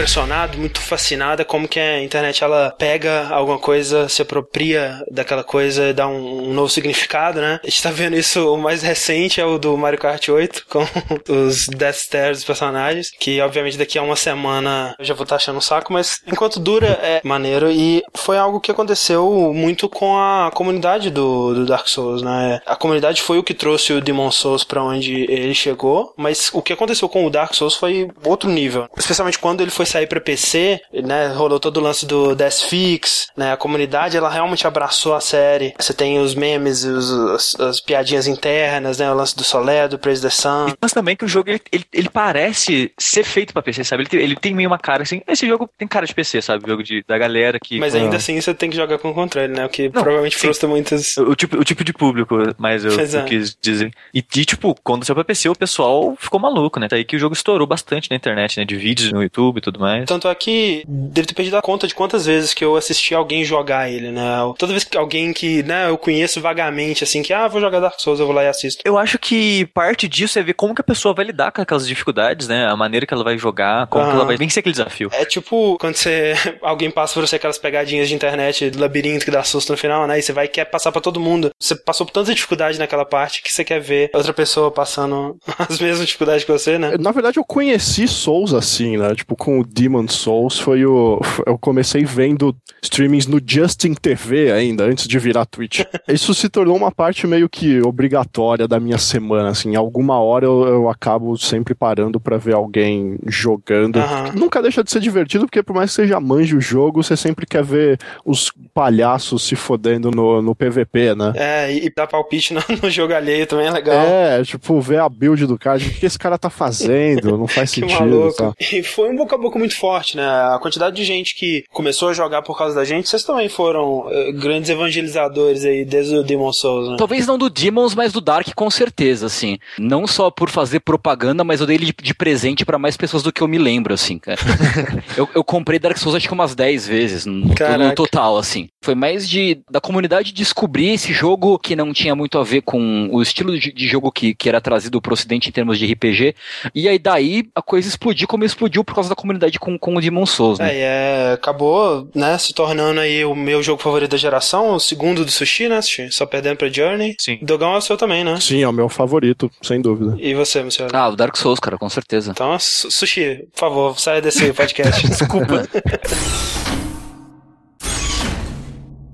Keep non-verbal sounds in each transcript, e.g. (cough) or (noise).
impressionado, muito fascinado como que a internet ela pega alguma coisa, se apropria daquela coisa e dá um, um novo significado, né? A gente tá vendo isso, o mais recente é o do Mario Kart 8, (laughs) com os Death Stairs dos personagens, que obviamente daqui a uma semana eu já vou estar tá achando um saco, mas enquanto dura é maneiro e foi algo que aconteceu muito com a comunidade do, do Dark Souls, né? A comunidade foi o que trouxe o Demon Souls para onde ele chegou, mas o que aconteceu com o Dark Souls foi outro nível. Especialmente quando ele foi sair para PC, né? Rolou todo o lance do Death Fix, né? A comunidade ela realmente abraçou a série. Você tem os memes, os, as, as piadinhas internas, né? O lance do Solé, do Praise the Sun. Mas também que o jogo ele, ele, ele parece ser feito para PC, sabe? Ele tem, ele tem meio uma cara assim. Esse jogo tem cara de PC, sabe? O jogo de, da galera que. Mas ainda ah. assim você tem que jogar com o controle, né? O que Não, provavelmente sim. frustra muitas. O, o, tipo, o tipo de público, mas eu, eu quis dizer. E, e, tipo, quando saiu pra PC, o pessoal ficou maluco, né? Daí que o jogo estourou bastante na internet, né? De vídeos no YouTube e tudo mais. Tanto é que deve ter perdido a conta de quantas vezes que eu assisti alguém jogar ele, né? Toda vez que alguém que, né, eu conheço vagamente, assim, que, ah, vou jogar Dark Souls, eu vou lá e assisto. Eu acho que parte disso é ver como que a pessoa vai lidar com aquelas dificuldades, né? A maneira que ela vai jogar, como que ela vai vencer aquele desafio. É tipo quando você (laughs) alguém passa por você aquelas pegadinhas de internet do labirinto que dá susto no final, né? E você vai quer passar para todo mundo. Você passou por tanta dificuldade naquela parte que você quer ver outra pessoa passando (laughs) as mesmas dificuldades que você, né? Na verdade, eu conheci Souls assim, né? Tipo, com o Demon Souls foi o. Eu comecei vendo streamings no Justin TV ainda, antes de virar Twitch. (laughs) Isso se tornou uma parte meio que obrigatória da minha semana, assim. Alguma hora eu, eu acabo sempre parando para ver alguém jogando. Uhum. Nunca deixa de ser divertido, porque por mais que você já manje o jogo, você sempre quer ver os palhaços se fodendo no, no PVP, né? É, e dar palpite no, (laughs) no jogo alheio também é legal. É, tipo, ver a build do cara, o que esse cara tá fazendo, não faz (laughs) que sentido. Maluco. Tá? E foi um boca a boca muito forte, né? A quantidade de gente que começou a jogar por causa da gente, vocês também foram uh, grandes evangelizadores aí desde o Demon Souls, né? Talvez não do Demons, mas do Dark com certeza, assim. Não só por fazer propaganda, mas eu dei ele de, de presente para mais pessoas do que eu me lembro, assim, cara. (laughs) eu, eu comprei Dark Souls acho que umas 10 vezes no, no, total, assim. Foi mais de da comunidade descobrir esse jogo que não tinha muito a ver com o estilo de, de jogo que, que era trazido pro ocidente em termos de RPG. E aí daí a coisa explodiu como explodiu por causa da comunidade com, com o Demon Souls, né? É, é, acabou, né, se tornando aí o meu jogo favorito da geração, o segundo do Sushi, né, Sushi? Só perdendo pra Journey. Sim. Dogão é o seu também, né? Sim, é o meu favorito, sem dúvida. E você, meu senhor? Ah, o Dark Souls, cara, com certeza. Então, Sushi, por favor, saia desse podcast. (laughs) Desculpa.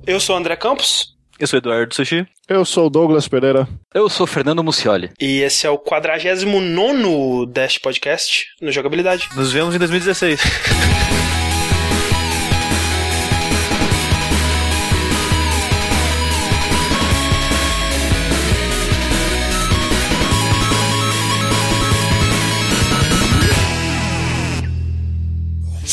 Eu sou o André Campos. Eu sou Eduardo Sushi. Eu sou o Douglas Pereira. Eu sou Fernando Mucioli. E esse é o 49 Dash Podcast no Jogabilidade. Nos vemos em 2016. (laughs)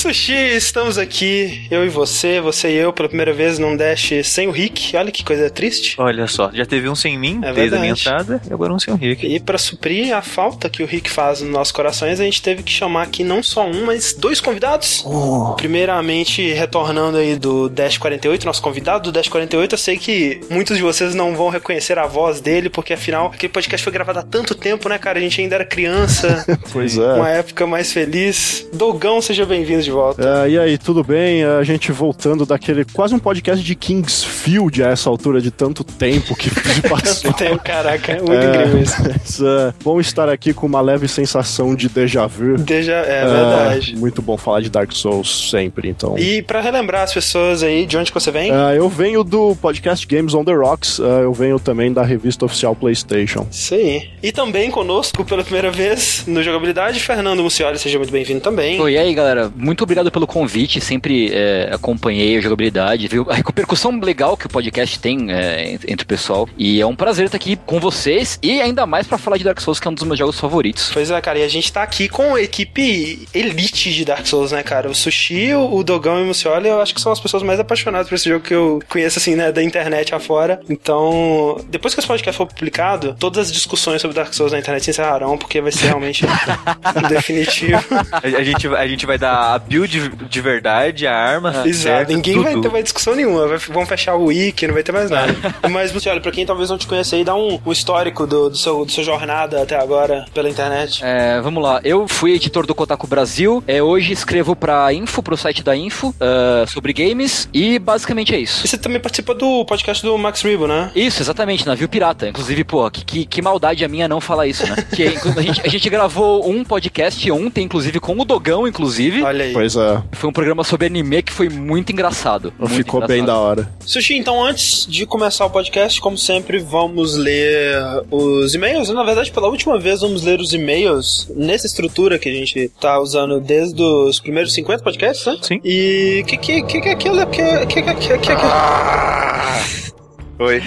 Sushi, estamos aqui, eu e você, você e eu, pela primeira vez num Dash sem o Rick. Olha que coisa triste. Olha só, já teve um sem mim é desde a minha entrada e agora um sem o Rick. E para suprir a falta que o Rick faz nos nossos corações, a gente teve que chamar aqui não só um, mas dois convidados. Oh. Primeiramente, retornando aí do Dash 48, nosso convidado do Dash 48, eu sei que muitos de vocês não vão reconhecer a voz dele, porque afinal, aquele podcast foi gravado há tanto tempo, né, cara? A gente ainda era criança. (laughs) pois é. Uma época mais feliz. Dogão, seja bem-vindo de volta. Uh, e aí, tudo bem? A gente voltando daquele quase um podcast de Kingsfield a essa altura de tanto tempo que (laughs) (laughs) passou. Tempo, caraca, é muito é, incrível (laughs) isso. É, bom estar aqui com uma leve sensação de déjà vu. Déjà, é, verdade. Muito bom falar de Dark Souls sempre, então. E para relembrar as pessoas aí, de onde você vem? Eu venho do podcast Games on the Rocks, eu venho também da revista oficial PlayStation. Sim. E também conosco pela primeira vez no Jogabilidade, Fernando Mucioli, seja muito bem-vindo também. Oi, e aí, galera? Muito obrigado pelo convite, sempre é, acompanhei a jogabilidade, viu a repercussão legal que o podcast tem é, entre o pessoal. E é um prazer estar aqui com vocês e ainda mais para falar de Dark Souls, que é um dos meus jogos favoritos. Pois é, cara, e a gente tá aqui com a equipe elite de Dark Souls, né, cara? O Sushi, o Dogão e o Mucioli, eu acho que são as pessoas mais apaixonadas por esse jogo que eu conheço, assim, né, da internet afora. Então, depois que esse podcast for publicado, todas as discussões sobre Dark Souls na internet se encerrarão, porque vai ser realmente (laughs) definitivo. A, a, gente, a gente vai dar a build de verdade, a arma. É. Exato, ninguém tudo. vai ter mais discussão nenhuma. Vai, vão fechar o wiki, não vai ter mais nada. (laughs) Mas, olha, pra quem talvez não te conheça aí, dá um, um histórico do, do, seu, do sua jornada até agora pela internet. É, vamos lá. Eu fui editor do Kotaku Brasil. É, hoje escrevo pra Info, pro site da Info, uh, sobre games. E basicamente é isso. E você também participa do podcast do Max Rebo, né? Isso, exatamente, Navio Pirata. Inclusive, pô, que, que, que maldade a minha não falar isso, né? que a gente, a gente gravou um podcast ontem, inclusive, com o Dogão, inclusive. Olha aí. Pois é. Foi um programa sobre anime que foi muito engraçado. Muito Ficou engraçado. bem da hora. Sushi, então antes de começar o podcast, como sempre, vamos ler os e-mails. Na verdade, pela última vez, vamos ler os e-mails nessa estrutura que a gente tá usando desde os primeiros 50 podcasts, né? Sim. E o que, que, que, que é aquilo? Que, que, que, que, que, Ah! Oi.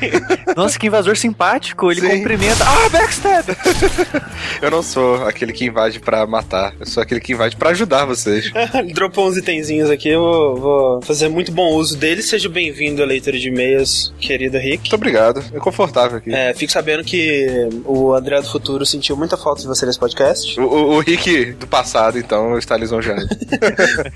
(laughs) Nossa, que invasor simpático. Ele Sim. cumprimenta. Ah, backstab! (laughs) eu não sou aquele que invade pra matar. Eu sou aquele que invade pra ajudar vocês. Ele (laughs) dropou uns itenzinhos aqui. Eu vou, vou fazer muito bom uso deles. Seja bem-vindo, leitor de e-mails, querido Rick. Muito obrigado. É confortável aqui. É, fico sabendo que o André do Futuro sentiu muita falta de você nesse podcast. O, o, o Rick do passado, então, está lisonjeado.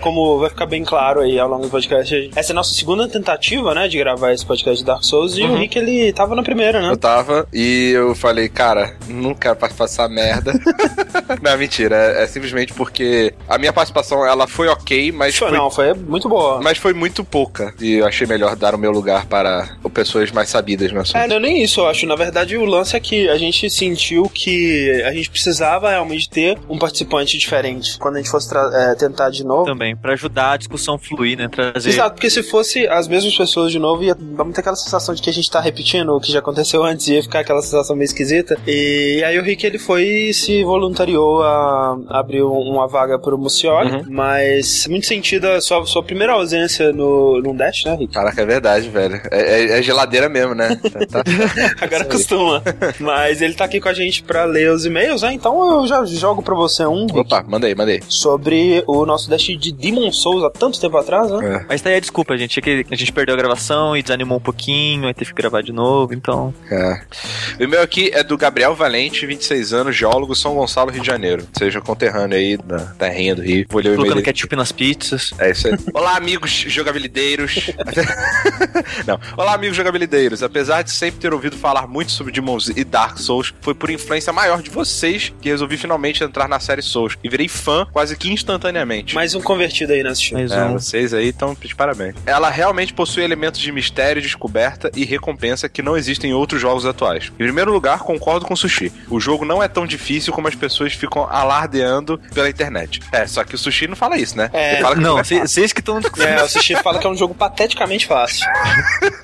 Como vai ficar bem claro aí ao longo do podcast, essa é a nossa segunda tentativa, né, de gravar esse podcast Dark Souls e uhum. o Rick ele tava na primeira, né? Eu tava e eu falei, cara, não quero participar dessa merda. (laughs) não, mentira, é, é, simplesmente porque a minha participação ela foi ok, mas foi, foi, não, foi muito boa. Mas foi muito pouca e eu achei melhor dar o meu lugar para pessoas mais sabidas no assunto. É, não é nem isso, eu acho. Na verdade, o lance é que a gente sentiu que a gente precisava realmente ter um participante diferente quando a gente fosse é, tentar de novo. Também, para ajudar a discussão fluir, né? Trazer... Exato, porque se fosse as mesmas pessoas de novo, ia vamos ter aquela sensação de que a gente tá repetindo o que já aconteceu antes, ia ficar aquela sensação meio esquisita. E aí o Rick ele foi e se voluntariou a abrir uma vaga pro Mucioli, uhum. mas muito sentida sua, sua primeira ausência no, no Dash, né, Rick? Caraca, é verdade, velho. É, é, é geladeira mesmo, né? (laughs) Tá, tá. Agora costuma. (laughs) Mas ele tá aqui com a gente pra ler os e-mails, né? Então eu já jogo pra você um. Rick, Opa, mandei, mandei. Sobre o nosso Dash de Demon Souls há tanto tempo atrás, né? É. Mas tá aí a desculpa, gente. É que a gente perdeu a gravação e desanimou um pouquinho, aí teve que gravar de novo, então. É. O e-mail aqui é do Gabriel Valente, 26 anos, geólogo, São Gonçalo, Rio de Janeiro. Seja conterrâneo aí da terrinha do Rio. Vou ler o Colocando ketchup nas pizzas. É isso aí. Olá, amigos jogabilideiros. (laughs) Não. Olá, amigos jogabilideiros. Apesar de sempre ter ouvido falar muito sobre Demons e Dark Souls, foi por influência maior de vocês que resolvi finalmente entrar na série Souls. E virei fã quase que instantaneamente. Mais um convertido aí na Mais é, um. vocês aí estão de parabéns. Ela realmente possui elementos de mistério, descoberta e recompensa que não existem em outros jogos atuais. Em primeiro lugar, concordo com o Sushi. O jogo não é tão difícil como as pessoas ficam alardeando pela internet. É, só que o Sushi não fala isso, né? É, fala que não, vocês que estão... (laughs) É, o Sushi fala que é um jogo pateticamente fácil.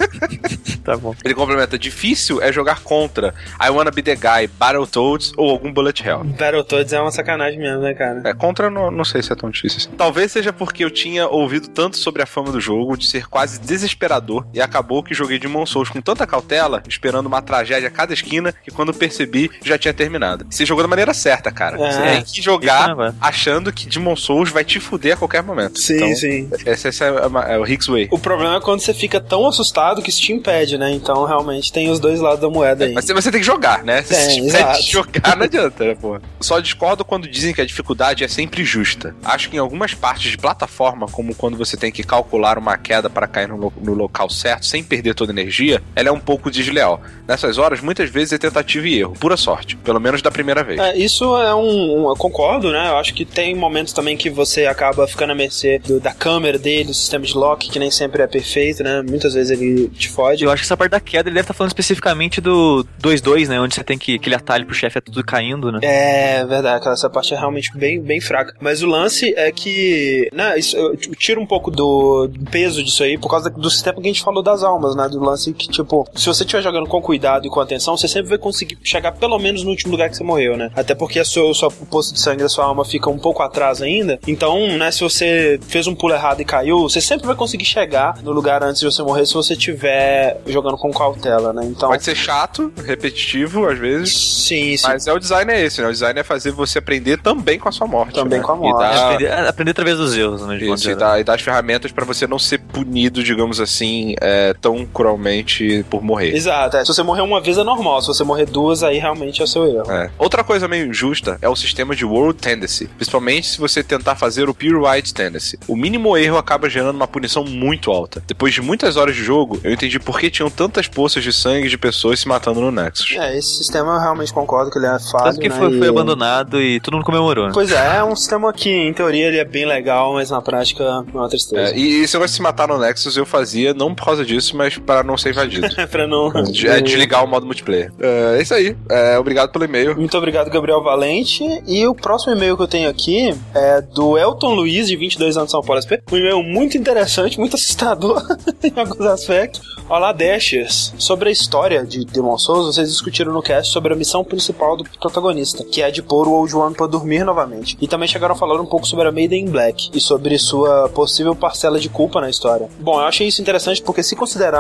(laughs) tá bom. Ele complementa, difícil é jogar contra I Wanna Be The Guy, Battletoads ou algum Bullet Hell. Battletoads é uma sacanagem mesmo, né, cara? É, contra não, não sei se é tão difícil assim. Talvez seja porque eu tinha ouvido tanto sobre a fama do jogo, de ser quase desesperador, e acabou que joguei de Souls com tanta cautela, esperando uma tragédia a cada esquina, que quando percebi, já tinha terminado. Você jogou da maneira certa, cara. É. Você tem que jogar achando que Demon Souls vai te fuder a qualquer momento. Sim, então, sim. Esse, esse é, é, é, o Hicks Way. O problema é quando você fica tão assustado que isso te impede, né? Então, realmente, tem os dois lados da moeda aí. Mas você tem que jogar, né? Se tem, você exato. jogar, não adianta, né, pô? Só discordo quando dizem que a dificuldade é sempre justa. Acho que em algumas partes de plataforma, como quando você tem que calcular uma queda para cair no, no local certo, sem perder toda a energia, ela é um pouco desleal. Nessas horas, muitas vezes é tentativa e erro, pura sorte. Pelo menos da primeira vez. É, isso é um, um, Eu concordo, né? Eu acho que tem momentos também que você acaba ficando à mercê do, da câmera dele, do sistema de lock, que nem sempre é perfeito, né? Muitas vezes ele te fode. Eu acho que essa parte da queda ele deve estar falando especificamente do 2-2, né? Onde você tem que aquele atalho pro chefe é tudo caindo, né? É verdade, essa parte é realmente bem, bem fraca. Mas o lance é que. Né, isso, eu tiro um pouco do peso disso aí por causa do sistema que a gente falou das almas, né? Do lance que, tipo, se você estiver jogando com cuidado e com atenção, você sempre vai conseguir chegar pelo menos no último lugar que você morreu, né? Até porque a sua, sua, o poço de sangue da sua alma fica um pouco atrás ainda. Então, né, se você fez um pulo errado e caiu, você sempre vai conseguir chegar no lugar antes de você morrer se você estiver jogando com cautela, né? Então. Pode ser chato, repetitivo, às vezes. Sim, sim. Mas é o design é esse, né? O design é fazer você aprender também com a sua morte. Também né? com a morte. Dá... É aprender, aprender, através dos erros, né? Isso, e dar, e dar as ferramentas para você não ser punido, digamos assim, é, tão cruelmente por morrer. Exato. É. Se você morrer uma vez é normal, se você morrer duas, aí realmente é o seu erro. É. Outra coisa meio injusta é o sistema de World Tendency, principalmente se você tentar fazer o Pure White Tendency. O mínimo erro acaba gerando uma punição muito alta. Depois de muitas horas de jogo, eu entendi por que tinham tantas poças de sangue de pessoas se matando no Nexus. É, esse sistema eu realmente concordo que ele é falho, Tanto que né, foi, e- foi abandonado e todo mundo comemorou. né? Pois é, é um sistema que, em teoria, ele é bem legal, mas na prática é uma tristeza. É, e esse negócio de se matar no Nexus eu fazia não por causa disso, mas para não ser invadido. É (laughs) pra não. De- é, desligar o modo multiplayer. É, é isso aí. É, obrigado pelo e-mail. Muito obrigado, Gabriel Valente. E o próximo e-mail que eu tenho aqui é do Elton Luiz, de 22 anos de São Paulo SP. Um e-mail muito interessante, muito assustador (laughs) em alguns aspectos. Olá, Dashers. Sobre a história de Demon Souls, vocês discutiram no cast sobre a missão principal do protagonista, que é de pôr o Old One pra dormir novamente. E também chegaram a falar um pouco sobre a Maiden in Black e sobre sua possível parcela de culpa na história. Bom, eu achei isso interessante porque se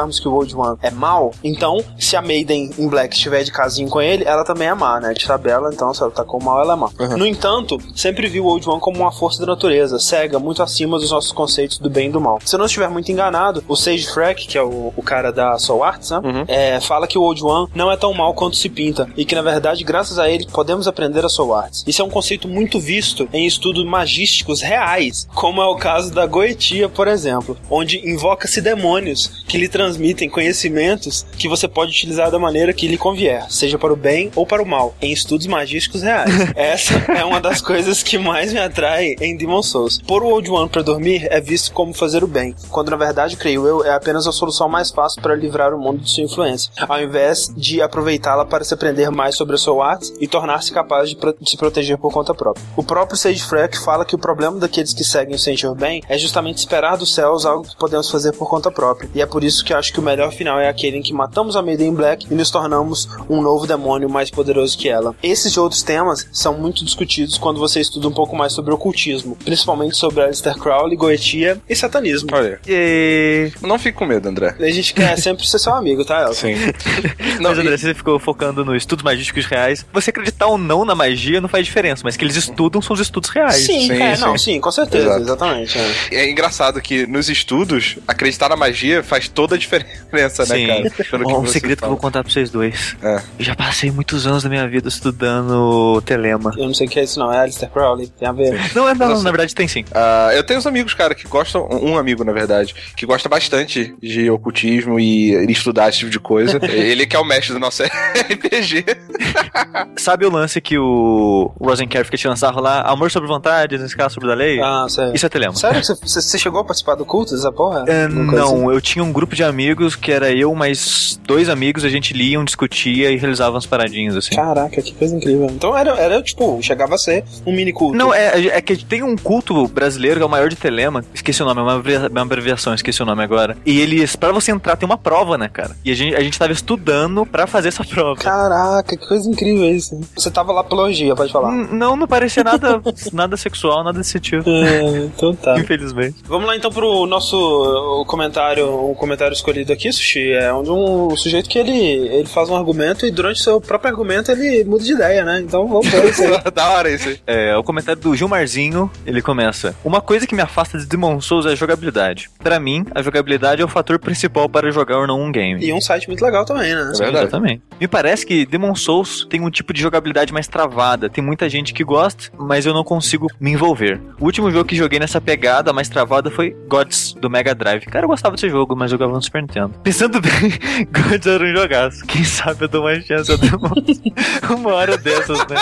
considerarmos que o Old One é mal, então se a Maiden in Black estiver de casinho com ele, ela também é má, né? De tabela, então se ela tá com o mal, ela é má. No entanto, sempre vi o Old One como uma força da natureza, cega, muito acima dos nossos conceitos do bem e do mal. Se eu não estiver muito enganado, o Sage Freck, que é o, o cara da Soul Arts, né? É, fala que o Old One não é tão mal quanto se pinta, e que na verdade, graças a ele, podemos aprender a Soul Arts. Isso é um conceito muito visto em estudos magísticos reais, como é o caso da Goetia, por exemplo, onde invoca-se demônios que lhe transmitem conhecimentos que você pode utilizar da maneira que lhe convier, seja para o bem ou para o mal, em estudos magísticos reais. (laughs) Essa é uma das coisas que mais me atrai em Demon Souls. Pôr o Old One para dormir é visto como fazer o bem, quando na verdade, creio eu, é apenas a solução mais fácil para livrar o mundo de sua influência, ao invés de aproveitá-la para se aprender mais sobre a sua arte e tornar-se capaz de, pro- de se proteger por conta própria. O próprio Sage Freck fala que o problema daqueles que seguem o sentir bem é justamente esperar dos céus algo que podemos fazer por conta própria. E é por isso que eu acho que o melhor final é aquele em que matamos a Maiden Black e nos tornamos um novo demônio mais poderoso que ela. Esses e outros temas são muito discutidos quando você estuda um pouco mais sobre ocultismo, principalmente sobre Aleister Crowley, Goetia e satanismo. Olha, E... não fique com medo, André. A gente quer (laughs) sempre ser seu amigo, tá, Elton? Sim. (laughs) Mas, André, você ficou focando no estudos magísticos reais. Você acreditar ou não na magia não faz diferença, mas que eles estudam são os estudos reais. Sim, Sim, é, sim. não, sim, com certeza, Exato. exatamente. é. É engraçado que nos estudos, acreditar na magia faz toda a diferença, (laughs) Sim. né, cara? Pelo que Ó, um você segredo que eu fala. vou contar pra vocês dois. É. Eu já passei muitos anos da minha vida estudando telema. Eu não sei o que é isso, não. É Aleister Crowley, tem a ver. Não, é, não, Nossa. na verdade tem sim. Ah, eu tenho uns amigos, cara, que gostam, um amigo, na verdade, que gosta bastante de ocultismo e estudar esse tipo de coisa. (laughs) Ele que é o mestre do nosso (laughs) RPG. Sabe o lance que o Rosencare fica tirando sarro lá? Amor sobre vontade, não escala sobre da lei? Ah, sério. Isso é telema. Sério que você, você- chegou a participar do culto dessa porra? Alguma coisa assim? não, eu tinha um grupo de amigos que era eu mais dois amigos, a gente lia, discutia e realizava umas paradinhas assim. Caraca, que coisa incrível. Então era, era tipo, chegava a ser um mini culto. Não, é, é que tem um culto brasileiro que é o maior de Telema. Esqueci o nome, é uma, abrevia- uma abreviação, esqueci o nome agora. E eles, pra você entrar, tem uma prova, né, cara? E a gente, a gente tava estudando pra fazer essa prova. Caraca, que coisa incrível isso. Você tava lá pela orgia, pode falar. Não, não parecia nada, (laughs) nada sexual, nada desse tipo. É, então tá. (laughs) Infelizmente. Vamos lá então pro nosso comentário, o comentário escolhido aqui, Sushi. É onde um sujeito que ele, ele faz um argumento e durante o seu próprio argumento ele muda de ideia, né? Então vamos ver isso aí. (laughs) da hora isso aí. É, o comentário do Gilmarzinho, ele começa. Uma coisa que me afasta de Demon Souls é a jogabilidade. Pra mim, a jogabilidade é o fator principal para jogar ou não um game. E um site muito legal também, né? É verdade. Exatamente. Me parece que Demon Souls tem um tipo de jogabilidade mais travada. Tem muita gente que gosta, mas eu não consigo me envolver. O último jogo que joguei nessa pegada mais travada foi Gods do Mega Drive. Cara, eu gostava desse jogo, mas jogava no Super Nintendo. Pensando bem, (laughs) Gods era um jogaço. Quem sabe eu dou uma chance a Demon Souls. Uma hora dessas, né?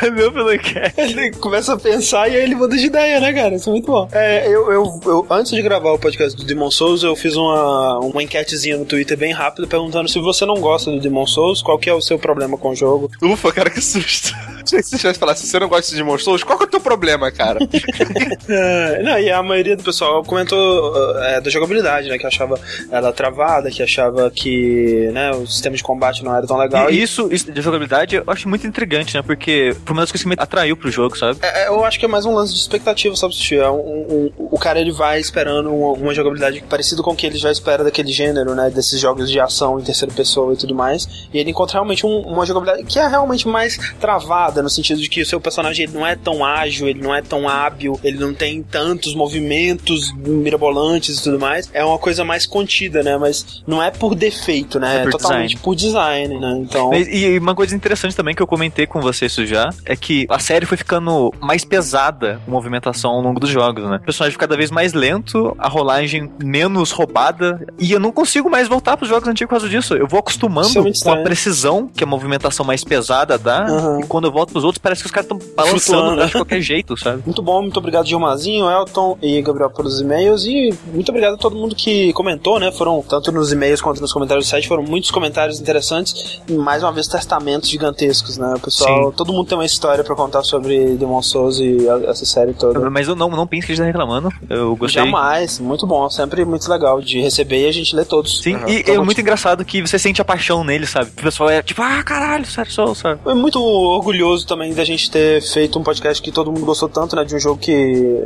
Valeu pelo cast. Ele começa a pensar e aí ele muda de ideia, né, cara? Isso é muito bom. É, eu, eu, eu- antes de gravar o podcast do Demon Souls, eu fiz uma, uma enquetezinha no Twitter bem rápido perguntando se você não gosta do Demon Souls, qual que é o seu problema com o jogo. Ufa, cara, que susto. (laughs) Se você tivesse falar, se você não gosta de Demon Souls, qual que é o teu problema, cara? (laughs) É, não, e a maioria do pessoal comentou é, da jogabilidade, né? Que achava ela travada, que achava que né, o sistema de combate não era tão legal. E isso, isso de jogabilidade eu acho muito intrigante, né? Porque foi uma das coisas que me atraiu pro jogo, sabe? É, eu acho que é mais um lance de expectativa, sabe? É um, um- o cara ele vai esperando uma, uma jogabilidade parecida com o que ele já espera daquele gênero, né? Desses jogos de ação em terceira pessoa e tudo mais. E ele encontra realmente um- uma jogabilidade que é realmente mais travada, no sentido de que o seu personagem ele não é tão ágil, ele não é tão hábil, ele não tem tantos movimentos mirabolantes e tudo mais. É uma coisa mais contida, né? Mas não é por defeito, né? É, é totalmente design. por design, né? Então. E, uma coisa interessante também que eu comentei com você isso já é que a série foi ficando mais pesada a movimentação ao longo dos jogos, né? O personagem cada vez mais lento, a rolagem menos roubada, e eu não consigo mais voltar pros jogos antigos por causa disso. Eu vou acostumando é com a precisão que a movimentação mais pesada dá, uhum. e quando eu volto pros outros, parece que os caras estão balançando né? de qualquer jeito, sabe? Muito bom, muito obrigado, Gilmazinho, Elton e Gabriel pelos e-mails, e muito obrigado a todo mundo que comentou, né? Foram, tanto nos e-mails quanto nos comentários do site, foram muitos comentários interessantes, e mais uma vez testamentos gigantescos, né? O pessoal, Sim. todo mundo tem uma história para contar sobre Demon Souls e essa série toda. Mas eu não, não pense que a gente tá reclamando, eu gostei. Jamais, muito bom, sempre muito legal de receber e a gente lê todos. Sim, uhum. e é muito engraçado que você sente a paixão nele, sabe? O pessoal é tipo, ah, caralho, sério, sou, sabe? É muito orgulhoso também da gente ter feito um podcast que todo mundo gostou tanto, né? De um jogo que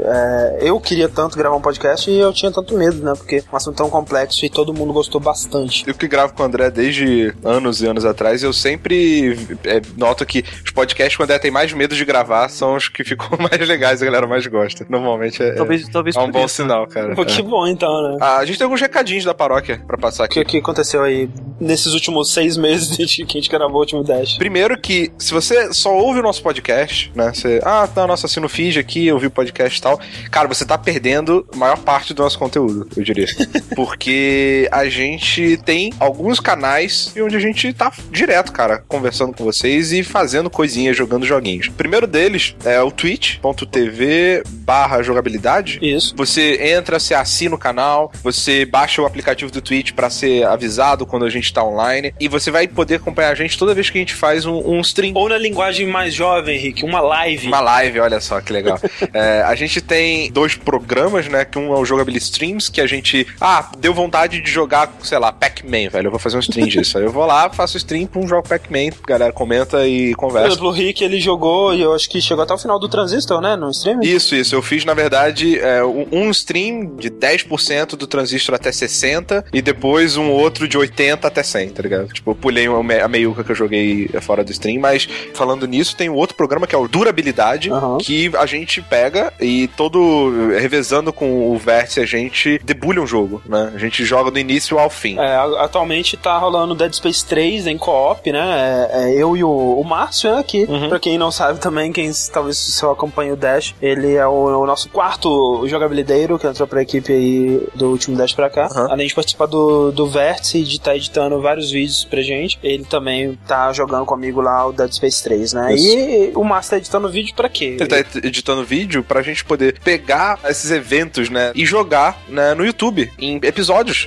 é, eu queria tanto gravar um podcast e eu tinha tanto medo, né? Porque um assunto tão complexo e todo mundo gostou bastante. Eu que gravo com o André desde anos e anos atrás, eu sempre é, noto que os podcasts, quando o André tem mais medo de gravar, são os que (laughs) ficam mais legais e a galera mais gosta. Normalmente é, talvez, talvez é um bom isso. sinal, cara. Pô, que é. bom então, né? Ah, a gente tem alguns recadinhos da paróquia pra passar aqui. O que, que aconteceu aí nesses últimos seis meses (laughs) desde que a gente gravou o último Dash? Primeiro que, se você só ouve o nosso podcast, né? Você, ah, tá, nossa, assino o feed aqui, ouvi o podcast e tal. Cara, você tá perdendo a maior parte do nosso conteúdo, eu diria. (laughs) Porque a gente tem alguns canais onde a gente tá direto, cara, conversando com vocês e fazendo coisinhas, jogando joguinhos. O primeiro deles é o twitch.tv barra jogabilidade. Isso. Você entra, você assina o canal, você baixa o aplicativo do Twitch para ser avisado quando a gente tá online e você vai poder acompanhar a gente toda vez que a gente faz um, um stream. Ou na linguagem mais jovem, Henrique, uma live. Uma live, olha só que legal. (laughs) é, a gente tem dois programas, né? Que um é o Jogability Streams, que a gente. Ah, deu vontade de jogar, sei lá, Pac-Man, velho. Eu vou fazer um stream (laughs) disso. Aí eu vou lá, faço stream pra um jogo Pac-Man, galera comenta e conversa. Por exemplo, o Rick, ele jogou e eu acho que chegou até o final do Transistor, né? No stream? Isso, isso. Eu fiz, na verdade, é, um stream de 10% do Transistor até 60 e depois um outro de 80 até 100, tá ligado? Tipo, eu pulei a meiuca que eu joguei fora do stream, mas falando nisso, tem um outro programa que é o Durabilidade, uhum. que a gente pega e todo revezando com o Vértice a gente debulha um jogo, né? A gente joga do início ao fim. É, atualmente tá rolando Dead Space 3 em co-op, né? É, é eu e o, o Márcio né, aqui. Uhum. Pra quem não sabe também, quem talvez se eu acompanha o Dash, ele é o, o nosso quarto jogabilideiro que entrou pra equipe aí do último Dash pra cá. Uhum. Além de participar do, do Vértice e de estar tá editando vários vídeos pra gente, ele também tá jogando comigo lá o Dead Space 3, né? Isso. E o Márcio tá editando vídeo pra quê? Ele tá editando vídeo pra gente poder pegar esses eventos, né? E jogar né, no YouTube, em episódios.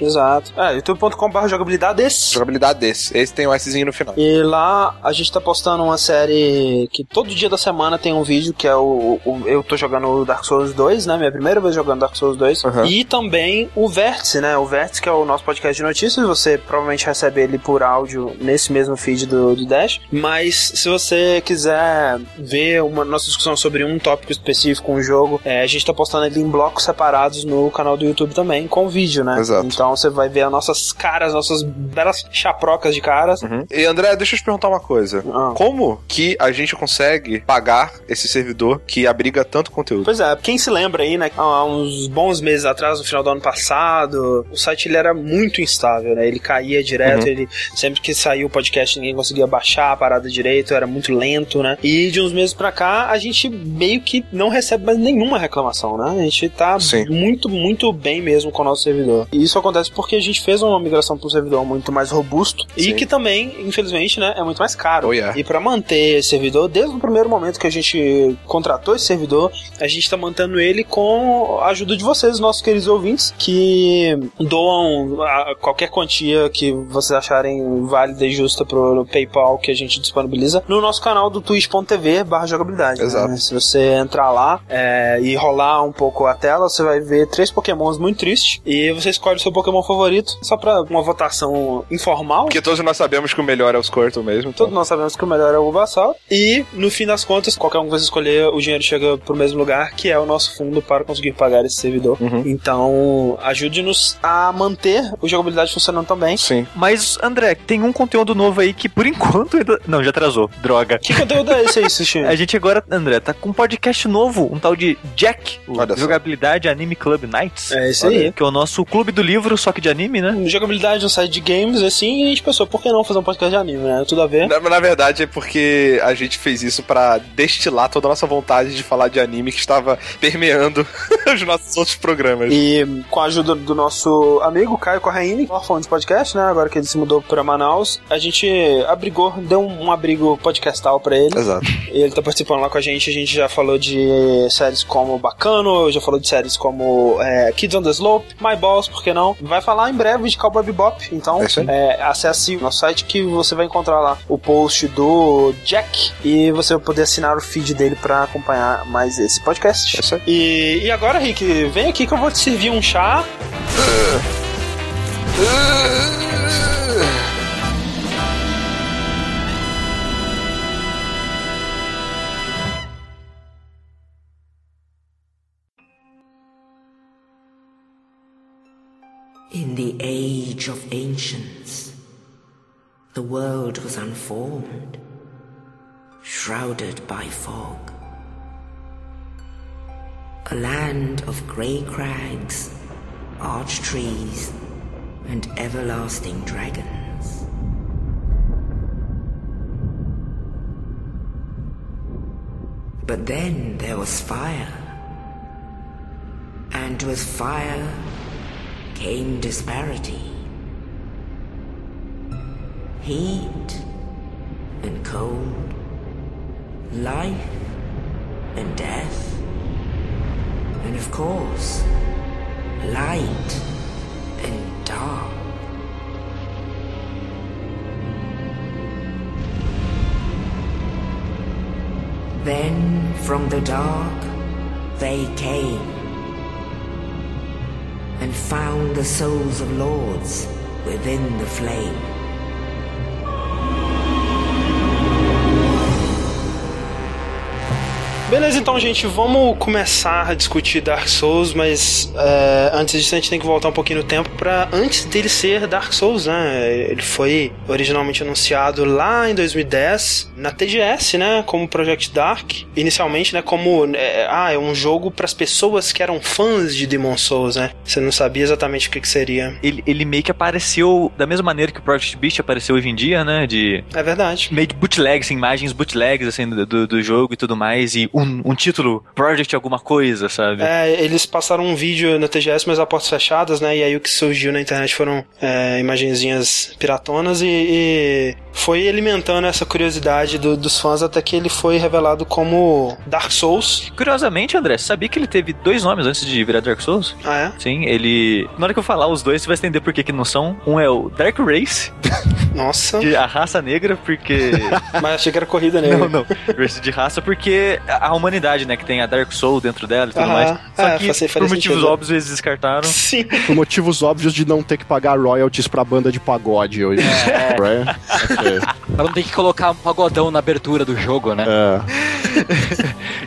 Exato. É, youtube.com.br jogabilidade desse. Jogabilidade desse. Esse tem o um Szinho no final. E lá a gente tá postando uma série que todo dia da semana tem um vídeo que é o. o eu tô jogando Dark Souls 2, né? Minha primeira vez jogando Dark Souls 2. Uhum. E também o Vértice, né? O Vértice, que é o nosso podcast de notícias. Você provavelmente recebe ele por áudio nesse mesmo feed do, do Dash. Mas se você quiser ver uma nossa discussão sobre um tópico específico, um jogo, é, a gente tá postando ele em blocos separados no canal do YouTube também, com vídeo, né? Exato. Então você vai ver as nossas caras, nossas belas chaprocas de caras. Uhum. E André, deixa eu te perguntar uma coisa. Ah. Como que a gente consegue pagar esse servidor que abriga tanto conteúdo? Pois é, quem se lembra aí, né? Há uns bons meses atrás, no final do ano passado, o site ele era muito instável, né? Ele caía direto, uhum. ele sempre que saiu o podcast ninguém conseguia baixar a parada direito, era muito lento, né? E de uns meses pra cá, a gente meio que não recebe mais nenhuma reclamação, né? A gente tá Sim. muito, muito bem mesmo com o nosso servidor. E isso acontece porque a gente fez uma migração para um servidor muito mais robusto Sim. e que também, infelizmente, né, é muito mais caro. Oh, yeah. E para manter esse servidor, desde o primeiro momento que a gente contratou esse servidor, a gente tá mantendo ele com a ajuda de vocês, nossos queridos ouvintes, que doam qualquer quantia que vocês acharem válida e justa pro PayPal que a gente disponibiliza no nosso canal do twitch.tv barra jogabilidade. Né? Exato. Né? Se você entrar lá é, e rolar um pouco a tela, você vai ver três pokémons muito tristes e você escolhe o seu pokémon favorito só pra uma votação informal. Porque todos nós sabemos que o melhor é o Squirtle mesmo. Então. Todos nós sabemos que o melhor é o Bulbasaur. E, no fim das contas, qualquer um que você escolher, o dinheiro chega pro mesmo lugar, que é o nosso fundo para conseguir pagar esse servidor. Uhum. Então, ajude-nos a manter a jogabilidade funcionando também. Sim. Mas, André, tem um conteúdo novo aí que, por enquanto, ainda... Não, já atrasou. Droga. Que conteúdo é esse aí, (laughs) Sushi? A gente agora, André, tá com um podcast novo, um tal de Jack, o. Jogabilidade Anime Club Nights. É isso aí. Que é o nosso clube do livro, só que de anime, né? Jogabilidade no site de games, assim, e a gente pensou, por que não fazer um podcast de anime, né? Tudo a ver. Na, na verdade é porque a gente fez isso pra destilar toda a nossa vontade de falar de anime que estava permeando (laughs) os nossos outros programas. E com a ajuda do nosso amigo Caio Corraine, órfão de podcast, né? Agora que ele se mudou pra Manaus, a gente abrigou, deu um, um abrigo podcastal pra ele. Exato. E ele tá participando lá com a gente. A gente já falou de séries como Bacano, já falou de séries como é, Kids on the Slope, My Balls, por que não? Vai falar em breve de Cowboy Bebop. Então, É é, acesse o nosso site que você vai encontrar lá o post do Jack e você vai poder assinar o feed dele pra acompanhar mais esse podcast. É. E, e agora, Rick, vem aqui que eu vou te servir um chá. In the age of ancients, the world was unformed, shrouded by fog. A land of grey crags, arch trees, and everlasting dragons. But then there was fire. And with fire came disparity. Heat and cold, life and death, and of course, light and dark. Then from the dark they came and found the souls of lords within the flame. Beleza, então, gente, vamos começar a discutir Dark Souls, mas é, antes disso a gente tem que voltar um pouquinho no tempo para antes dele ser Dark Souls, né? Ele foi originalmente anunciado lá em 2010 na TGS, né? Como Project Dark. Inicialmente, né? Como é, ah, é um jogo para as pessoas que eram fãs de Demon Souls, né? Você não sabia exatamente o que, que seria. Ele, ele meio que apareceu da mesma maneira que o Project Beast apareceu hoje em dia, né? De É verdade. meio de bootlegs, imagens bootlegs, assim, do, do, do jogo e tudo mais. E um, um título, Project alguma coisa, sabe? É, eles passaram um vídeo na TGS, mas a portas fechadas, né? E aí o que surgiu na internet foram é, imagenzinhas piratonas e, e foi alimentando essa curiosidade do- dos fãs até que ele foi revelado como Dark Souls. Curiosamente, André, você sabia que ele teve dois nomes antes de virar Dark Souls? Ah, Sim, ele. Na hora que eu falar os dois, você vai entender por que, que não são. Um é o Dark Race, é? (laughs) Nossa. de a raça negra, porque. (laughs) Mas achei que era corrida nele. não, não. Race de raça, porque a a humanidade, né, que tem a Dark Soul dentro dela e tudo Aham. mais. Só É, que, faz- por motivos sentido. óbvios, eles descartaram. Sim. Por motivos óbvios de não ter que pagar royalties pra banda de pagode hoje. É. Ok. Pra não ter que colocar um pagodão na abertura do jogo, né? É. (laughs)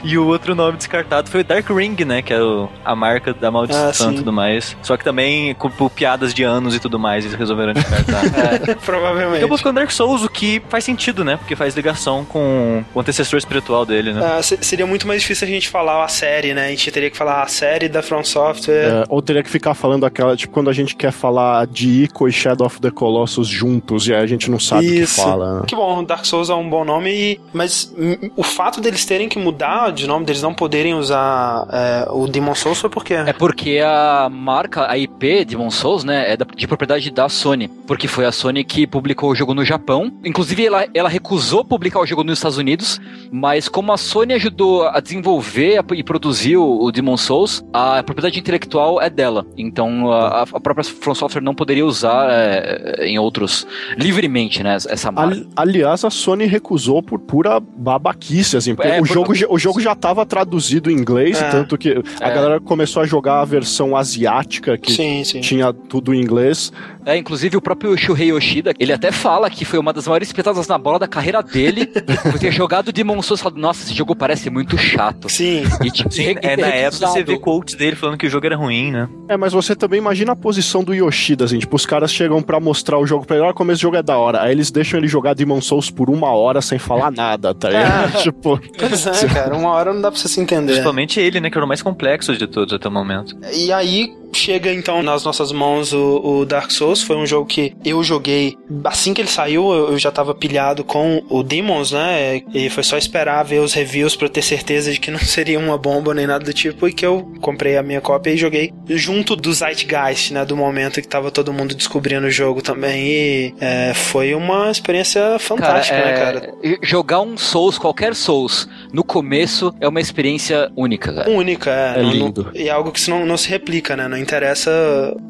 E o outro nome descartado foi o Dark Ring, né? Que era o- a marca da Ah, maldição sim. e tudo mais. Só que também com por piadas de anos e tudo mais, eles resolveram descartar. (laughs) Provavelmente. Acabou ficando Dark Souls, o que faz sentido, né? Porque faz ligação com o antecessor espiritual dele, né? Ah, se- seria muito mais difícil a gente falar a série, né? A gente teria que falar a série da From Software. É, ou teria que ficar falando aquela, tipo, quando a gente quer falar de Ico e Shadow of the Colossus juntos, e aí a gente não sabe Isso. o que fala. né? Que bom, Dark Souls é um bom nome, e- mas o fato deles terem que mudar de nome, deles não poderem usar é, o Demon Souls foi porque. É porque a marca, a IP Demon Souls, né, é de propriedade da Sony. Porque foi a Sony que publicou o jogo no Japão. Inclusive, ela, ela recusou publicar o jogo nos Estados Unidos, mas como a Sony ajudou a desenvolver e produzir o, Demon Souls, a propriedade intelectual é dela. Então, a, a própria From Software não poderia usar é, em outros, livremente, né, essa marca. Ali- aliás, a Sony recusou por pura babaquice, assim, porque é, o, jogo, o jogo já estava traduzido em inglês, é. tanto que a é. galera começou a jogar a versão asiática, que sim, sim. tinha tudo em inglês. É, inclusive o próprio Shuhei Yoshida, ele até fala que foi uma das maiores petadas na bola da carreira dele, (laughs) por ter jogado Demon Souls e falado, nossa, esse jogo parece muito chato. Sim. E, tipo, Sim, é, na época você vê quotes dele falando que o jogo era ruim, né? É, mas você também imagina a posição do Yoshida, assim, tipo, os caras chegam para mostrar o jogo pra ele, olha como esse jogo é da hora, aí eles deixam ele jogar Demon Souls por uma hora sem falar nada, tá ligado? É. (laughs) tipo... Pois é, cara, uma hora não dá pra você se entender. Principalmente ele, né, que era o mais complexo de todos até o momento. E aí, chega então nas nossas mãos o, o, Dark Souls. Foi um jogo que eu joguei assim que ele saiu. Eu já tava pilhado com o Demons, né? E foi só esperar ver os reviews para ter certeza de que não (laughs) seria uma bomba nem nada do tipo. E que eu comprei a minha cópia e joguei junto do Zeitgeist, né? Do momento que tava todo mundo descobrindo o jogo também. E é, foi uma experiência fantástica, cara, né, cara? Jogar um Souls, qualquer Souls, no começo é uma experiência única, cara. Única, é. É lindo. e é algo que não, não se replica, né? Não interessa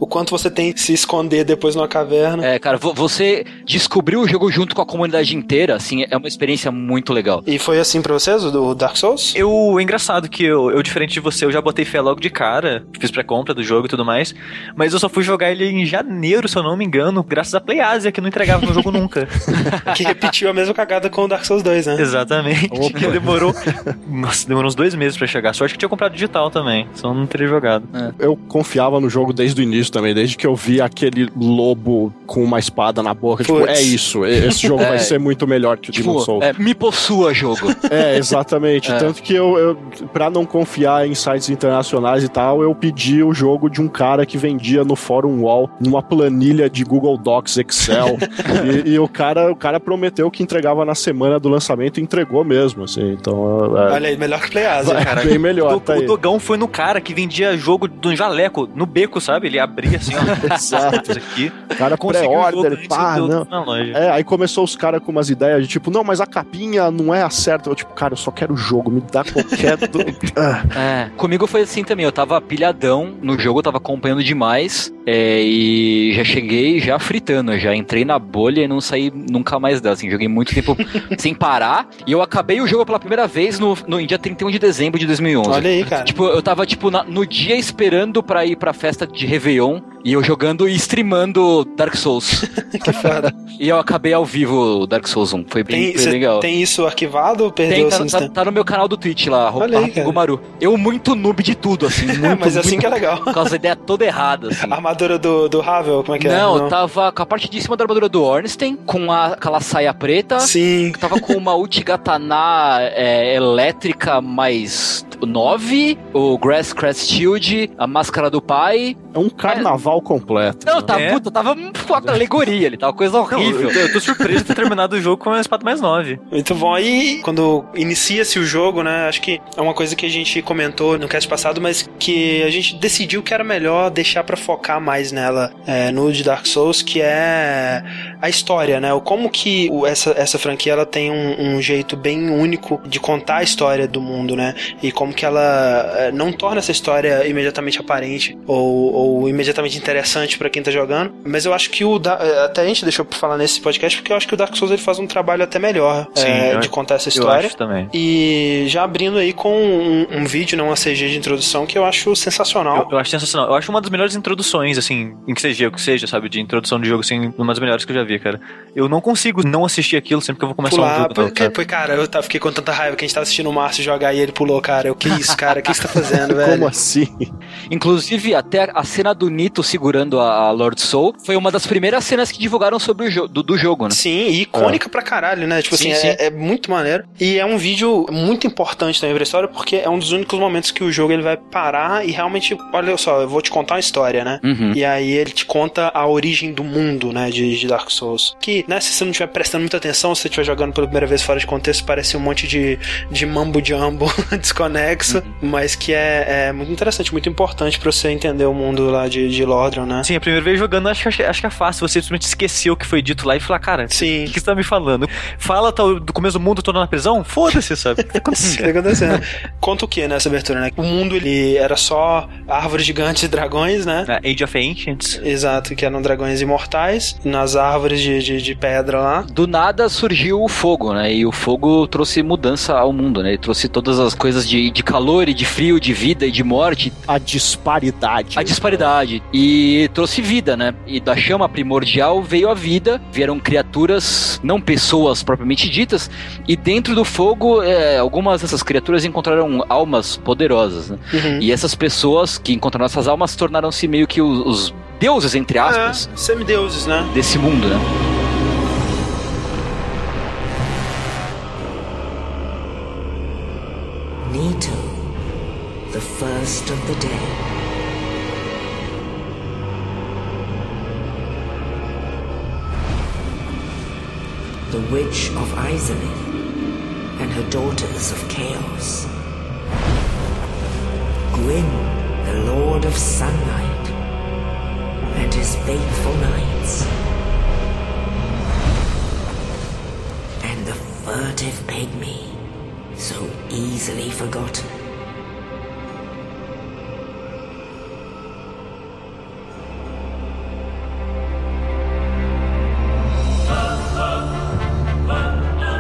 o quanto você tem que se esconder depois numa caverna. É, cara, você descobriu o jogo junto com a comunidade inteira, assim, é uma experiência muito legal. E foi assim pra vocês, o Dark Souls? Eu, é engraçado que eu, eu, diferente de você, eu já botei fé logo de cara, fiz pré-compra do jogo e tudo mais, mas eu só fui jogar ele em janeiro, se eu não me engano, graças a PlayAsia, que não entregava o jogo nunca. (laughs) que repetiu a mesma cagada com o Dark Souls 2, né? Exatamente. Que demorou, nossa, demorou uns dois meses para chegar. Sorte que tinha comprado digital também, só não teria jogado. É. Eu confiava no jogo desde o início também, desde que eu vi aquele lobo com uma espada na boca. Puts. Tipo, é isso, esse jogo (laughs) é. vai ser muito melhor que o tipo, Demon Souls. É, me possua jogo. É, exatamente. (laughs) É. Tanto que eu, eu, pra não confiar em sites internacionais e tal, eu pedi o jogo de um cara que vendia no Fórum Wall, numa planilha de Google Docs Excel. (laughs) e, e, o, cara, o cara prometeu que entregava na semana do lançamento e entregou mesmo, assim. Então. É, Olha aí, melhor que PlayAsia, cara. Bem melhor. O, tá o Dogão foi no cara que vendia jogo do jaleco no beco, sabe? Ele abria assim, ó. (laughs) Exato. aqui. Cara, pré-order, pá, não. É, aí começou os caras com umas ideias de tipo, não, mas a capinha não é a certa. Eu, tipo, cara, eu só quero o jogo, me dá qualquer. (laughs) do... é, comigo foi assim também. Eu tava pilhadão no jogo, eu tava acompanhando demais. É, e já cheguei já fritando, já entrei na bolha e não saí nunca mais dela. Assim, joguei muito tempo (laughs) sem parar. E eu acabei o jogo pela primeira vez no, no dia 31 de dezembro de 2011. Olha aí, cara. Tipo, eu tava, tipo, na, no dia esperando pra ir pra festa de Réveillon e eu jogando e streamando Dark Souls. (laughs) que foda. E eu acabei ao vivo Dark Souls 1. Foi bem, tem, legal. Tem isso arquivado ou perdeu tem, tá, tá, tá, no meu canal do Twitch lá, Gumaru. Eu muito noob de tudo, assim. (laughs) Muito, é, mas assim que é legal. Com as ideias toda errada, assim. A (laughs) armadura do, do Havel, como é que é? Não, tava com a parte de cima da armadura do Ornstein, com a, aquela saia preta. Sim. Tava com uma Uchigatana é, elétrica mais 9, o Grass Crest Shield, a máscara do pai. É um carnaval é. completo. Não, tá, é. puta, tava uma alegoria ali, tava coisa horrível. Não, eu, tô surpreso de ter terminado o jogo com a espada mais 9. Muito bom. Aí, quando inicia-se o jogo, né, acho que é uma coisa que a gente comentou no cast passado, mas que a gente decidiu que era melhor deixar para focar mais nela é, no de Dark Souls, que é a história, né? O como que essa, essa franquia ela tem um, um jeito bem único de contar a história do mundo, né? E como que ela eh, não torna essa história imediatamente aparente ou, ou imediatamente interessante para quem tá jogando. Mas eu acho que o. Eh, até a gente deixou pra falar nesse podcast, porque eu acho que o Dark Souls ele faz um trabalho até melhor Sim, é, de contar essa história. Eu acho também. E já abrindo aí com um, um vídeo, não uma CG de introdução, que eu acho sensacional. Eu, eu, acho sensacional. Eu acho uma das melhores introduções, assim, em que seja o que seja, sabe? De introdução de jogo, assim, uma das melhores que eu já vi, cara. Eu não consigo não assistir aquilo sempre que eu vou começar Pular, um jogo. Porque, não, cara. cara, eu fiquei com tanta raiva que a gente tava assistindo o Márcio jogar e ele pulou, cara. Eu, que isso, cara? O que você tá fazendo, (laughs) velho? Como assim? Inclusive, até a cena do Nito segurando a Lord Soul foi uma das primeiras cenas que divulgaram sobre o jo do, do, jogo, né? Sim, e icônica é. pra caralho, né? Tipo sim, assim, é, é, muito maneiro. E é um vídeo muito importante também pra história, porque é um dos únicos momentos que o jogo ele vai parar e realmente, olha só, eu vou te contar uma história, né? Uhum. E aí ele te conta a origem do mundo, né, de, de Dark Souls. Que, né, se você não estiver prestando muita atenção, se você estiver jogando pela primeira vez fora de contexto, parece um monte de, de mambo jumbo (laughs) uhum. mas que é, é, muito interessante, muito importante pra você entender o mundo lá de, de Lordran, né? Sim, a primeira vez jogando, acho que, acho que a fácil você simplesmente esquecer o que foi dito lá e falar, cara, Sim. o que, que você tá me falando? Fala tá, do começo do mundo, tô na prisão? Foda-se, sabe? (laughs) O que tá que acontecendo? tá acontecendo? Conta o que nessa abertura, né? O mundo ele era só árvores gigantes e dragões, né? Age of Ancients. Exato, que eram dragões imortais, nas árvores de, de, de pedra lá. Do nada surgiu o fogo, né? E o fogo trouxe mudança ao mundo, né? Ele trouxe todas as coisas de, de calor e de frio, de vida e de morte, A disparidade. a disparidade. E trouxe vida, né? E da chama primordial veio a vida, vieram criaturas, não pessoas propriamente ditas, e dentro do fogo, é, algumas dessas criaturas encontraram almas poderosas, né? Uhum. E essas pessoas que encontraram essas almas tornaram-se meio que os, os deuses, entre aspas, É, semideuses, né? desse mundo, né? The first of the day. The Witch of Izalith and her daughters of Chaos. Gwyn, the Lord of Sunlight, and his faithful knights. And the furtive pygmy so easily forgotten.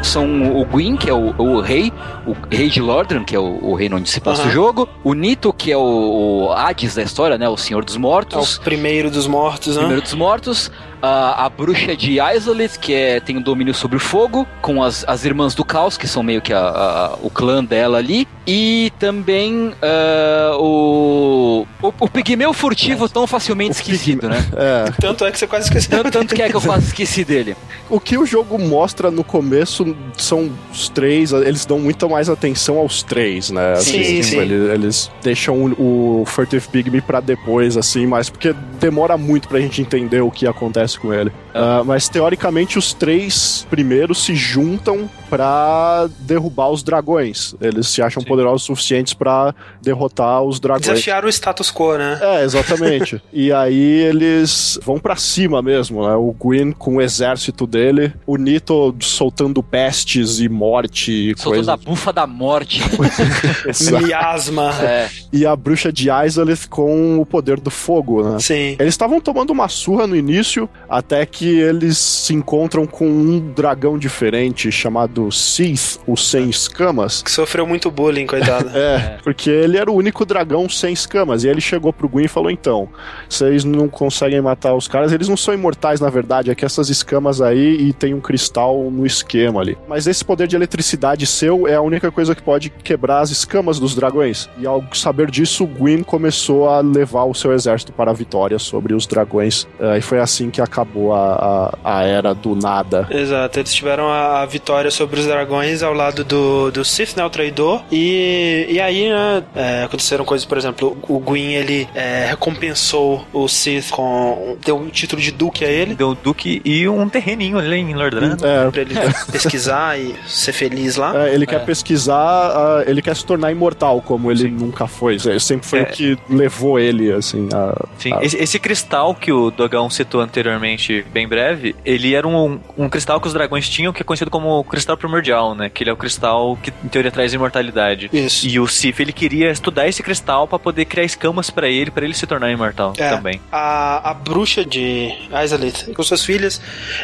São o Gwyn, que é o, o rei, o rei de Lordran, que é o, o reino onde se passa Aham. o jogo, o Nito, que é o, o Hades da história, né? O Senhor dos É Mortos. o primeiro dos mortos, né? Primeiro dos Mortos, a, a bruxa de Isolith, que é, tem o domínio sobre o fogo, com as, as irmãs do caos, que são meio que a- a- o clã dela ali, e também ah, o, o, o pigmeu furtivo tão facilmente esquecido, né? É. Tanto é que você quase esqueceu. Tanto, tanto que é que eu quase esqueci dele. O que o jogo mostra no começo são os três, eles dão muita mais atenção aos três, né? Sim, Assim, sim. Eles, eles deixam o, o Furtive Pygmy pra depois, assim, mas porque demora muito pra gente entender o que acontece com ele. Ah, mas teoricamente os três primeiros se juntam pra derrubar os dragões. Eles se acham poderosos o suficientes pra derrotar os dragões. Desafiar o status quo, né? É, exatamente. (laughs) e aí eles vão pra cima mesmo, né? O Gwyn com o exército dele, o Nito soltando pestes e morte e Soltando coisa. a bufa da morte. (laughs) Miasma. é. E a bruxa de Isolith com o poder do fogo, né? Sim. Eles estavam tomando uma surra no início, até que eles se encontram com um dragão diferente chamado Sith, o Sem Escamas. Que sofreu muito bullying, coitado. (laughs) É, porque ele era o único dragão sem escamas. E ele chegou pro Gwyn e falou: então, vocês não conseguem matar os caras, eles não são imortais, na verdade, é que essas escamas aí e tem um cristal no esquema ali. Mas esse poder de eletricidade seu é a única coisa que pode quebrar as escamas dos dragões. E ao saber disso, o Gwyn começou a levar o seu exército para a vitória sobre os dragões. Eh, e foi assim que acabou a, a, a era do nada. Exato, eles tiveram a, a vitória sobre os dragões ao lado do, do Sith, né, o traidor. E, e aí, né, é, aconteceram coisas, por exemplo, o Gwyn, ele é, recompensou o Sith com... deu um título de duque a ele. Deu um duque e um terreninho ali em Lordran. É, Pra ele pesquisar e ser feliz lá. É, ele quer pesquisar, ah, ele quer se tornar imortal, como ele nunca foi. Sempre foi É. o que levou ele, assim, a. Sim, a- esse, esse cristal que o Dogão citou anteriormente, bem breve, ele era um, um cristal que os dragões tinham, que é conhecido como cristal primordial, né? Que ele é o cristal que, em teoria, traz imortalidade. Isso. E o Sif, ele queria estudar esse cristal pra poder criar escamas pra ele, pra ele se tornar imortal É, também. A, a bruxa de Isolith, com suas filhas,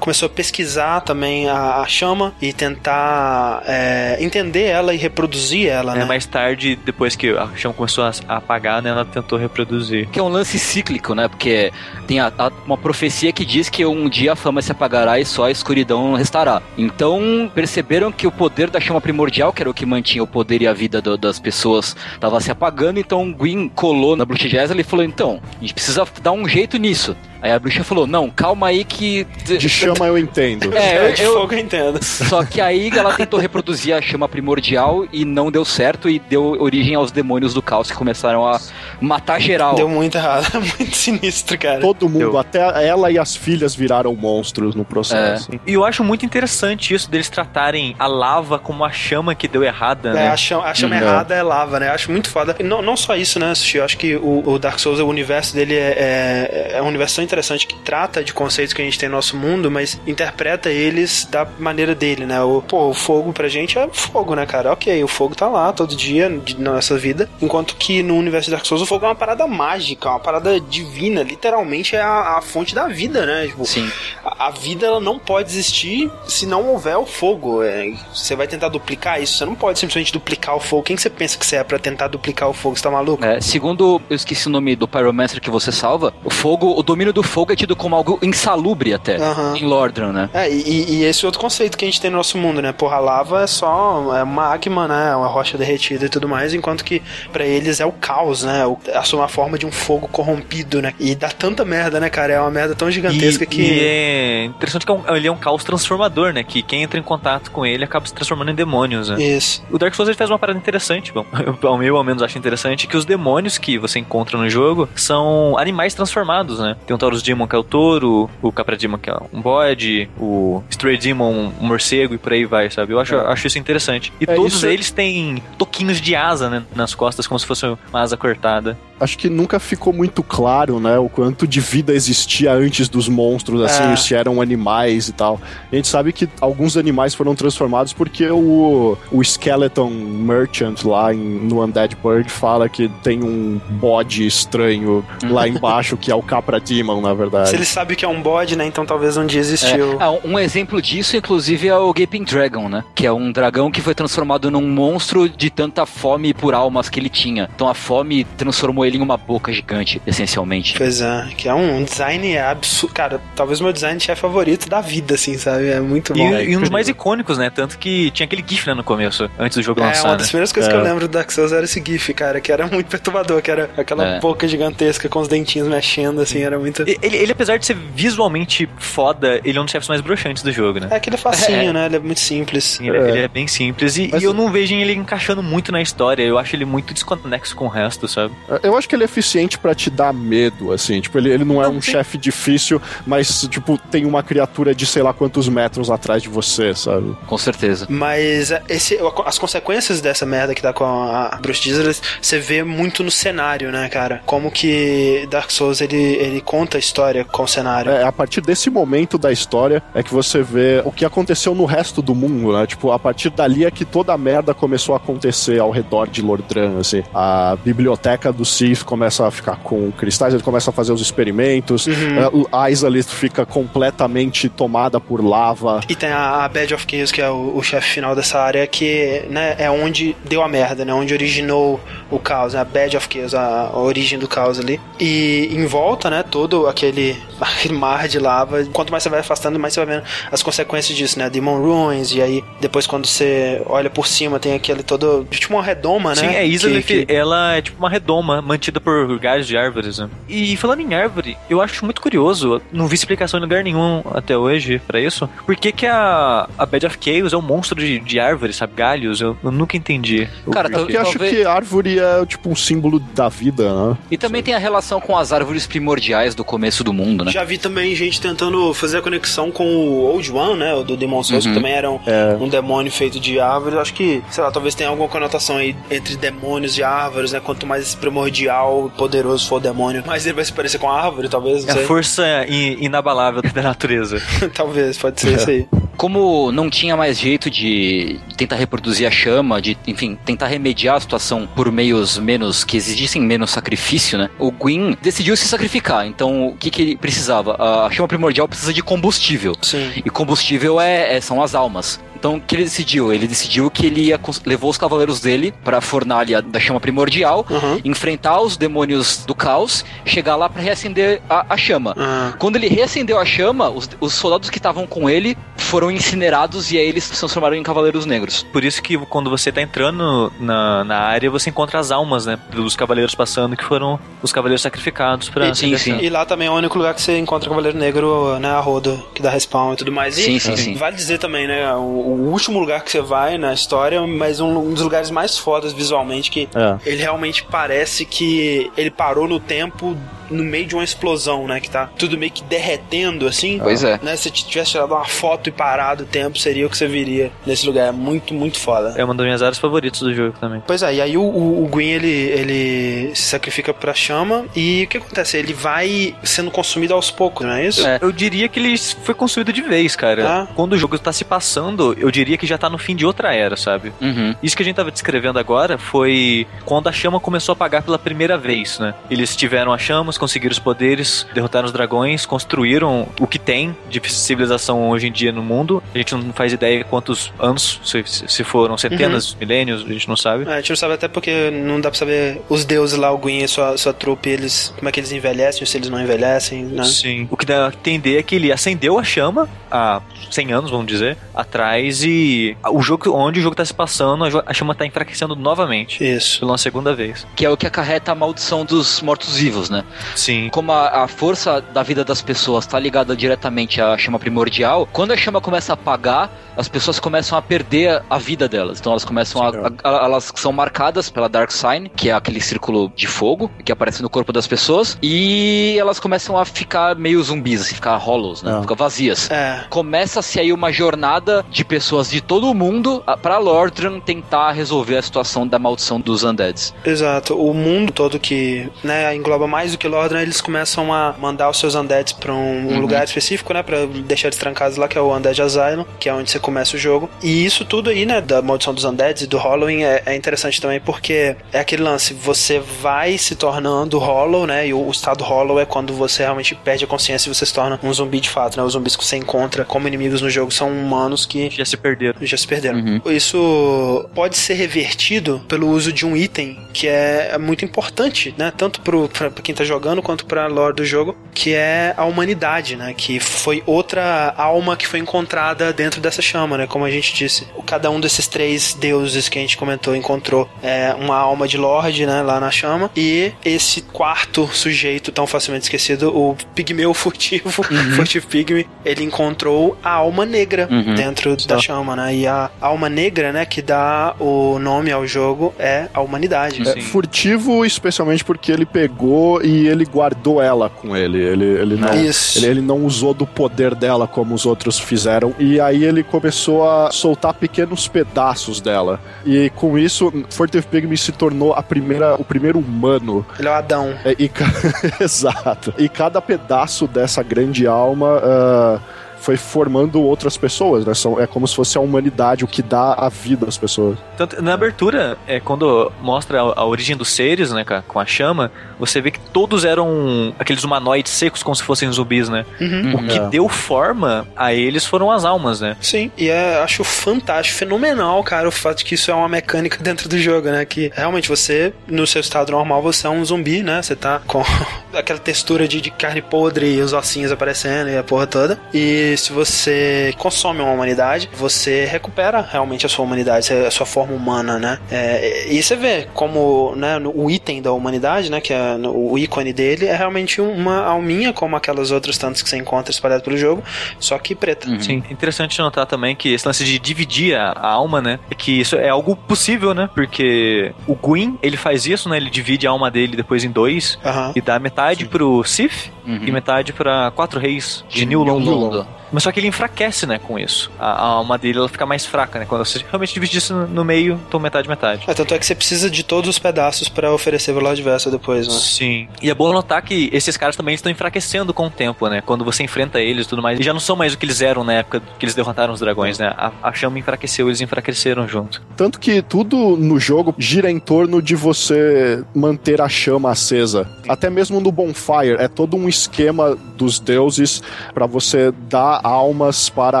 começou a pesquisar também a, a chama e tentar é, entender ela e reproduzir ela, É, né? mais tarde, depois que a chama começou a, a apagar, né, ela tentou reproduzir. Que é um lance cíclico, né? Porque tem a- a- uma profecia que diz que um dia a fama se apagará e só a escuridão restará. Então perceberam que o poder da chama primordial, que era o que mantinha o poder e a vida do- das pessoas, estava se apagando. Então Gwyn colou na bruxa de Ezra e falou: então, a gente precisa dar um jeito nisso. Aí a bruxa falou: não, calma aí que. De chama eu entendo. É, eu, de eu- fogo eu entendo. Só que aí ela tentou reproduzir a chama primordial e não deu certo e deu origem aos demônios do caos que começaram a matar geral. Deu muito errado, (laughs) muito sinistro, cara. Todo mundo, Eu- até ela e as filhas viraram monstros no processo. E eu acho muito interessante isso deles tratarem a lava como a chama que deu errada, É, né? a chama, a chama Hum, é. errada é lava, né? Acho muito foda. E Não, não só isso, né, Sushi? Eu acho que o, o Dark Souls, o universo dele é, é, é um universo tão interessante que trata de conceitos que a gente tem no nosso mundo, mas interpreta eles da maneira dele, né? O, pô, o fogo pra gente é fogo, né, cara? Ok, o fogo tá lá todo dia de, na nossa vida, enquanto que no universo de Dark Souls o fogo é uma parada mágica, uma parada divina, literalmente é a, a fonte da vida, né? Tipo, Sim. a, a vida ela não pode existir se não houver o fogo. É, você vai tentar duplicar isso, você não pode simplesmente duplicar o fogo. Quem que você pensa que você é pra tentar duplicar o fogo? Você tá maluco? É, segundo, eu esqueci o nome do Pyromancer que você salva, o fogo, o domínio do fogo é tido como algo insalubre até, Aham. em Lordran, né? É, e, e esse outro conceito que a gente tem no nosso mundo, né? Porra, a lava é só é magma, né? É uma rocha derretida e tudo mais, enquanto que pra eles é o caos, né? O, assume a forma de um fogo corrompido, né? E dá tanta merda, né, cara? É uma merda tão gigantesca e, que. e é interessante que é um- ele é um caos transformador, né? Que quem entra em contato com ele acaba se transformando em demônios, né? Isso. O Dark Souls ele faz uma parada interessante, bom, (laughs) ao meu ao menos acho interessante, que os demônios que você encontra no jogo são animais transformados, né? Tem o Taurus Demon que é o touro, o Capra Demon que é um bode, o Stray Demon um morcego e por aí vai, sabe? Eu acho, acho isso interessante. E É, todos isso- eles têm toquinhos de asa, né? Nas costas, como se fosse uma asa cortada. Acho que nunca ficou muito claro, né, o quanto de vida existia antes dos monstros, assim, É. se eram animais e tal. A gente sabe que alguns animais foram transformados porque o, o Skeleton Merchant lá em- no Undead Bird fala que tem um bode estranho lá (laughs) embaixo, que é o Capra Demon, na verdade. Se ele sabe que é um bode, né? Então talvez um dia existiu. É, ah, um exemplo disso, inclusive, é o Gaping Dragon, né? Que é um dragão que foi transformado num monstro de tanta fome por almas que ele tinha. Então a fome transformou ele em uma boca gigante, essencialmente. Pois é, que é um design absurdo. Cara, talvez o meu design de chefe favorito da vida, assim, sabe? É muito E, bom. e um dos mais icônicos, né? Tanto que tinha aquele GIF né, no começo, antes do jogo É, lançar. uma né? das primeiras coisas É. que eu lembro do Dark Souls era esse GIF, cara, que era muito (laughs) perturbador, que era aquela É. boca gigantesca com os dentinhos mexendo, assim, era muito. Ele, ele, apesar de ser visualmente foda, ele é um dos chefes mais broxantes do jogo, né? É aquele facinho, (laughs) É. né? Ele é muito simples. Ele, ele é bem simples e, Mas- e eu não vejo ele encaixando muito na história. Eu acho ele muito desconexo com o resto, sabe? Eu acho que ele é eficiente pra te dar medo, assim. Tipo, ele, ele não é um chefe difícil, mas, tipo, tem uma criatura de sei lá quantos metros atrás de você, sabe? Com certeza. Mas é, esse, as consequências dessa merda que dá com a Bruce Diesel, você vê muito no cenário, né, cara? Como que Dark Souls ele, ele conta a história com o cenário. É a partir desse momento da história é que você vê o que aconteceu no resto do mundo, né? Tipo, a partir dali é que toda a merda começou a acontecer ao redor de Lordran, assim. A biblioteca do Sith começa a ficar com cristais, ele começa a fazer os experimentos, Uhum. a Isalith fica completamente tomada por lava. E tem a, a Bad of Chaos, que é o, o chefe final dessa área, que né, é onde deu a merda, né? Onde originou o caos, né? A Bad of Chaos, a, a origem do caos ali. E em volta, né, todo aquele, (laughs) aquele mar de lava. Quanto mais você vai afastando, mais você vai vendo as consequências disso, né? Demon Ruins, e aí depois quando você olha por cima, tem aquele todo. Tipo uma redoma, né? Sim, é Isolith, Que- que- ela é tipo uma redoma mantida por galhos de árvores. Né? E falando em árvore, eu acho muito curioso, não vi explicação em lugar nenhum até hoje pra isso. Por que, que a, a Bed of Chaos é um monstro de, de árvores, sabe? Galhos? Eu, eu nunca entendi. Cara, Porque eu tal- acho talvez- que árvore é, tipo, um símbolo da vida, né? E também tem a relação com as árvores primordiais do começo do mundo, né? Já vi também gente tentando fazer a conexão com o Old One, né? O do Demon Souls, Uhum. que também era um, É. um demônio feito de árvores. Acho que, sei lá, talvez tenha alguma conotação aí entre demônios e árvores, né? Quanto mais primordial e poderoso for o demônio, mais ele vai se parecer com a árvore, talvez. É a força inabalável da natureza. (laughs) talvez, pode ser isso aí. (laughs) Como não tinha mais jeito de tentar reproduzir a chama, de, enfim, tentar remediar a situação por meios menos, que exigissem menos sacrifício, né? O Gwyn decidiu se sacrificar. Então, o que, que ele precisava? A chama primordial precisa de combustível. Sim. E combustível é, é- são as almas. Então, o que ele decidiu? Ele decidiu que ele ia, levou os cavaleiros dele pra fornalha da chama primordial, Uhum. enfrentar os demônios do caos, chegar lá pra reacender a, a chama. Ah, Quando ele reacendeu a chama, os, os soldados que estavam com ele foram incinerados e aí eles se transformaram em cavaleiros negros. Por isso que quando você tá entrando na, na área, você encontra as almas, né? Dos cavaleiros passando, que foram os cavaleiros sacrificados pra E- sim, salvação. E lá também é o único lugar que você encontra o Cavaleiro Negro, né, a rodo, que dá respawn e tudo mais. E Sim, sim, sim. Vale dizer também, né, o, o último lugar que você vai na história, mas um, um dos lugares mais fodas visualmente, que É. ele realmente parece que ele parou no tempo no meio de uma explosão, né? Que tá tudo meio que derretendo, assim. Pois é. Né, se tivesse tirado uma foto e parado o tempo, seria o que você viria nesse lugar. É muito, muito foda. É uma das minhas áreas favoritas do jogo também. Pois é, e aí o, o, o Gwyn, ele, ele se sacrifica pra chama e o que acontece? Ele vai sendo consumido aos poucos, não é isso? É, eu diria que ele foi consumido de vez, cara. Ah. Quando o jogo tá se passando, eu diria que já tá no fim de outra era, sabe? Uhum. Isso que a gente tava descrevendo agora foi quando a chama começou a apagar pela primeira vez, né? Eles tiveram as chamas, conseguiram os poderes, derrotaram os dragões, construíram o que tem de civilização hoje em dia no mundo. A gente não faz ideia quantos anos, se, se foram centenas, milênios, a gente não sabe. É, a gente não sabe até porque não dá pra saber os deuses lá, o Gwyn e sua, sua trupe, eles, como é que eles envelhecem ou se eles não envelhecem, né? Sim. O que dá a entender é que ele acendeu a chama há 100 anos, vamos dizer, atrás e o jogo onde o jogo tá se passando, a chama tá enfraquecendo novamente. Isso. Pela segunda vez. Que é o que acarreta a maldição dos mortos-vivos, né? Sim. Como a, a força da vida das pessoas está ligada diretamente à chama primordial, quando a chama começa a apagar, as pessoas começam a perder a vida delas. Então elas começam a, a- a- Elas são marcadas pela Dark Sign, que é aquele círculo de fogo que aparece no corpo das pessoas, e elas começam a ficar meio zumbis, assim, ficar hollows, né? Ah. Ficar vazias. É, Começa-se aí uma jornada de pessoas de todo o mundo pra Lordran tentar resolver a situação da maldição dos Undeads. exato. O mundo todo que né, engloba mais do que Lordran, eles começam a mandar os seus undeads pra um, um Uhum. lugar específico, né? Pra deixar eles trancados lá, que é o Undead Asylum, que é onde você começa o jogo. E isso tudo aí, né, da maldição dos undeads e do Hollowing é, é interessante também porque é aquele lance, você vai se tornando Hollow, né? E o, o estado Hollow é quando você realmente perde a consciência e você se torna um zumbi de fato, né? Os zumbis que você encontra como inimigos no jogo são humanos que Já se perderam. já se perderam. Uhum. Isso pode ser revertido pelo uso de um item que é é muito importante, né? Tanto pro, pra, pra quem tá jogando quanto pra lore do jogo, que é a humanidade, né? Que foi outra alma que foi encontrada dentro dessa chama, né? Como a gente disse. Cada um desses três deuses que a gente comentou encontrou é, uma alma de Lorde, né? Lá na chama. E esse quarto sujeito tão facilmente esquecido, o pigmeu (laughs) furtivo, furtivo pigme, ele encontrou a alma negra Uhum. dentro da chama, né? E a alma negra, né, que dá o nome ao jogo é a humanidade. É furtivo, especialmente porque ele pegou e ele guardou ela com ele. Ele, ele, não, ele, ele não usou do poder dela como os outros fizeram. E aí ele começou a soltar pequenos pedaços dela. E com isso, Furtive Pigme se tornou a primeira, o primeiro humano. Ele é o Adão. É, e (laughs) Exato. E cada pedaço dessa grande alma. ah, foi formando outras pessoas, né? São, é como se fosse a humanidade, o que dá a vida às pessoas. Tanto, na abertura, é, quando mostra a, a origem dos seres, né, com a chama, você vê que todos eram aqueles humanoides secos como se fossem zumbis, né? Uhum. O que É. deu forma a eles foram as almas, né? Sim, e é, acho fantástico, fenomenal, cara, o fato de que isso é uma mecânica (laughs) dentro do jogo, né? Que realmente você, no seu estado normal, você é um zumbi, né? Você tá com (laughs) aquela textura de, de carne podre e os ossinhos aparecendo e a porra toda. E se você consome uma humanidade, você recupera realmente a sua humanidade, a sua forma humana, né? É, e você vê como né, no- o item da humanidade, né? Que é o ícone dele, é realmente uma alminha, como aquelas outras tantas que você encontra espalhadas pelo jogo, só que preta. Sim, interessante notar também que esse lance de dividir a, a alma, né? É que isso é algo possível, né? Porque o Gwyn, ele faz isso, né? Ele divide a alma dele depois em dois Aham. e dá metade pro Sif Uhum. e metade pra quatro reis de New New London. Londo. Mas só que ele enfraquece, né, com isso. A, a alma dele ela fica mais fraca, né? Quando você realmente divide isso no, no meio, então metade, metade. É, tanto é que você precisa de todos os pedaços pra oferecer lado adverso depois, né? Sim. E é bom notar que esses caras também estão enfraquecendo com o tempo, né? Quando você enfrenta eles e tudo mais. Eles já não são mais o que eles eram na época que eles derrotaram os dragões, né? A, a chama enfraqueceu, eles enfraqueceram junto. Tanto que tudo no jogo gira em torno de você manter a chama acesa. Até mesmo no Bonfire, é todo um esquema dos deuses para você dar almas para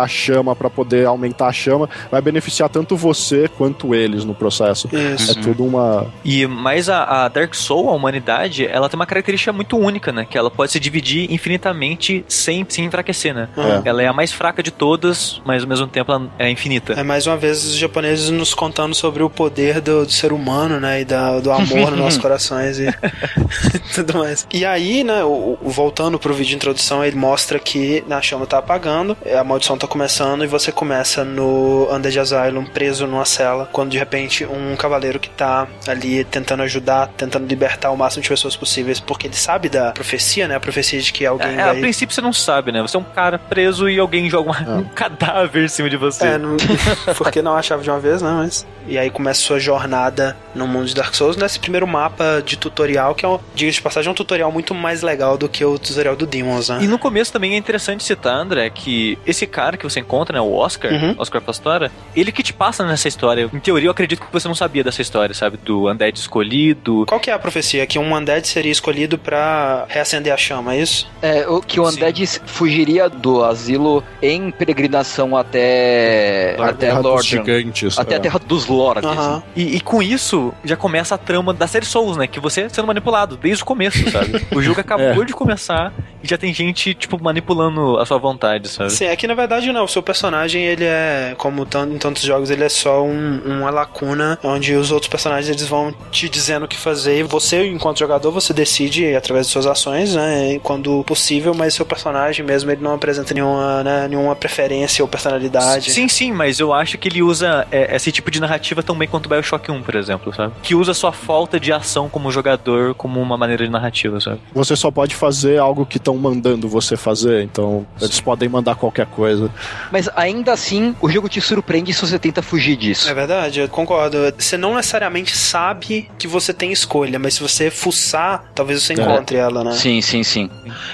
a chama, para poder aumentar a chama. Vai beneficiar tanto você quanto eles no processo. Isso. É tudo uma. E mais a, a Dark Soul, a humanidade, ela tem uma característica muito única, né? Que ela pode se dividir infinitamente sem se enfraquecer, né? Aham. Ela é a mais fraca de todas, mas ao mesmo tempo ela é infinita. É mais uma vez os japoneses nos contando sobre o poder do, do ser humano, né? E da, do amor nos nossos (laughs) corações e (laughs) tudo mais. E aí, né, o, o- voltando pro vídeo de introdução, ele mostra que a chama tá apagando a maldição tá começando e você começa no Undead Asylum preso numa cela, quando de repente um cavaleiro que tá ali tentando ajudar, tentando libertar o máximo de pessoas possíveis, porque ele sabe da profecia, né? A profecia de que alguém É, vai... A princípio você não sabe, né? Você é um cara preso e alguém joga uma- um cadáver em cima de você. É, não... (laughs) porque não achava de uma vez, né? Mas... E aí começa a sua jornada no mundo de Dark Souls nesse primeiro mapa de tutorial, que é, um, diga de passagem, é um tutorial muito mais legal do que o tutorial do Demons, né? E no começo também é interessante citar, André, que esse cara que você encontra, né, o Oscar, Uhum. Oscar Pastora, ele que te passa nessa história. Em teoria, eu acredito que você não sabia dessa história, sabe? Do Undead escolhido. Qual que é a profecia? Que um Undead seria escolhido pra reacender a chama, é isso? É, o, que o Undead fugiria do asilo em peregrinação até, Da até Terra dos Lordran. Gigantes. Até é. a Terra dos Lords. Aham. E, e com isso, já começa a trama da série Souls, né? Que você é sendo manipulado desde o começo, sabe? O jogo (laughs) acabou É. de começar e já tem gente, tipo, manipulando a sua vontade, sabe? Sim, é que na verdade não. O seu personagem, ele é, como em tantos jogos, ele é só um- uma lacuna onde os outros personagens eles vão te dizendo o que fazer e você, enquanto jogador, você decide através de suas ações, né? Quando possível, mas seu personagem mesmo, ele não apresenta nenhuma, né, nenhuma preferência ou personalidade. Sim, sim, mas eu acho que ele usa é, esse tipo de narrativa tão bem quanto o Bioshock 1, por exemplo, sabe? Que usa sua falta de ação como jogador como uma maneira de narrativa, sabe? Você só pode fazer algo que estão mandando você fazer, então eles podem mandar qualquer coisa. Mas ainda assim, o jogo te surpreende se você tenta fugir disso. É verdade, eu concordo. Você não necessariamente sabe que você tem escolha, mas se você fuçar, talvez você encontre ela, né? Sim, sim, sim.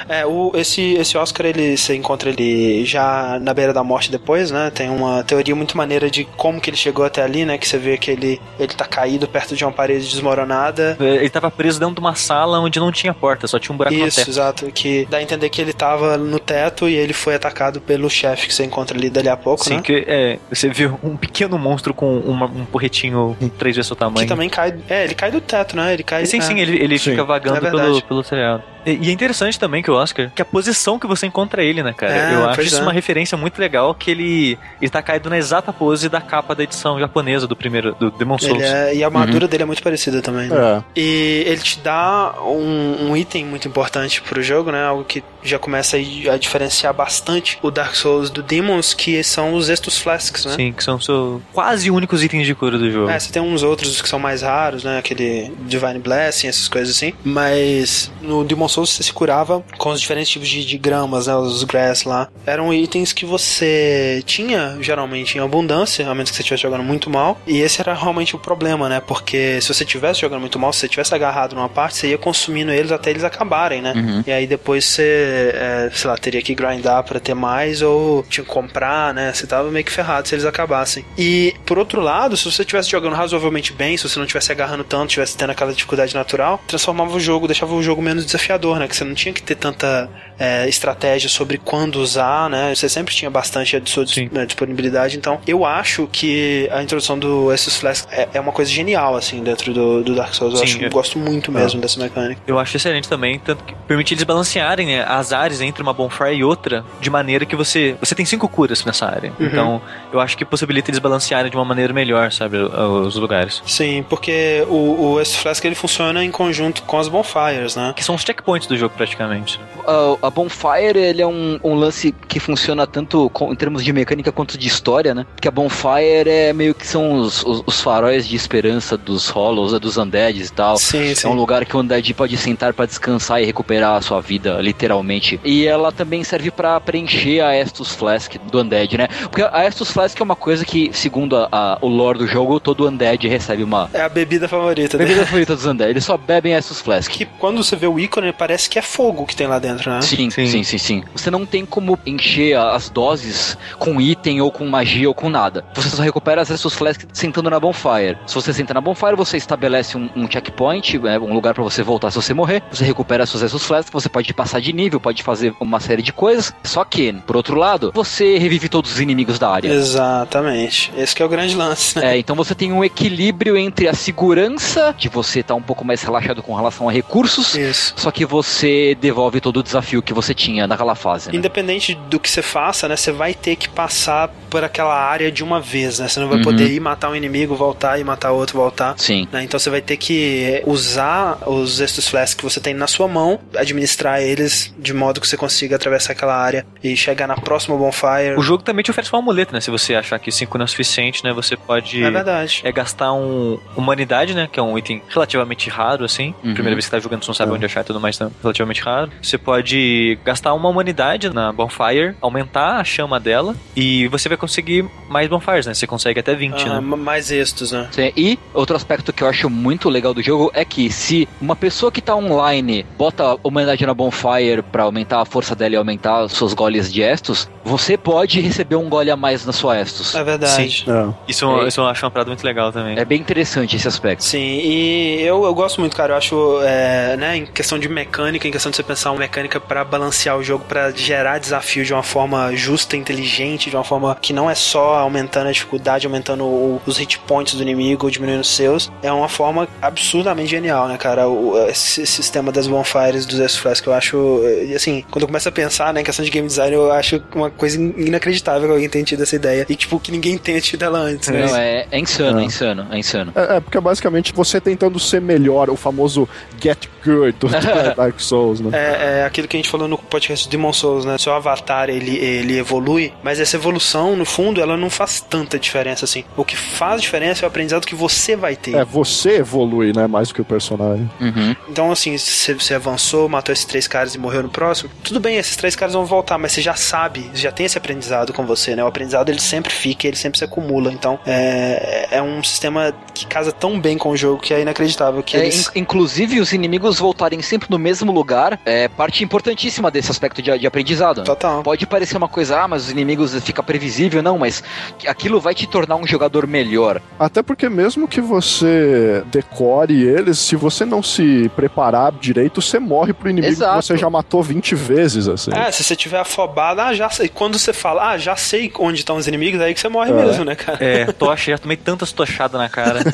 É, o, esse, esse Oscar, ele, você encontra ele já na beira da morte depois, né? Tem uma teoria muito maneira de como que ele chegou até ali, né? Que você vê que ele, ele tá caído perto de uma parede desmoronada. É, Ele tava preso dentro de uma sala onde não tinha porta, só tinha um buraco no Isso, teto. exato. Que dá a entender que ele tava no teto e ele foi atacado pelo chefe que você encontra ali dali a pouco, Sim, né? que é, você viu um pequeno monstro com uma- um porretinho três vezes o seu Que tamanho. também cai. É, ele cai do teto, né? Ele cai. Sim, é. sim, ele, ele Sim. fica vagando É pelo, pelo telhado. E, e é interessante também que o Oscar, que a posição que você encontra ele, né, cara? É, Eu acho isso é. uma referência muito legal, que ele, ele tá caído na exata pose da capa da edição japonesa do primeiro, do Demon Souls. É, e a armadura dele é muito parecida também. Né? É. E ele te dá um, um item muito importante pro jogo, né? Algo que já começa a, a diferenciar bastante o Dark Souls do Demons, que são os Estus Flasks, né? Sim, que são seus quase únicos itens de cura do jogo. É, você tem uns outros que são mais raros, né? Aquele Divine Blessing, essas coisas assim. Mas no Demon Souls você se curava com os diferentes tipos de, de gramas, né? Os grass lá. Eram itens que você tinha geralmente em abundância, a menos que você estivesse jogando muito mal. E esse era realmente o problema, né? Porque se você estivesse jogando muito mal, se você tivesse agarrado numa parte, você ia consumindo eles até eles acabarem, né? Uhum. E aí depois você, é, sei lá, teria que grindar pra ter mais ou tinha que comprar, né? Você tava meio que ferrado se eles acabassem. E por outro lado, se você estivesse jogando razoavelmente bem, se você não estivesse agarrando tanto, estivesse tendo aquela dificuldade natural, transformava o jogo, deixava o jogo menos desafiador, né? Que você não tinha que ter tanta é, estratégia sobre quando usar, né? Você sempre tinha bastante à sua Sim. né, disponibilidade. Então, eu acho que a introdução do Essus Flask é, é uma coisa genial, assim, dentro do, do Dark Souls. Eu Sim, acho, é. eu gosto muito mesmo dessa mecânica. Eu acho excelente também, tanto que permite eles balancearem né, as áreas entre uma bonfire e outra, de maneira que você. Você tem cinco curas nessa área. Uhum. Então, eu acho que possibilita eles balancearem de uma maneira melhor, sabe, os lugares. Sim, porque o, o Estus Flask ele funciona em conjunto com as bonfires, né? Que são os checkpoints do jogo, praticamente. A, a Bonfire, ele é um, um lance que funciona tanto com- em termos de mecânica quanto de história, né? Que a Bonfire é meio que são os, os, os faróis de esperança dos Hollows, né, dos Undeads e tal. Sim, sim. É um lugar que o Undead pode sentar pra descansar e recuperar a sua vida, literalmente. E ela também serve pra preencher a Estus Flask do Undead, né? Porque a Estus Flask é uma coisa que, segundo a- a- o lore do jogo, todo Undead recebe uma É a bebida favorita bebida favorita dos Undead. Eles só bebem Estus Flask. Que quando você vê o ícone, parece que é fogo que tem lá dentro, né? Sim, Sim. sim, sim, sim, Você não tem como encher as doses com item ou com magia ou com nada. Você só recupera as Ressus Flask sentando na Bonfire. Se você senta na Bonfire, você estabelece um, um checkpoint, né, um lugar pra você voltar se você morrer. Você recupera as suas Ressus Flask, você pode passar de nível, pode fazer uma série de coisas. Só que, por outro lado, você revive todos os inimigos da área. Exatamente. Esse que é o grande lance, né? É, então você tem um equilíbrio entre a segurança de você estar um pouco mais relaxado com relação a recursos, Isso. só que você devolve todo o desafio que você tinha naquela fase. Né? Independente do que você faça, né? Você vai ter que passar por aquela área de uma vez, né? Você não vai Uhum. poder ir matar um inimigo, voltar e matar outro, voltar. Sim. né? Então você vai ter que usar os Estus Flasks que você tem na sua mão, administrar eles de modo que você consiga atravessar aquela área e chegar na próxima bonfire. O jogo também te oferece uma muleta, né? Se você achar que 5 não é suficiente, né? Você pode. É verdade. É gastar um humanidade, né? Que é um item relativamente raro, assim. Uhum. Primeira vez que tá jogando, você não sabe É. onde achar e tudo mais, relativamente raro. Você pode gastar uma humanidade na bonfire, aumentar a chama dela, e você vai conseguir mais bonfires, né? Você consegue até 20, Ah, né? ma- mais estos, né? Sim, E outro aspecto que eu acho muito legal do jogo é que se uma pessoa que tá online bota a humanidade na bonfire pra aumentar a força dela e aumentar seus goles de Estus, você pode receber um gole a mais na sua Estus. É verdade. É. Isso, É. isso eu acho uma parada muito legal também. É bem interessante esse aspecto. Sim, e eu, eu gosto muito, cara. Eu acho, é, né, em questão de mecânica, em questão de você pensar uma mecânica pra balancear o jogo, pra gerar desafio de uma forma justa, inteligente, de uma forma que não é só aumentando a dificuldade, aumentando o- os hit points do inimigo ou diminuindo os seus, é uma forma absurdamente genial, né, cara? O, esse sistema das bonfires dos S-Flash que eu acho, e, assim, quando eu começo a pensar, né, em questão de game design, eu acho uma coisa in- inacreditável que alguém tenha tido essa ideia e, tipo, que ninguém tenha tido ela antes, né? Não, é, é insano, É. é insano, é insano. É, é, porque basicamente você tentando ser melhor, o famoso get good do (laughs) Dark Souls, né? É, é aquilo que a gente falou no podcast do Demon Souls, né? Seu avatar, ele, ele evolui, mas essa evolução, no fundo, ela não faz tanta diferença assim. O que faz diferença é o aprendizado que você vai ter. É, você evolui, né? Mais do que o personagem. Uhum. Então, assim, se você avançou, matou esses três caras e morreu no próximo, tudo bem, esses três caras vão voltar, mas você já sabe, você já tem esse aprendizado com você, né? O aprendizado, ele sempre fica, ele sempre se acumula. Então, é, é um sistema que casa tão bem com o jogo que é inacreditável. Que É, eles... in- inclusive, os inimigos voltarem sempre no mesmo lugar é parte importantíssima desse aspecto de, de aprendizado. Total. Pode parecer uma coisa, ah, mas os inimigos fica previsível, não, mas aquilo vai te tornar um jogador melhor. Até porque mesmo que você decore eles, se você não se preparar direito, você morre pro inimigo Exato. que você já matou 20 vezes, assim. É, se você tiver afobado, ah, já sei. Quando você fala, ah, já sei onde estão os inimigos, é aí que você morre É. mesmo, né, cara? É, tocha, já tomei tantas tochadas na cara. (laughs)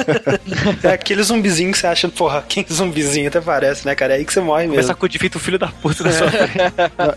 É aquele zumbizinho que você acha, porra, quem zumbizinho até parece, né, cara? É aí que você morre Começa a mesmo. codificar o filho da puta na sua frente.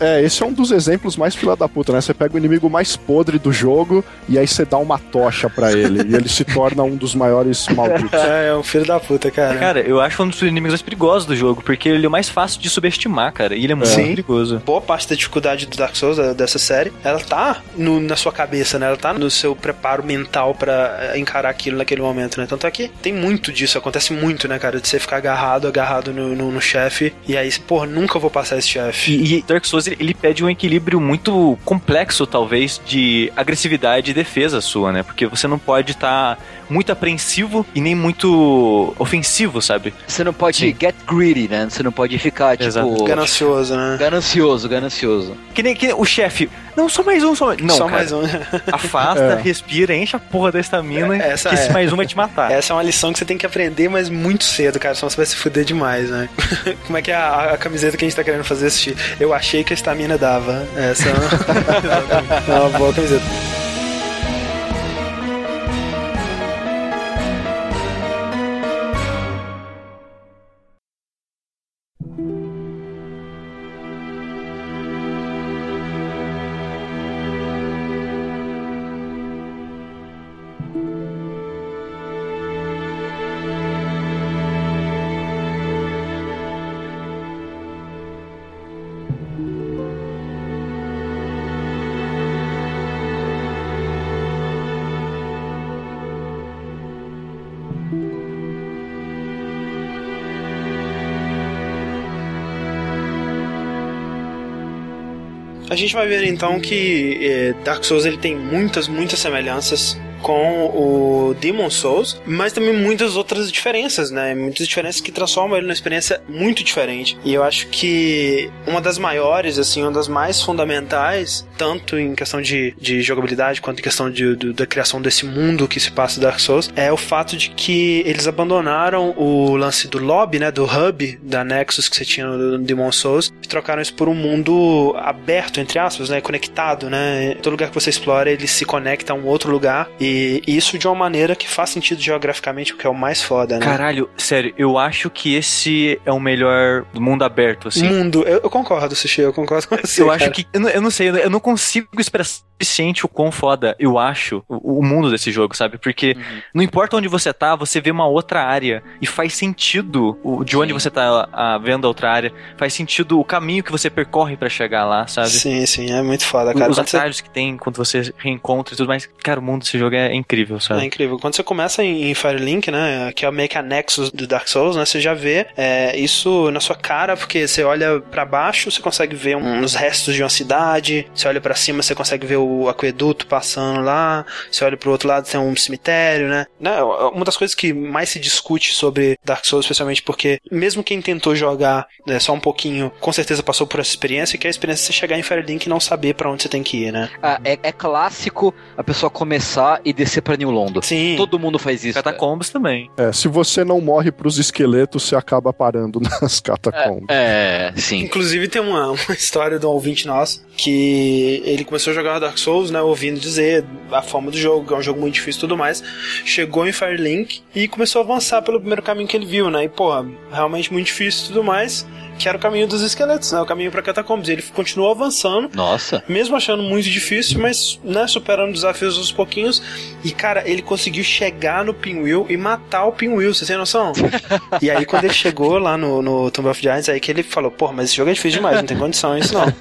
(laughs) É, esse é um dos exemplos mais fila da puta, né? Você pega o inimigo mais podre do jogo e aí você dá uma tocha pra ele e ele se torna um dos maiores malditos. (laughs) É, é um filho da puta, cara. Cara, eu acho um dos inimigos mais perigosos do jogo, porque ele é o mais fácil de subestimar, cara. E ele é muito Sim. perigoso. Boa parte da dificuldade do Dark Souls, da- dessa série, ela tá no- na sua cabeça, né? Ela tá no seu preparo mental pra eh, encarar aquilo naquele momento, né? Tanto é que tem muito disso, acontece muito, né, cara? De você ficar agarrado, agarrado no, no, no chefe, e aí, porra, nunca vou passar esse chefe. E, e Dark Souls, ele, pede um equilíbrio muito complexo, talvez, de agressividade e defesa sua, né? Porque você não pode estar muito apreensivo e nem muito ofensivo, sabe? Você não pode Sim. get greedy, né? Você não pode ficar, tipo, Exato. Ganancioso, né? ganancioso, ganancioso. Que nem, que nem o chefe. Não, só mais um, só mais Não, Só cara. mais um. (laughs) Afasta, É. respira, enche a porra da estamina, É, que esse é. mais um vai te matar. Essa é uma lição que você tem que aprender, mas muito cedo, cara. Senão você vai se fuder demais, né? (laughs) Como é que é a, a camiseta que a gente tá querendo fazer assistir? Eu achei que a estamina dava. Essa é uma, (laughs) é uma boa camiseta. Gente vai ver então que eh, Dark Souls ele tem muitas, muitas semelhanças com o Demon Souls, mas também muitas outras diferenças, né? Muitas diferenças que transformam ele numa experiência muito diferente. E eu acho que uma das maiores, assim, uma das mais fundamentais, tanto em questão de, de jogabilidade quanto em questão de, do- da criação desse mundo que se passa Dark Souls, é o fato de que eles abandonaram o lance do lobby, né? Do hub da Nexus que você tinha no Demon Souls e trocaram isso por um mundo aberto, entre aspas, né? Conectado, né? Todo lugar que você explora, ele se conecta a um outro lugar e E isso de uma maneira que faz sentido geograficamente, o que é o mais foda, né? Caralho, sério, eu acho que esse é o melhor do mundo aberto, assim. Mundo, eu, eu concordo, Sushi, eu concordo com você. Eu cara. acho que. Eu não, eu não sei, eu não- eu não consigo expressar o suficiente o quão foda eu acho o, o mundo desse jogo, sabe? Porque não importa onde você tá, você vê uma outra área e faz sentido o, de onde Sim. você tá ah, vendo a outra área, faz sentido o caminho que você percorre pra chegar lá, sabe? Sim, sim, é muito foda, cara. Os Quando você- atalhos que tem quando você reencontra e tudo mais. Cara, o mundo desse jogo é incrível, É sabe? incrível. Quando você começa em, em Firelink, né, que é meio que a Nexus do Dark Souls, né, você já vê é, isso na sua cara, porque você olha pra baixo, você consegue ver uns restos de uma cidade, você olha pra cima, você consegue ver o aqueduto passando lá, você olha pro outro lado, tem um cemitério, né? né uma das coisas que mais se discute sobre Dark Souls, especialmente porque mesmo quem tentou jogar né, só um pouquinho, com certeza passou por essa experiência, que é a experiência de você chegar em Firelink e não saber pra onde você tem que ir, né? Ah, é, é clássico a pessoa começar e descer pra New London. Sim. Todo mundo faz isso. cara. Catacombs também. É, se você não morre pros esqueletos, você acaba parando (laughs) nas catacombas. É, sim. Inclusive tem uma, uma história de um ouvinte nosso que ele começou a jogar Dark Souls, né? Ouvindo dizer a forma do jogo, que é um jogo muito difícil e tudo mais. Chegou em Firelink e começou a avançar pelo primeiro caminho que ele viu, né? E, porra, realmente muito difícil e tudo mais. Que era o caminho dos esqueletos, né? O caminho pra catacombas. E ele continuou avançando. Nossa. Mesmo achando muito difícil, mas, né, superando desafios aos pouquinhos. E, cara, ele conseguiu chegar no Pinwheel e matar o Pinwheel, você tem noção? (laughs) e aí, quando ele chegou lá no, no Tomb of Giants, aí que ele falou, pô, mas esse jogo é difícil demais, não tem condição isso não. (laughs)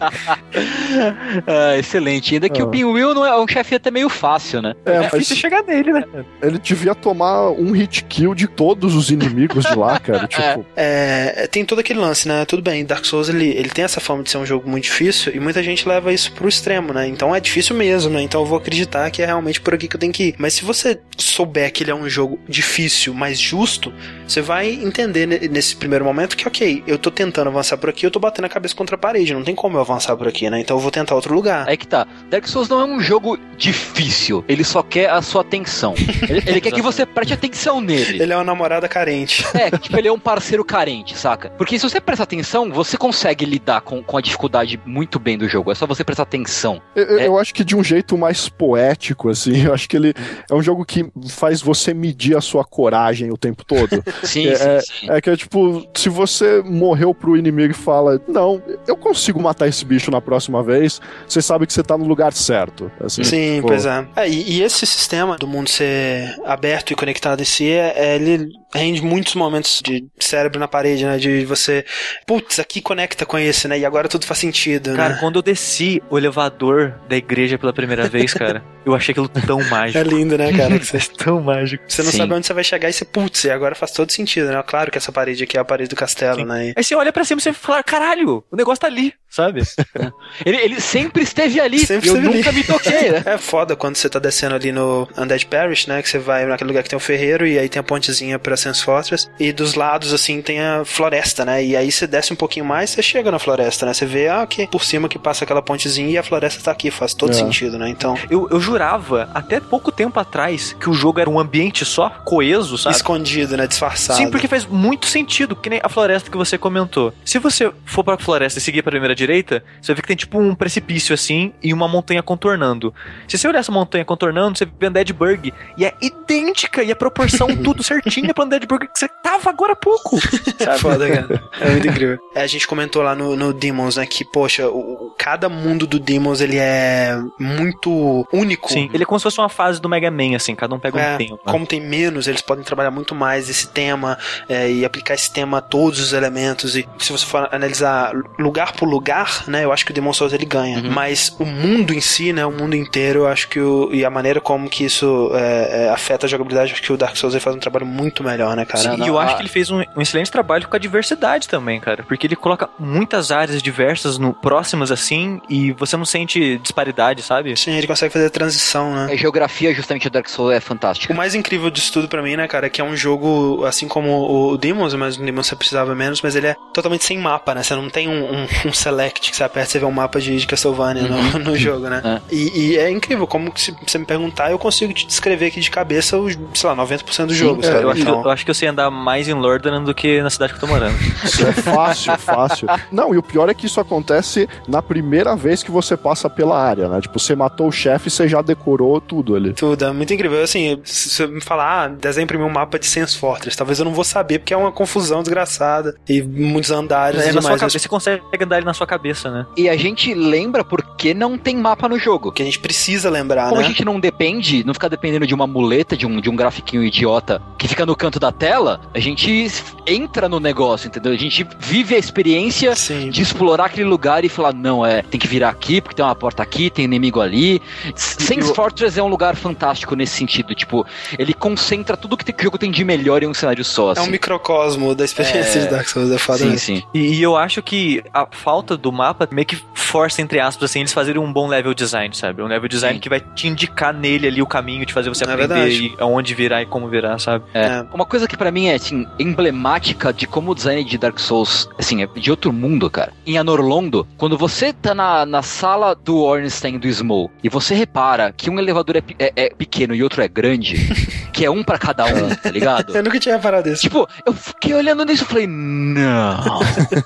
Ah, excelente. Ainda que Ah. o Pinwheel não é um chefe até meio fácil, né? É, É mas difícil chegar nele, né? (laughs) ele devia tomar um hit kill de todos os inimigos de lá, cara. Tipo, É, tem todo aquele lance, né? Tudo bem, Dark Souls ele, ele tem essa fama de ser um jogo muito difícil e muita gente leva isso pro extremo, né? Então é difícil mesmo, né? Então eu vou acreditar que é realmente por aqui que eu tenho que ir. Mas se você souber que ele é um jogo difícil, mas justo, você vai entender ne- nesse primeiro momento que, ok, eu tô tentando avançar por aqui, eu tô batendo a cabeça contra a parede, não tem como eu avançar por aqui, né? Então eu vou tentar outro lugar. Aí que tá. Dark Souls não é um jogo difícil. Ele só quer a sua atenção. Ele, ele quer que você preste atenção nele. Ele é uma namorada carente. É, tipo, ele é um parceiro carente, saca? Porque se você prestar atenção, você consegue lidar com, com a dificuldade muito bem do jogo. É só você prestar atenção. eu, eu- É. eu acho que de um jeito mais poético, assim, eu acho que ele é um jogo que faz você medir a sua coragem o tempo todo. (laughs) Sim, É, sim, sim. É que é tipo, se você morreu pro inimigo e fala, não, eu consigo matar esse bicho na próxima vez, você sabe que você tá no lugar certo. Assim, Sim, tipo, pois é. É, e, e esse sistema do mundo ser aberto e conectado em si, é, é- ele rende muitos momentos de cérebro na parede, né? De você, putz, aqui conecta com esse, né? E agora tudo faz sentido, Cara, né? quando eu desci o elevador da igreja pela primeira vez, cara, (laughs) eu achei aquilo tão mágico. É lindo, né, cara? Que (laughs) você, tão mágico. você não Sim. sabe onde você vai chegar e você, putz, e agora faz todo sentido, né? Claro que essa parede aqui é a parede do castelo, Sim. né? E- Aí você olha pra cima e você fala, caralho, o negócio tá ali, sabe? (laughs) Ele, ele sempre esteve ali. Sempre eu esteve ali. nunca me toquei, né? É foda quando você tá descendo ali no Undead Parish, né? Que você vai naquele lugar que tem o ferreiro e aí tem a pontezinha pra Sense Fortress. E dos lados, assim, tem a floresta, né? E aí você desce um pouquinho mais, você chega na floresta, né? Você vê, ah, aqui por cima que passa aquela pontezinha e a floresta tá aqui. Faz todo É. sentido, né? Então, Eu, eu jurava, até pouco tempo atrás, que o jogo era um ambiente só, coeso, sabe? escondido, né? Disfarçado. Sim, porque faz muito sentido, que nem a floresta que você comentou. Se você for pra floresta e seguir pra primeira direita, você ver que tem tipo um precipício assim e uma montanha contornando. Se você olhar essa montanha contornando, você vê Undead Burg e é idêntica e a proporção (laughs) tudo certinha pra Undead Burg que você tava agora há pouco. É (laughs) Sabe? foda, cara. É muito incrível. É, a gente comentou lá no, no Demons, né? Que, poxa, o, o- cada mundo do Demons ele é muito único. Sim, ele é como se fosse uma fase do Mega Man, assim, cada um pega É, um tempo. como tem menos, eles podem trabalhar muito mais esse tema é, e aplicar esse tema a todos os elementos. E se você for analisar lugar por lugar, né, eu acho que o Demon Souls ele ganha. Uhum. Mas o mundo em si, né, o mundo inteiro, eu acho que o, e a maneira como que isso é, é, afeta a jogabilidade, eu acho que o Dark Souls ele faz um trabalho muito melhor, né, cara? Sim, não, e eu a- acho que ele fez um, um excelente trabalho com a diversidade também, cara. Porque ele coloca muitas áreas diversas no, próximas assim e você não sente disparidade, sabe? Sim, ele consegue fazer a transição, né? A geografia, justamente, do Dark Souls é fantástica. O mais incrível disso tudo pra mim, né, cara, é que é um jogo, assim como o Demons, mas o Demons você precisava menos, mas ele é totalmente sem mapa, né? Você não tem um, um- um select que você aperta e você vê um mapa de, de Castlevania no, no jogo, né? E, e é incrível, como que se você me perguntar, eu consigo te descrever aqui de cabeça os, sei lá, 90% do jogo, é, sabe? Eu acho, Então, eu acho que eu sei andar mais em Lordaeron do que na cidade que eu tô morando. Isso é fácil, fácil. Não, e o pior é que isso acontece na primeira vez que você passa pela área, né? Tipo, você matou o chefe e você já decorou tudo ali. Tudo, é muito incrível. Assim, se você me falar, ah, desenha pra mim um mapa de Sense Fortress, talvez eu não vou saber, porque é uma confusão desgraçada e muitos andares É, e na sua cabeça, você consegue andar ele na sua cabeça, né? E a gente lembra porque não tem mapa no jogo. Que a gente precisa lembrar, Como né? a gente não depende, não fica dependendo de uma muleta, de um, de um grafiquinho idiota que fica no canto da tela, a gente entra no negócio, entendeu? A gente vive a experiência Sim. de explorar aquele lugar e falar, não, é, tem que virar aqui, porque tem uma porta aqui, tem inimigo ali. Sense eu- Fortress é um lugar fantástico nesse sentido, tipo, ele concentra tudo que, tem- que o jogo tem de melhor em um cenário só, É um assim. microcosmo da experiência É. de Dark Souls, é foda Sim, sim. E, e eu acho que a falta do mapa meio que força, entre aspas, assim, eles fazerem um bom level design, sabe? Um level design Sim. que vai te indicar nele ali o caminho, de fazer você É aprender e aonde virar e como virar, sabe? É. É. Uma coisa que pra mim é assim, emblemática de como o design de Dark Souls, assim, é de outro mundo, cara. Em Anorlondo, quando você tá na, na sala do Ornstein do Smol e você repara que um elevador é, é- é pequeno e outro é grande, (laughs) que é um pra cada um, tá ligado? Eu nunca tinha reparado isso. Tipo, eu fiquei olhando nisso e falei, não.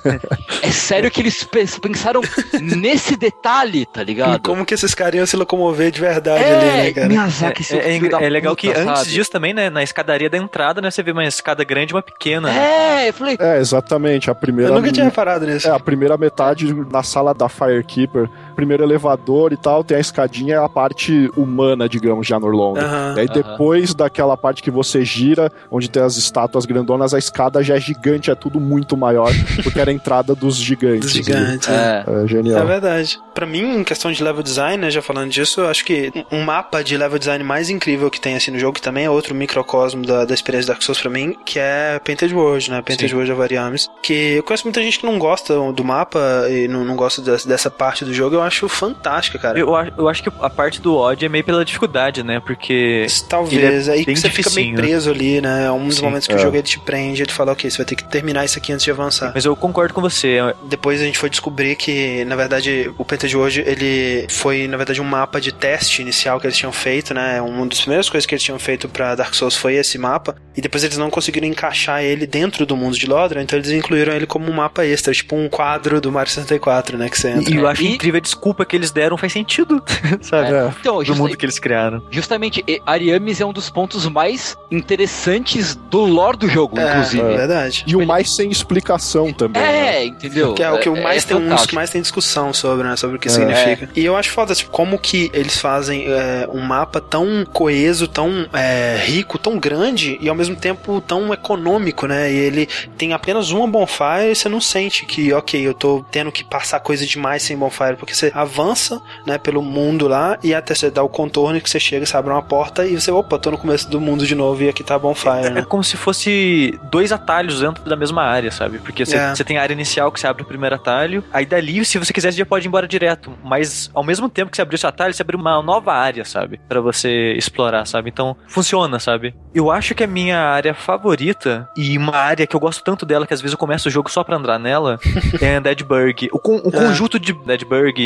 (laughs) é sério que eles pe- pensaram nesse detalhe, tá ligado? Como que esses caras iam se locomover de verdade é, ali, né, cara? Miyazaki, É, é, é legal puta, que antes sabe? disso também, né, na escadaria da entrada, né, você vê uma escada grande e uma pequena. né? É, eu falei, É, exatamente. A primeira. Eu nunca tinha reparado nisso. É, a primeira metade na sala da Firekeeper, primeiro elevador e tal, tem a escadinha, é a parte humana, digamos, de Anorlondo. Aham. E aí depois daquela parte que você gira, onde tem as estátuas grandonas, a escada já é gigante, é tudo muito maior, (laughs) porque era a entrada dos gigantes. Dos gigantes. é. é, É É genial. verdade. Pra mim, em questão de level design, né, já falando disso, eu acho que um mapa de level design mais incrível que tem assim no jogo, que também é outro microcosmo da, da experiência Dark Souls pra mim, que é Painted World, né? Painted Sim. World of Ariamis. Que eu conheço muita gente que não gosta do mapa e não, não gosta dessa, dessa parte do jogo, eu acho fantástica, cara. Eu, acho- eu acho que a parte do ódio é meio pela dificuldade, né? Porque. Talvez, ele é aí bem você fica meio dificinho. preso ali, né? É um dos Sim. momentos que o É. jogo ele te prende, ele fala, ok, você vai ter que terminar isso aqui antes de avançar. Mas eu concordo com você. Depois a gente foi descobrir que, na verdade, o Painted World, ele foi, na verdade, um mapa de teste inicial que eles tinham feito, né? Uma das primeiras coisas que eles tinham feito pra Dark Souls foi esse mapa. E depois eles não conseguiram encaixar ele dentro do mundo de Lodra, então eles incluíram ele como um mapa extra, tipo um quadro do Mario 64, né? Que você entra. E eu É, acho incrível a desculpa que eles deram, faz sentido, (laughs) sabe? É. Então, Do mundo que eles criaram. justamente, Ariamis é um dos pontos mais interessantes do lore do jogo, É, inclusive. é verdade. E o mais sem explicação também. né? É, entendeu? Que é o que o mais tem um que mais tem discussão sobre, né? Sobre o que É. significa. E eu acho foda, tipo, como que eles fazem é, um mapa tão coeso, tão é, rico, tão grande e ao mesmo tempo tão econômico, né? E ele tem apenas uma bonfire e você não sente que, ok, eu tô tendo que passar coisa demais sem bonfire, porque você avança, né, pelo mundo lá e até você dá o contorno que você chega, você abre uma porta e você, opa, tô no começo do mundo de novo e aqui tá bonfire, É né? como se fosse dois atalhos dentro da mesma área, sabe? Porque você É. você tem a área inicial que você abre o primeiro atalho, aí dali, se você quiser, você já pode ir embora direto. Mas ao mesmo tempo que você abriu esse atalho, você abriu uma nova área, sabe? Pra você explorar, sabe? Então, funciona, sabe? Eu acho que a minha área favorita, e uma área que eu gosto tanto dela que às vezes eu começo o jogo só pra andar nela, (laughs) é Undeadburg. O, con o É. conjunto de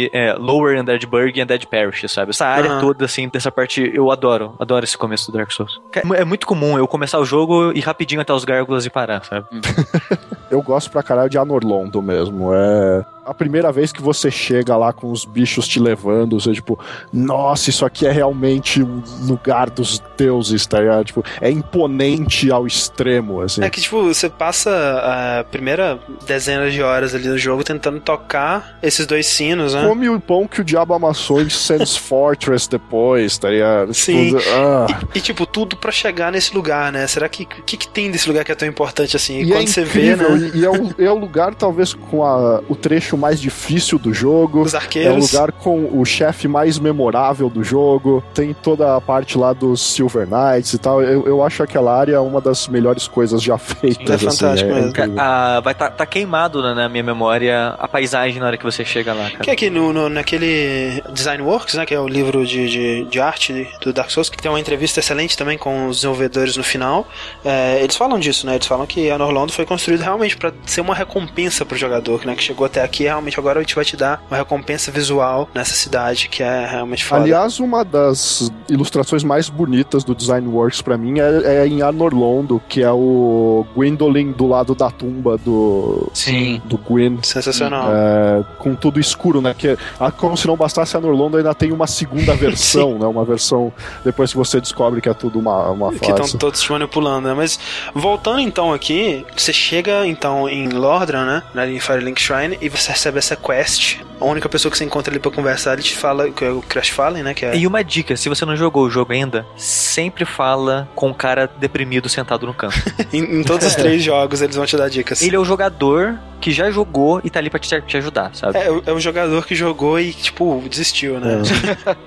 Undeadburg, é, Lower Undeadburg e Undead Parish, sabe? Essa área Aham. toda, assim, dessa parte, eu adoro. Adoro esse começo do Dark Souls. É muito comum eu começar o jogo e rapidinho até os gárgulas e parar, sabe? (laughs) Eu gosto pra caralho de Anorlondo mesmo. É a primeira vez que você chega lá com os bichos te levando, você tipo, nossa, isso aqui é realmente um lugar dos deuses, tá ligado? Tipo, é imponente ao extremo, assim. É que, tipo, você passa a primeira dezena de horas ali no jogo tentando tocar esses dois sinos, né? Come o pão que o diabo amassou em Sands (laughs) Fortress depois, tá ligado? Sim. Tudo- ah. E, tipo, tudo pra chegar nesse lugar, né? Será que o que, que tem desse lugar que é tão importante assim? E, E quando é você vê, incrível, né? e, e é, o, é o lugar, talvez, com a- o trecho mais difícil do jogo. Os É o arqueiros. lugar com o chefe mais memorável do jogo. Tem toda a parte lá dos Silver Knights e tal. Eu, eu acho aquela área uma das melhores coisas já feitas. é assim, fantástico mesmo. incrível. Ah, vai tá, tá queimado né, na minha memória a paisagem na hora que você chega lá, cara. Que é aqui no, no- naquele Design Works, né? Que é o livro de, de, de arte do Dark Souls, que tem uma entrevista excelente também com os desenvolvedores no final. É, eles falam disso, né? Eles falam que a Norlondo foi construído realmente pra ser uma recompensa pro jogador, né? Que chegou até aqui realmente agora a gente vai te dar uma recompensa visual nessa cidade que é realmente foda. Aliás, uma das ilustrações mais bonitas do Design Works pra mim é, é em Anorlondo, que é o Gwendolyn do lado da tumba do, Sim. do Gwen. Sensacional. É, com tudo escuro, né? Que, ah, como se não bastasse a Norlondo, ainda tem uma segunda (laughs) versão, né? Uma versão depois que você descobre que é tudo uma, uma que estão farsa. todos te manipulando, né? Mas voltando então aqui, você chega então em Lordran, né? Ali em Firelink Shrine, e você recebe essa quest. A única pessoa que você encontra ali pra conversar, ele te fala, que é o Crash Fallen, né? Que é... E uma dica, se você não jogou o jogo ainda, sempre fala com o cara deprimido sentado no canto. (laughs) em, em todos os três jogos eles vão te dar dicas. Ele é o jogador que já jogou e tá ali pra te, te ajudar, sabe? É, o- é o jogador que jogou e, tipo, desistiu, né?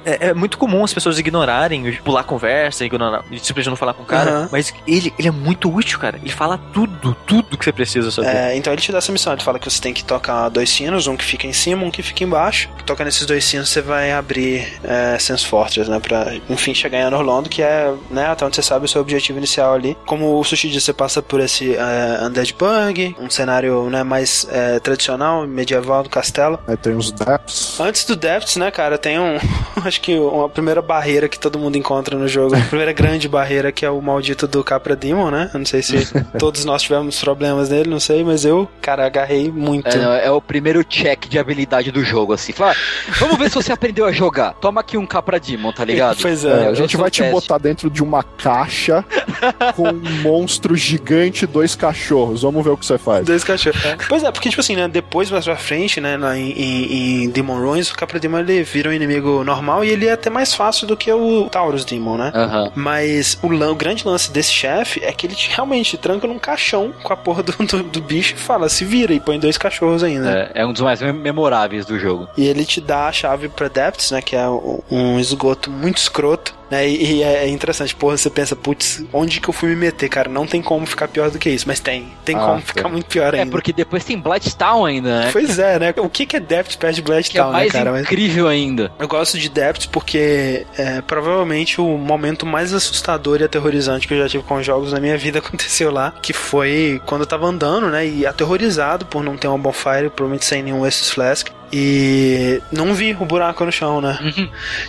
É, (laughs) é muito comum as pessoas ignorarem, pular a conversa, ignorar, simplesmente não falar com o cara, Aham. mas ele, ele é muito útil, cara. Ele fala tudo, tudo que você precisa saber. É, então ele te dá essa missão. Ele fala que você tem que tocar dois sinos, um que fica em cima, um que fica embaixo. Toca nesses dois sinos, você vai abrir é, Sense Fortress, né? Pra, enfim, chegar em Anorlondo, que é, né, até onde você sabe, o seu objetivo inicial ali. Como o Sushi disse, você passa por esse é, Undead Bug, um cenário né, mais é, tradicional, medieval do castelo. Aí tem os Depths. Antes do Depths, né, cara, tem um. (laughs) Acho que uma primeira barreira que todo mundo encontra no jogo. A primeira grande barreira que é o maldito do Capra Demon, né? Eu não sei se (laughs) todos nós tivemos problemas nele, não sei, mas eu, cara, agarrei muito. É, não, é o primeiro check de habilidade do jogo, assim. Fala, "Ah, vamos ver se você aprendeu a jogar. Toma aqui um Capra Demon, tá ligado? Pois É, é. a gente vai te teste. botar dentro de uma caixa com um (laughs) monstro gigante e dois cachorros. Vamos ver o que você faz. Dois cachorros. Pois é, porque, tipo assim, né? Depois, mais pra frente, né? Lá em, em, em Demon Ruins, o Capra Demon ele vira um inimigo normal e ele é até mais fácil do que o Taurus Demon, né? Aham. Mas o, o grande lance desse chefe é que ele te, realmente te tranca num caixão com a porra do, do, do bicho e fala, se vira e põe dois cachorros ainda. É, é um dos mais mem- memoráveis do jogo. E ele te dá a chave pra Depths, né? Que é um esgoto muito escroto. Né, e, e é interessante, porra, você pensa, putz, onde que eu fui me meter, cara? Não tem como ficar pior do que isso, mas tem. Tem Ah, como ficar muito pior É, ainda. porque depois tem Blighttown ainda, né? Pois é, né? O que, que é Depths perto de Que é né, mais cara? Mas incrível ainda. eu gosto de Depths porque é provavelmente o momento mais assustador e aterrorizante que eu já tive com jogos na minha vida (laughs) aconteceu lá, que foi quando eu tava andando, né, e aterrorizado por não ter uma bonfire, provavelmente sem nenhum Estus Flask. E não vi o buraco no chão, né?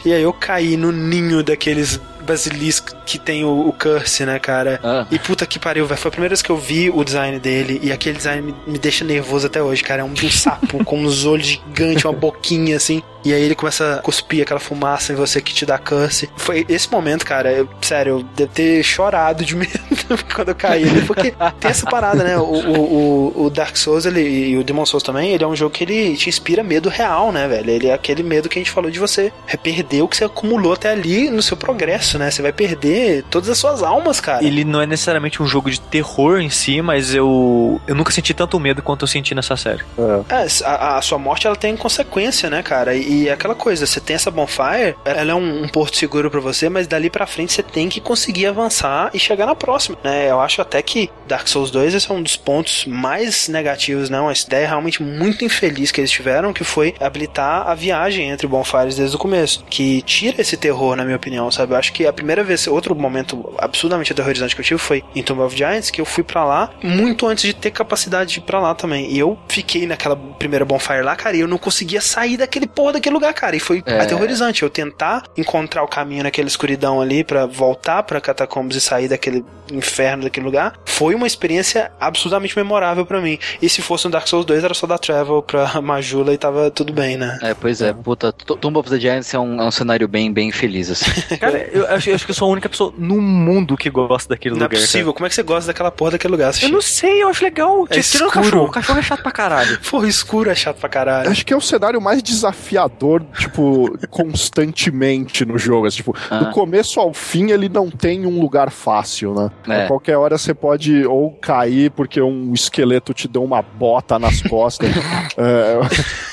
E aí eu caí no ninho daqueles basiliscos que tem o, o curse, né, cara? Ah. E puta que pariu, velho. Foi a primeira vez que eu vi o design dele e aquele design me, me deixa nervoso até hoje, cara. É um, um sapo (laughs) com uns olhos gigantes, uma boquinha assim. E aí ele começa a cuspir aquela fumaça em você que te dá curse. Foi esse momento, cara, eu, sério, eu devo ter chorado de (laughs) medo quando eu caí ali, porque tem essa parada, né? O, o, o- Dark Souls ele, e o Demon Souls também, ele é um jogo que ele te inspira medo real, né, velho? Ele é aquele medo que a gente falou de você perder o que você acumulou até ali no seu progresso, né? Você vai perder todas as suas almas, cara. Ele não é necessariamente um jogo de terror em si, mas eu eu nunca senti tanto medo quanto eu senti nessa série. É, a, a sua morte ela tem consequência, né, cara? E, é aquela coisa, você tem essa bonfire, ela é um, um porto seguro pra você, mas dali pra frente você tem que conseguir avançar e chegar na próxima, né? Eu acho até que Dark Souls 2 esse é um dos pontos mais negativos, né? Uma ideia realmente muito infeliz que eles tiveram, que foi habilitar a viagem entre bonfires desde o começo, que tira esse terror, na minha opinião, sabe? Eu acho que a primeira vez, outro momento absurdamente aterrorizante que eu tive foi em Tomb of Giants, que eu fui pra lá muito antes de ter capacidade de ir pra lá também. E eu fiquei naquela primeira bonfire lá, cara, e eu não conseguia sair daquele porra daquele lugar, cara. E foi É. aterrorizante. Eu tentar encontrar o caminho naquela escuridão ali pra voltar pra catacombs e sair daquele inferno daquele lugar, foi uma experiência absurdamente memorável pra mim. E se fosse um Dark Souls 2, era só dar travel pra (laughs) Majula e tava tudo bem, né? É, pois é, puta, Tomb of the Giants é um, é um cenário bem, bem feliz, assim. Cara, eu acho, eu acho que eu sou a única pessoa no mundo que gosta daquele Não é lugar. cara. possível. Como é que você gosta daquela porra daquele lugar? Eu não sei, eu acho legal. É Tirando o escuro. cachorro. O cachorro é chato pra caralho. (laughs) Porra, escuro é chato pra caralho. Acho que é o cenário mais desafiador, tipo, (laughs) constantemente no jogo. Assim, tipo, Ah. do começo ao fim ele não tem um lugar fácil, né? É. A qualquer hora você pode ou cair porque um esqueleto te deu uma bota nas costas, (laughs) é,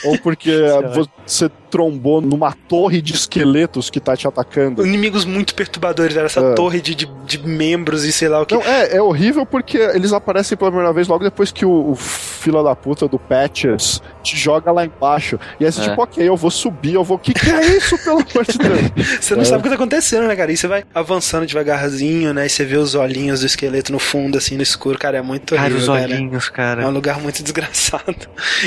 ou porque você trombou numa torre de esqueletos que tá te atacando. Inimigos muito perturbadores, era essa É. torre de, de, de membros e sei lá o que. Não, é, é horrível porque eles aparecem pela primeira vez logo depois que o, o fila da puta do Patches te joga lá embaixo. E aí você, É. tipo, ok, eu vou subir, eu vou. O que, que é isso, pelo amor de Deus? (laughs) Você não É. sabe o que tá acontecendo, né, cara? E você vai avançando devagarzinho, né? E você vê os olhinhos do esqueleto no fundo, assim, no escuro. Cara, é muito Cara, horrível, os cara. olhinhos, É cara. um lugar muito (laughs) desgraçado.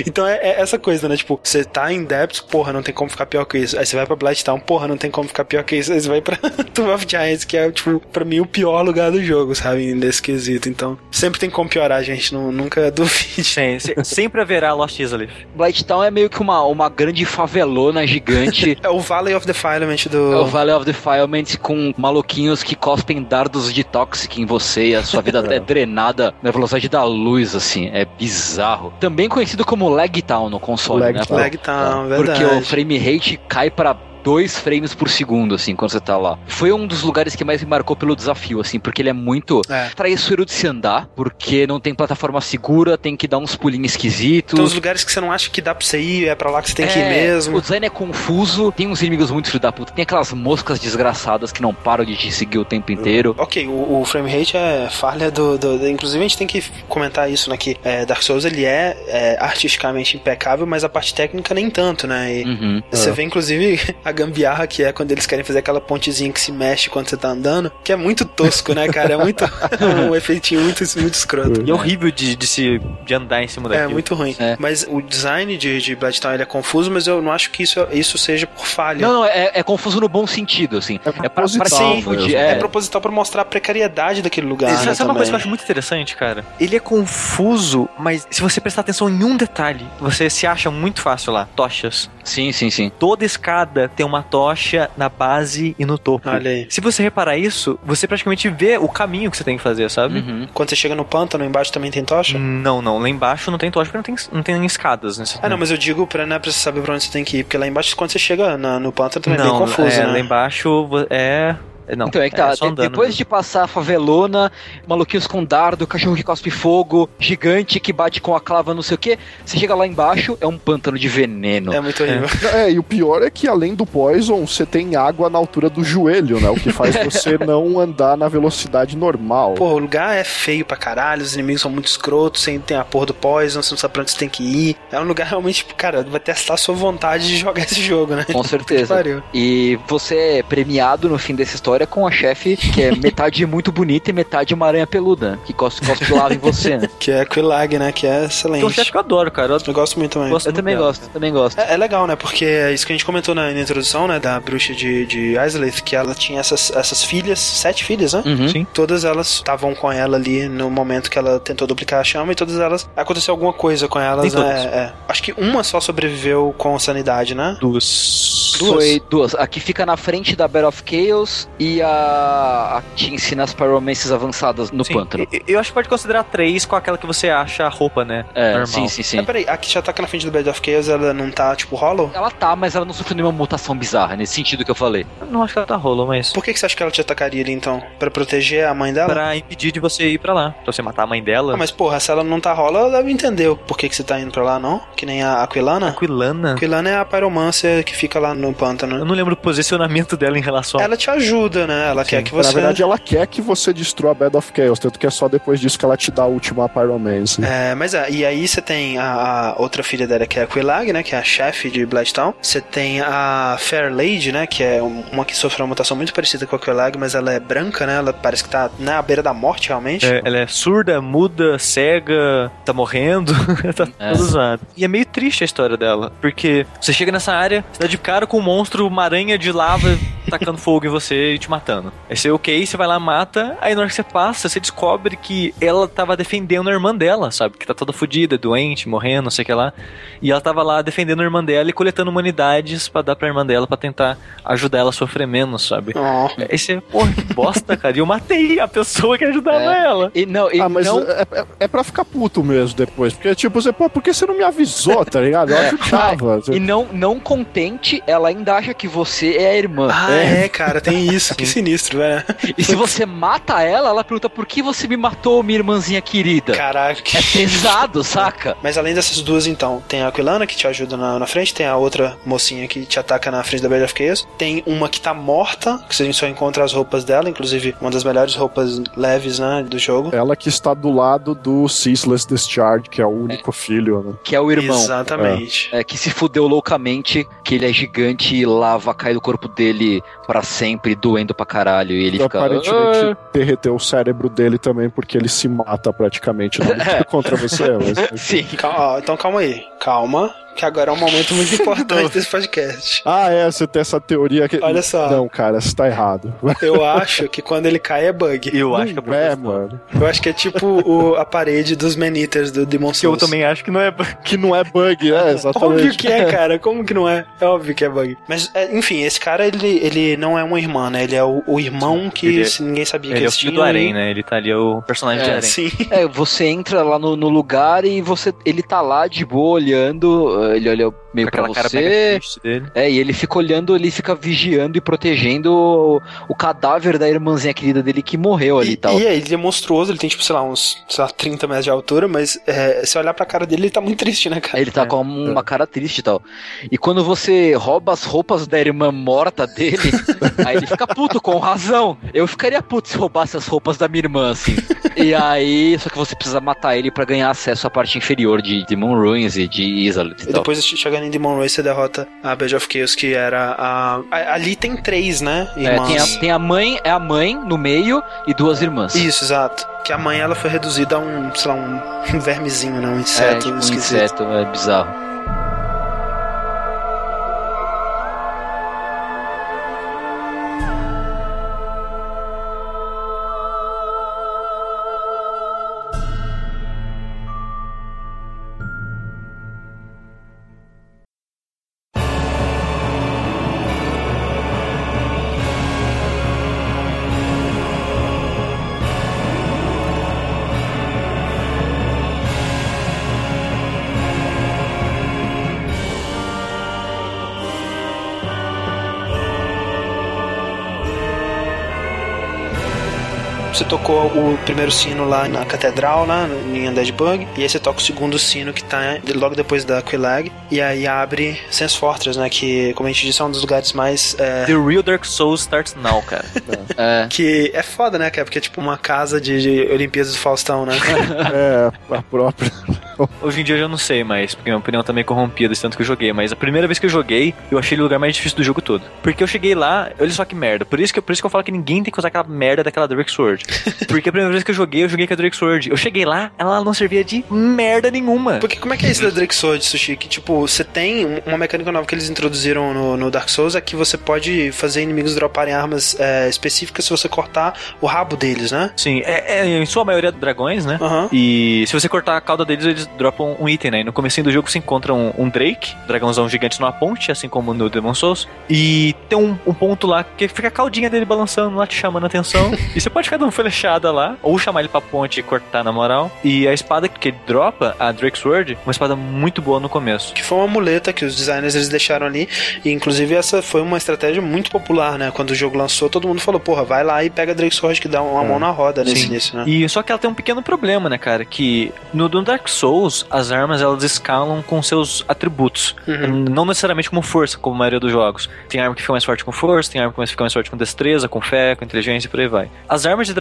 Então é, é essa coisa, né? Tipo, você tá em Depths, porra, não tem como ficar pior que isso. Aí você vai pra Blighttown, porra, não tem como ficar pior que isso. Aí você vai pra (laughs) Tomb of Giants, que é, tipo, pra mim o pior lugar do jogo, sabe? Nesse quesito. Então, sempre tem como piorar, gente. Não, nunca (laughs) duvide. Sim, se- sempre haverá Lost Isleaf. Blighttown é meio que uma, uma grande favelona gigante. (laughs) É o Valley of Defilement É do. o Valley of Defilement com maluquinhos que cospem dardos de tóxico em você e a sua vida é drenada na velocidade da luz, assim. É bizarro. Também conhecido como Lagtown no console, né? Lagtown. Lagtown, Porque verdade. o frame rate cai pra 2 frames por segundo, assim, quando você tá lá. Foi um dos lugares que mais me marcou pelo desafio, assim, porque ele é muito É. traiçoeiro de se andar, porque não tem plataforma segura, tem que dar uns pulinhos esquisitos. Tem uns lugares que você não acha que dá pra você ir, é pra lá que você tem que ir É, mesmo. O design é confuso, tem uns inimigos muito filho da puta, tem aquelas moscas desgraçadas que não param de te seguir o tempo inteiro. Ok, o, o frame rate é falha do, do- do- Inclusive, a gente tem que comentar isso, né? Que é, Dark Souls ele é, é, artisticamente impecável, mas a parte técnica nem tanto, né? E Uhum. Você vê, inclusive, a (laughs) gambiarra que é quando eles querem fazer aquela pontezinha que se mexe quando você tá andando, que é muito tosco, né, cara? É muito. (laughs) um efeitinho muito, muito escroto. E é horrível de, de se de andar em cima É, daquilo. muito ruim. É. Mas o design de, de Bloodtown ele é confuso, mas eu não acho que isso, isso seja por falha. Não, não, é, é confuso no bom sentido, assim. É É pra, pra proposital confundir. É, É, proposital pra mostrar a precariedade daquele lugar. Sabe né, sabe uma coisa que eu acho muito interessante, cara? Ele é confuso, mas se você prestar atenção em um detalhe, você se acha muito fácil lá. Tochas. Sim, sim, sim. Toda escada tem uma tocha na base e no topo. Olha aí. Se você reparar isso, você praticamente vê o caminho que você tem que fazer, sabe? Uhum. Quando você chega no pântano, embaixo também tem tocha? Não, não. Lá embaixo não tem tocha porque não tem, não tem escadas. Né? Ah, não, mas eu digo pra, não é pra você saber pra onde você tem que ir, porque lá embaixo, quando você chega na- no pântano, também é bem Não, confuso, é, né? Lá embaixo é. É- Não, então é que tá, só de- andando depois mesmo. de passar a favelona, maluquinhos com dardo, cachorro que cospe fogo, gigante que bate com a clava não sei o que, você chega lá embaixo, é um pântano de veneno. É muito horrível. É, e o pior é que além do Poison, você tem água na altura do joelho, né? O que faz (laughs) você não andar na velocidade normal. Pô, o lugar é feio pra caralho, os inimigos são muito escrotos, sempre tem a porra do poison, você não sabe pra onde você tem que ir. É um lugar (laughs) realmente, cara, vai testar a sua vontade de jogar esse jogo, né? Com certeza. E você é premiado no fim dessa história com a chefe que é metade muito bonita e metade uma aranha peluda, que cospe, cospe lava em você, né? (laughs) Que é Quilag, né? Que é excelente. Tem um chefe que eu adoro, cara. Eu Eu gosto muito também. Gosto Eu também dela. gosto, também gosto. É, é legal, né? Porque é isso que a gente comentou na, na introdução, né? Da bruxa de, de Isleth, que ela tinha essas, essas filhas, sete filhas, né? Uhum. Sim. Todas elas estavam com ela ali no momento que ela tentou duplicar a chama e todas elas aconteceu alguma coisa com elas. Né? É. Acho que uma só sobreviveu com sanidade, né? Duas. Duas? Foi duas. A que fica na frente da Battle of Chaos e a, a que te ensina as pyromancies avançadas no Sim, pântano. e- Eu acho que pode considerar três com aquela que você acha a roupa, né? É, Normal. sim, sim, sim. Ah, peraí, a que já tá aqui na frente do Bed of Chaos, ela não tá, tipo, hollow? Ela tá, mas ela não sofreu nenhuma mutação bizarra, nesse sentido que eu falei. Eu Não acho que ela tá rolo, mas. Por que, que você acha que ela te atacaria ali, então? Pra proteger a mãe dela? Pra impedir de você ir pra lá. Pra você matar a mãe dela. Ah, mas porra, se ela não tá rola, ela deve entender o porquê que você tá indo pra lá, não? Que nem a Aquilana? Aquilana? Aquilana é a pyromancer que fica lá no pântano. Eu não lembro o posicionamento dela em relação a. Ela te ajuda, né? Ela quer que Na você. verdade, ela quer que você destrua a Bed of Chaos, tanto que é só depois disso que ela te dá a última Pyromance. É, mas é, e aí você tem a, a outra filha dela que é a Quilag, né? Que é a chefe de Bloodtown. Você tem a Fair Lady, né? Que é um- uma que sofreu uma mutação muito parecida com a Quilag, mas ela é branca, né? Ela parece que tá na beira da morte, realmente. É, ela é surda, muda, cega, tá morrendo, (laughs) tá É. tudo zoado. E é meio triste a história dela, porque você chega nessa área, você dá de cara com um monstro, uma aranha de lava tacando fogo em você e te matando. Aí você, ok, você vai lá, mata, aí na hora que você passa, você descobre que ela tava defendendo a irmã dela, sabe? Que tá toda fodida, doente, morrendo, não sei o que lá. E ela tava lá defendendo a irmã dela e coletando humanidades pra dar pra irmã dela pra tentar ajudar ela a sofrer menos, sabe? Ó. Aí você, porra, que bosta, cara. E eu matei a pessoa que ajudava É. ela. E não, e Ah, mas não, é, é, é pra ficar puto mesmo depois. Porque, tipo, você, pô, por que você não me avisou, tá ligado? Eu É. ajudava. e não, não contente, ela ainda acha que você é a irmã. Ah, é. cara, tem isso. Que sinistro, velho. E se você mata ela, ela pergunta por que você me matou, minha irmãzinha querida. Caraca. É pesado, saca? Mas além dessas duas, então, tem a Aquilana que te ajuda na, na frente, tem a outra mocinha que te ataca na frente da of Chaos, tem uma que tá morta, que você só encontra as roupas dela, inclusive uma das melhores roupas leves, né, do jogo. Ela que está do lado do Ceaseless Discharge, que é o único filho, né? Que é o irmão. Exatamente. É, que se fudeu loucamente, que ele é gigante e lava cai do corpo dele pra sempre, doendo pra caralho. E ele E fica. aparentemente derreteu o cérebro dele também, porque ele se mata praticamente. Não (laughs) luta contra você, mas. (laughs) Sim. Cal- então calma aí, calma, que agora é um momento muito (laughs) importante desse podcast. Ah, é, você tem essa teoria que. Olha só. Não, cara, você tá errado. (laughs) Eu acho que quando ele cai é bug. Eu acho que é Não é, mano. Eu acho que é tipo o- a parede dos Man-Eaters do Demon Que Souls. eu também acho que não é. Que não é bug, é, (laughs) exatamente. Óbvio que é, cara. Como que não é? É óbvio que é bug. Mas, é, enfim, esse cara, ele, ele não é uma irmã, né? Ele é o, o irmão que Ele é- se ninguém sabia que Ele é o filho do Arém, né? Ele tá ali, é o personagem de É, Arém. Sim. É, você entra lá no, no lugar e você ele tá lá de boa olhando, ele olha meio Com pra aquela cara você. mega triste dele. É, e ele fica olhando, ele fica vigiando e protegendo o, o cadáver da irmãzinha querida dele que morreu ali e, E, tal. e é, ele é monstruoso, ele tem, tipo, sei lá, uns sei lá, 30 metros de altura, mas é, se olhar pra cara dele, ele tá muito triste, né, cara? Ele tá com uma cara triste e tal. E quando você rouba as roupas da irmã morta dele, (laughs) aí ele fica puto, com razão. Eu ficaria puto se roubasse as roupas da minha irmã, assim. E aí, só que você precisa matar ele pra ganhar acesso à parte inferior de Demon Ruins e de Isalith e E depois, chegando Demon Race, você derrota a Bed of Chaos, que era a... a- Ali tem três, né, É, irmãs. tem, a, tem a mãe, é a mãe no meio e duas irmãs. Isso, exato. Que a mãe, ela foi reduzida a um, sei lá, um, (laughs) um vermezinho, né, um é, inseto tipo, um esquisito. inseto, é bizarro. Você tocou o primeiro sino lá na catedral, lá em Undead Bug, e aí você toca o segundo sino que tá logo depois da Quilag, e aí abre Sense Fortress, né, que, como a gente disse, é um dos lugares mais... é, The Real Dark Souls starts now, cara. É. que é foda, né, cara, porque é tipo uma casa de, de Olimpíadas do Faustão, né? (laughs) É, a própria. Hoje em dia eu já não sei mais, porque minha opinião tá meio corrompida, tanto que eu joguei. Mas a primeira vez que eu joguei, eu achei ele o lugar mais difícil do jogo todo. Porque eu cheguei lá, olha só que merda. Por isso que, por isso que eu falo que ninguém tem que usar aquela merda daquela Drake Sword. Porque a primeira vez que eu joguei, eu joguei com a Drake Sword. Eu cheguei lá, ela não servia de merda nenhuma. Porque como é que é isso da Drake Sword, Sushi? Que, tipo, você tem um- uma mecânica nova que eles introduziram no, no Dark Souls é que você pode fazer inimigos droparem armas é, específicas se você cortar o rabo deles, né? Sim, é, é em sua maioria dragões, né? Aham. E se você cortar a cauda deles, eles dropam um item, né? E no comecinho do jogo você encontra um, um Drake, dragãozão gigante numa ponte, assim como no Demon Souls. E tem um, um ponto lá que fica a caudinha dele balançando lá, te chamando a atenção. (laughs) e você pode ficar dando flechada lá, ou chamar ele pra ponte e cortar na moral. E a espada que ele dropa, a Drake Sword, uma espada muito boa no começo. Que foi uma muleta que os designers eles deixaram ali. E inclusive essa foi uma estratégia muito popular, né? Quando o jogo lançou, todo mundo falou, porra, vai lá e pega a Drake Sword que dá uma mão na roda nesse Sim. início, né? E só que ela tem um pequeno problema, né, cara? Que no, Dark Souls, as armas elas escalam com seus atributos. Uhum. Não necessariamente como força, como a maioria dos jogos. Tem arma que fica mais forte com força, tem arma que fica mais forte com destreza, com fé, com inteligência e por aí vai. As armas de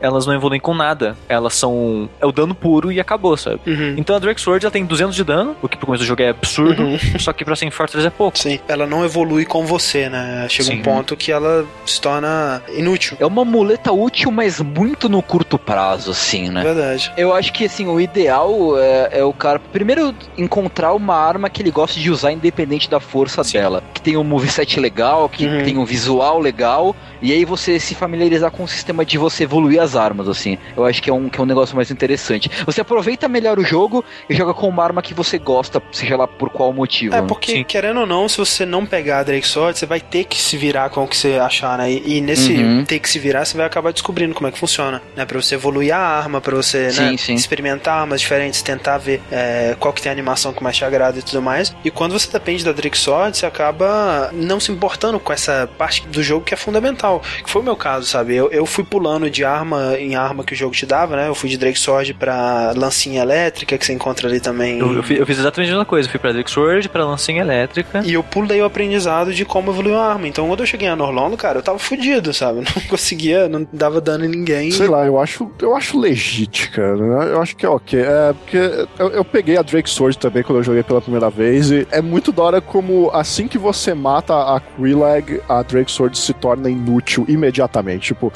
elas não evoluem com nada. Elas são. É o dano puro e acabou, sabe? Uhum. Então a Drake Sword ela tem 200 de dano, o que pro começo do jogo é absurdo, Uhum. (laughs) só que pra 100 Fortress é pouco. Sim, ela não evolui com você, né? Chega Sim. um ponto que ela se torna inútil. É uma muleta útil, mas muito no curto prazo, assim, né? Verdade. Eu acho que assim, o ideal é, é o cara primeiro encontrar uma arma que ele gosta de usar independente da força dela. Que tem um moveset legal, que Uhum. tem um visual legal, e aí você se familiarizar com o sistema de você evoluir as armas, assim. Eu acho que é um, que é um negócio mais interessante. Você aproveita melhor o jogo e joga com uma arma que você gosta, seja lá por qual motivo. É, né? porque, Sim. querendo ou não, se você não pegar a Drake Sword, você vai ter que se virar com o que você achar, né? E, e nesse Uhum. ter que se virar, você vai acabar descobrindo como é que funciona, né? Pra você evoluir a arma, pra você, Sim, né? sim. Experimentar armas diferentes. diferentes, tentar ver é, qual que tem a animação que mais te agrada e tudo mais. E quando você depende da Drake Sword, você acaba não se importando com essa parte do jogo que é fundamental. Que foi o meu caso, sabe? Eu, eu fui pulando de arma em arma que o jogo te dava, né? Eu fui de Drake Sword pra lancinha elétrica, que você encontra ali também. Eu, eu, fiz, eu fiz exatamente a mesma coisa. Eu fui pra Drake Sword, pra lancinha elétrica. E eu pulei o aprendizado de como evoluir uma arma. Então, quando eu cheguei a Norlondo, cara, eu tava fudido, sabe? (laughs) Não conseguia, não dava dano em ninguém. Sei lá, eu acho, eu acho legit, cara. Eu acho que é ok. É, porque eu, eu peguei a Drake Sword também quando eu joguei pela primeira vez. E é muito da hora como assim que você mata a Quillag, a Drake Sword se torna inútil imediatamente. Tipo,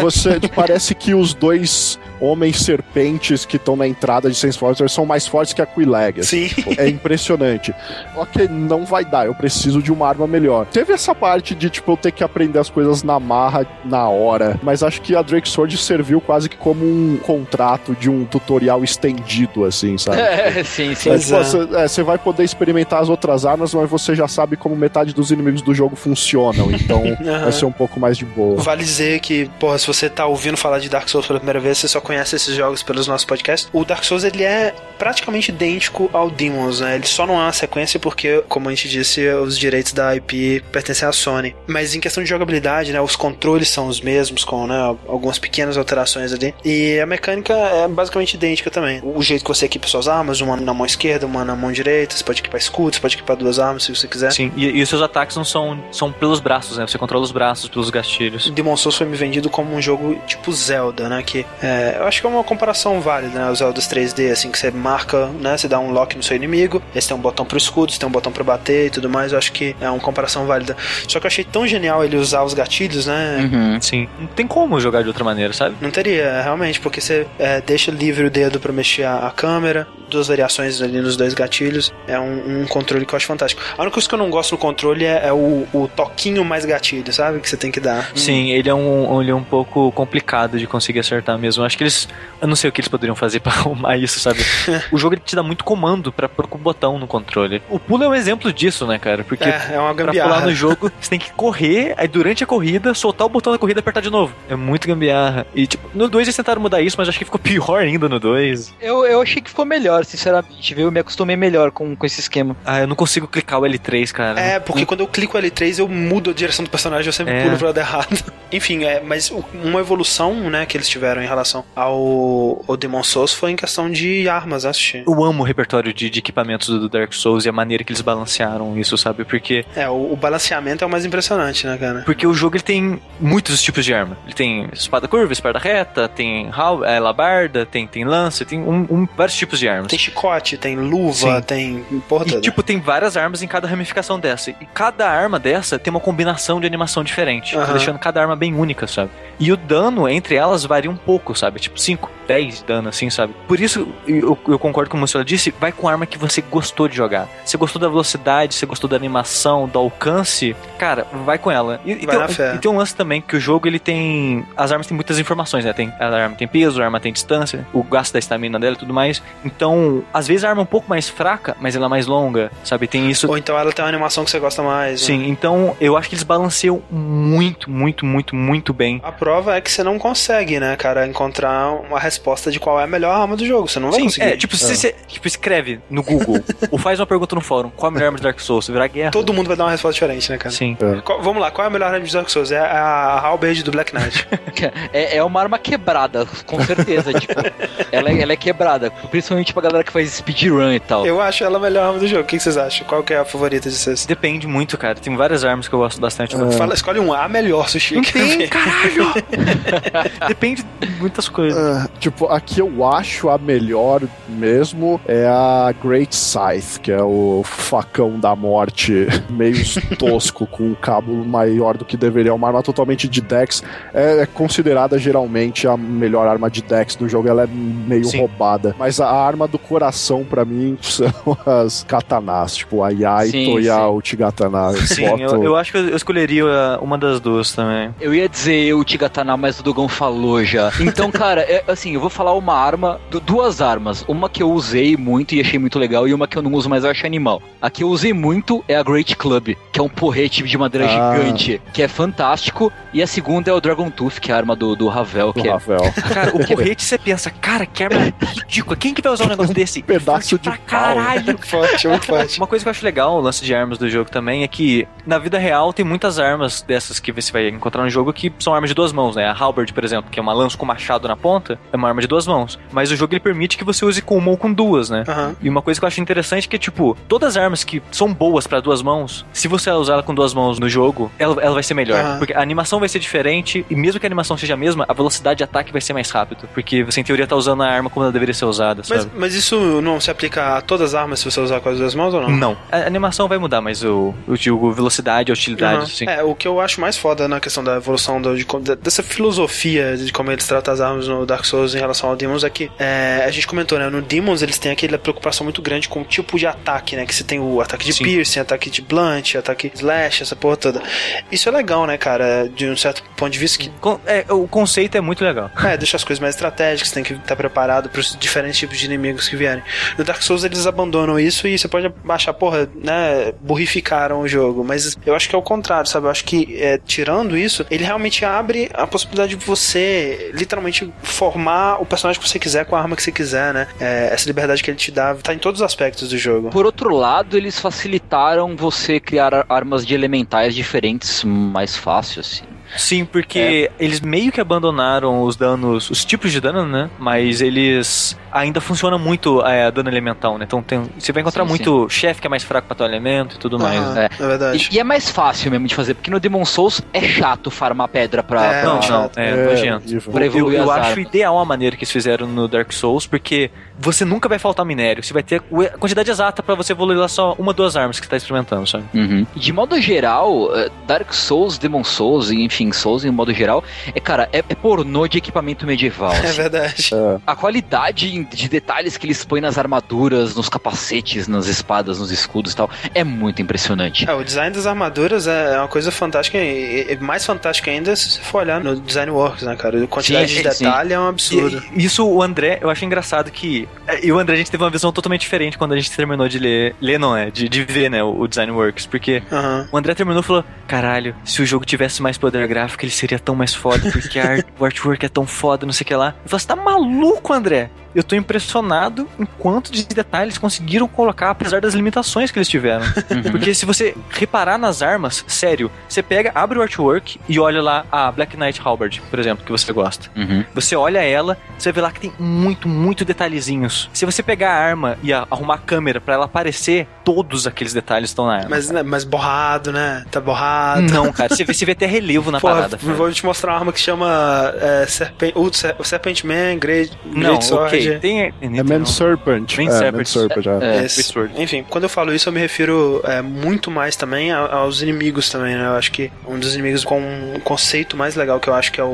você parece que os dois homens serpentes que estão na entrada de Sense Fortress são mais fortes que a Quillag. Sim. Tipo, é impressionante. Ok, não vai dar, eu preciso de uma arma melhor. Teve essa parte de, tipo, eu ter que aprender as coisas na marra, na hora, mas acho que a Drake Sword serviu quase que como um contrato de um tutorial estendido, assim, sabe? É, sim, sim. É, tipo, você, é, você vai poder experimentar as outras armas, mas você já sabe como metade dos inimigos do jogo funcionam, então (laughs) vai ser um pouco mais de boa. Vale dizer que, porra, se você tá ouvindo falar de Dark Souls pela primeira vez, você só conhece esses jogos pelos nossos podcasts. O Dark Souls, ele é praticamente idêntico ao Demons, né? Ele só não é uma sequência porque, como a gente disse, os direitos da IP pertencem à Sony. Mas em questão de jogabilidade, né, os controles são os mesmos, com né, algumas pequenas alterações ali. E a mecânica é basicamente idêntica também. O jeito que você equipa suas armas, uma na mão esquerda, uma na mão direita, você pode equipar escudo, você pode equipar duas armas se você quiser. Sim, e, e os seus ataques não são, são pelos braços, né? Você controla os braços pelos gatilhos. Demon Souls foi me vendido como um jogo tipo Zelda, né? Que é, eu acho que é uma comparação válida, né? Os Zeldas 3D, assim, que você marca, né? Você dá um lock no seu inimigo, você tem um botão pro escudo, você tem um botão pra bater e tudo mais. Eu acho que é uma comparação válida. Só que eu achei tão genial ele usar os gatilhos, né? Uhum, sim. Não tem como jogar de outra maneira, sabe? Não teria, realmente, porque você é, deixa livre o dedo pra mexer a, a, câmera, duas variações ali nos dois gatilhos. É um, um, controle que eu acho fantástico. A única coisa que eu não gosto no controle é, é o, o, toquinho mais gatilho, sabe? Que você tem que dar. Sim, hum. ele, é um, ele é um pouco complicado de conseguir acertar mesmo. Acho que eles. Eu não sei o que eles poderiam fazer pra (laughs) arrumar isso, sabe? o jogo ele te dá muito comando pra pôr o botão no controle. O pulo é um exemplo disso, né, cara? Porque é, é uma pra pular no jogo, você tem que correr, aí durante a corrida, soltar o botão da corrida e apertar de novo. É muito gambiarra. E, tipo, no 2 eles tentaram mudar isso, mas acho que ficou (laughs) pior ainda no 2. Eu, eu achei que ficou melhor, sinceramente, viu? Eu me acostumei melhor com, com esse esquema. Ah, eu não consigo clicar o L3, cara. É, porque hum. quando eu clico o L3, eu mudo a direção do personagem, eu sempre é. pulo pro lado errado. (laughs) Enfim, é, mas uma evolução, né, que eles tiveram em relação ao, ao Demon Souls foi em questão de armas, acho. Eu amo o repertório de, de equipamentos do Dark Souls e a maneira que eles balancearam isso, sabe? Porque. É, o, o balanceamento é o mais impressionante, né, cara? Porque o jogo ele tem muitos tipos de arma. Ele tem espada curva, espada reta, tem é, labarda, tem, tem lança, tem um, um, vários tipos de armas. Tem chicote, tem luva, Sim. tem. Porra e, tipo, tem várias armas em cada ramificação dessa. E cada arma dessa tem uma combinação de animação diferente, uhum. deixando cada arma bem única, sabe? E o dano entre elas varia um pouco, sabe? Tipo, 5, 10 de dano, assim, sabe? Por isso, eu, eu concordo com o que disse, vai com arma que você gostou de jogar. Você gostou da velocidade, você gostou da animação, do alcance, cara, vai com ela. E, e, tem, e, tem, um lance também que o jogo ele tem. As armas têm muitas informações, né? Tem, a arma tem peso, a arma tem distância, o gasto da estamina dela e tudo mais. Então, às vezes a arma é um pouco mais fraca, mas ela é mais longa, sabe? Tem isso. Ou então ela tem uma animação que você gosta mais. Sim, né? então eu acho que eles balanceiam muito, muito, muito, muito bem. A prova é que você não consegue, né, cara, encontrar uma resposta de qual é a melhor arma do jogo. Você não vai Sim, conseguir. É, tipo, se você tipo, escreve no Google (laughs) ou faz uma pergunta no fórum, qual é a melhor arma de Dark Souls? Você virar guerra. Todo mundo vai dar uma resposta diferente, né, cara? Sim. É. Qual, vamos lá, qual é a melhor arma de Dark Souls? É a Halberd do Black Knight. (laughs) é, é uma arma quebrada, com certeza. (laughs) tipo, ela é, ela é quebrada, principalmente pra galera que faz speedrun e tal. Eu acho ela a melhor arma do jogo. O que vocês acham? Qual que é a favorita de vocês? Depende muito, cara. Tem várias armas que eu gosto bastante. Uh... Fala, escolhe um A melhor, Sushi. Não tem, caralho! (laughs) Depende de muitas coisas. Uh, tipo, aqui eu acho a melhor mesmo é a Great Scythe, que é o facão da morte meio tosco, com um cabo maior do que deveria. É uma arma totalmente de Dex. É, é, considerada geralmente a melhor arma de Dex do jogo. Ela é meio Sim. roubada. Mas a arma do coração, para mim, (laughs) são as katanas. Tipo, a Yaito sim, e a Uchigatana. Sim, eu, eu, acho que eu escolheria uma das duas também. Eu ia dizer Uchigatana, mas o Dugão falou já. Então, (laughs) cara, é, assim, eu vou falar uma arma, duas armas. Uma que eu usei muito e achei muito legal, e uma que eu não uso mais eu acho animal. A que eu usei muito é a Great Club, que é um porrete de madeira Ah. gigante, que é fantástico. E a segunda é o Dragon Tooth, que é a arma do, do Ravel, Do que é Ravel. Cara, o porrete você pensa, cara, que arma ridícula. Quem que vai usar um negócio desse? (laughs) pedaço Forte de pra caralho. forte, muito forte. Uma coisa que eu acho legal, o lance de armas do jogo também, é que na vida real tem muitas armas dessas que você vai encontrar no jogo que são armas de duas mãos, né? A Halberd, por exemplo, que é uma lança com machado na ponta, é uma arma de duas mãos. Mas o jogo ele permite que você use com uma ou com duas, né? Aham. E uma coisa que eu acho interessante é que, tipo, todas as armas que são boas pra duas mãos, se você usar ela com duas mãos no jogo, ela, ela vai ser melhor. Aham. Porque a animação vai ser diferente, e mesmo que a animação seja a mesma, a velocidade de ataque vai ser mais rápido. Porque você, em teoria, tá usando a arma como ela deveria ser usada, Mas, mas isso não se aplica a todas as armas se você usar com as duas mãos ou não? Não. A animação vai mudar, mas o, eu digo velocidade, a utilidade, Aham. assim. É, o que eu acho mais foda na questão da evolução do- de, dessa filosofia de como eles tratam as armas no Dark Souls em relação ao Demons é que é, a gente comentou, né? No Demons eles têm aquela preocupação muito grande com o tipo de ataque, né? Que você tem o ataque de Sim. piercing, ataque de blunt, ataque slash, essa porra toda. Isso é legal, né, cara? De um certo ponto de vista que Con- é, o conceito é muito legal. (laughs) é, deixa as coisas mais estratégicas, tem que estar preparado para os diferentes tipos de inimigos que vierem. No Dark Souls eles abandonam isso e você pode achar, porra, né, burrificaram o jogo, mas eu acho que é o contrário, sabe? Eu acho que é, tirando isso, ele realmente abre a possibilidade de você literalmente formar o personagem que você quiser com a arma que você quiser, né? É, essa liberdade que ele te dá tá em todos os aspectos do jogo. Por outro lado, eles facilitaram você criar ar- armas de elementais diferentes mais fácil, assim. Sim, porque eles meio que abandonaram os danos, os tipos de dano, né? Mas eles ainda funcionam muito é, dano elemental, né? Então tem, você vai encontrar Sim, muito chefe que é mais fraco pra teu elemento e tudo mais. Né? é verdade. E, e é mais fácil mesmo de fazer, porque no Demon Souls é chato farmar pedra pra. É, pra- Não, não, é, É, nojento. Pra Eu, evoluir eu acho ideal a maneira que eles fizeram no Dark Souls, porque você nunca vai faltar minério. Você vai ter a quantidade exata pra você evoluir lá só uma, duas armas que você tá experimentando, sabe? Uhum. De modo geral, eh, Dark Souls, Demon Souls, e, enfim, Souls em modo geral, é, cara, é, é pornô de equipamento medieval. (laughs) É assim. verdade. A qualidade de detalhes que eles põem nas armaduras, nos capacetes, nas espadas, nos escudos e tal, é muito impressionante. É, o design das armaduras é uma coisa fantástica e, mais fantástica ainda se você for olhar no Design Works, né, cara? A quantidade Sim, de sim. detalhe é um absurdo. E- isso o André, eu acho engraçado que. é, E o André, a gente teve uma visão totalmente diferente quando a gente terminou de ler. Ler não é, de, de ver, né, o, o Design Works. Porque Aham. o André terminou e falou: Caralho, se o jogo tivesse mais poder gráfico, ele seria tão mais foda, porque art- (laughs) o artwork é tão foda, não sei o que lá. Você tá maluco, André? Eu tô impressionado em quanto de detalhes conseguiram colocar, apesar das limitações que eles tiveram. Porque se você reparar nas armas, sério, você pega, abre o artwork e olha lá a Black Knight Halberd, por exemplo, que você gosta. Uhum. Você olha ela, você vê lá que tem muito, muito detalhezinhos. Se você pegar a arma e a- arrumar a câmera pra ela aparecer, todos aqueles detalhes estão na arma. Mas, né, mas borrado, né? Tá borrado. Não, cara, você vê, você vê até relevo na (laughs) Porra, parada. cara. vou te mostrar uma arma que chama é, Serpent, o Serpent Man, Great, Não, Great Sword. ok. Tem, É Man Serpent. Man é, Serpent. Man Serpent, é. É. Enfim, quando eu falo isso, eu me refiro é, muito mais também aos inimigos também, né? Eu acho que um dos inimigos com um conceito mais legal que eu acho que é o,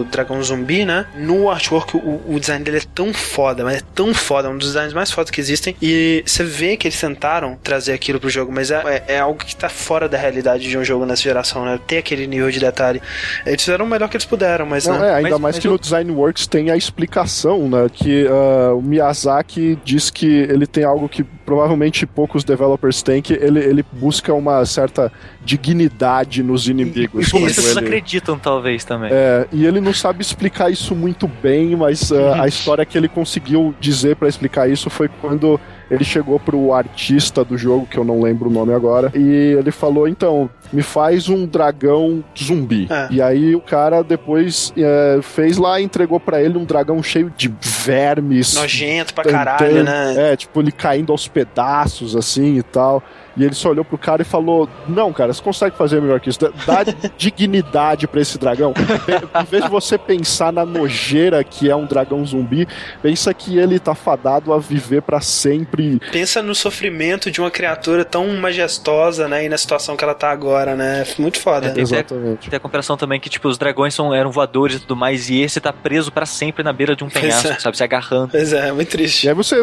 o dragão zumbi, né? No artwork, o, o design dele é tão foda, mas é tão foda, é um dos designs mais fodas que existem. E você vê que eles tentaram trazer aquilo pro jogo, mas é, é, é algo que tá fora da realidade de um jogo nessa geração, né? Ter aquele nível de detalhe. Eles fizeram o melhor que eles puderam, mas Não, né? é, ainda Mas- mais mas que eu- no Design Works tem a explicação, né? Que ah, o Miyazaki diz que ele tem algo que provavelmente poucos developers têm, que ele, ele busca uma certa dignidade nos inimigos. E quando pessoas ele- acreditam, talvez, também. É, e ele não sabe explicar isso muito bem, mas ah, a história que ele conseguiu dizer pra explicar isso foi quando ele chegou pro artista do jogo, que eu não lembro o nome agora, e ele falou: então, me faz um dragão zumbi. É. E aí o cara depois é, fez lá e entregou pra ele um dragão cheio de vermes. Nojento pra tentando- caralho, né? É, tipo, ele caindo aos pedaços, assim e tal. E ele só olhou pro cara e falou: Não, cara, você consegue fazer melhor que isso. Dá- (laughs) dignidade pra esse dragão. Em vez de você pensar na nojeira que é um dragão zumbi, pensa que ele tá fadado a viver pra sempre. Pensa no sofrimento de uma criatura tão majestosa, né? E na situação que ela tá agora, né? Muito foda. É, tem- Exatamente. Tem a comparação também que, tipo, os dragões são, eram voadores e tudo mais, e esse tá preso pra sempre na beira de um penhasco, é. sabe? Se agarrando. Pois é, muito E triste. aí você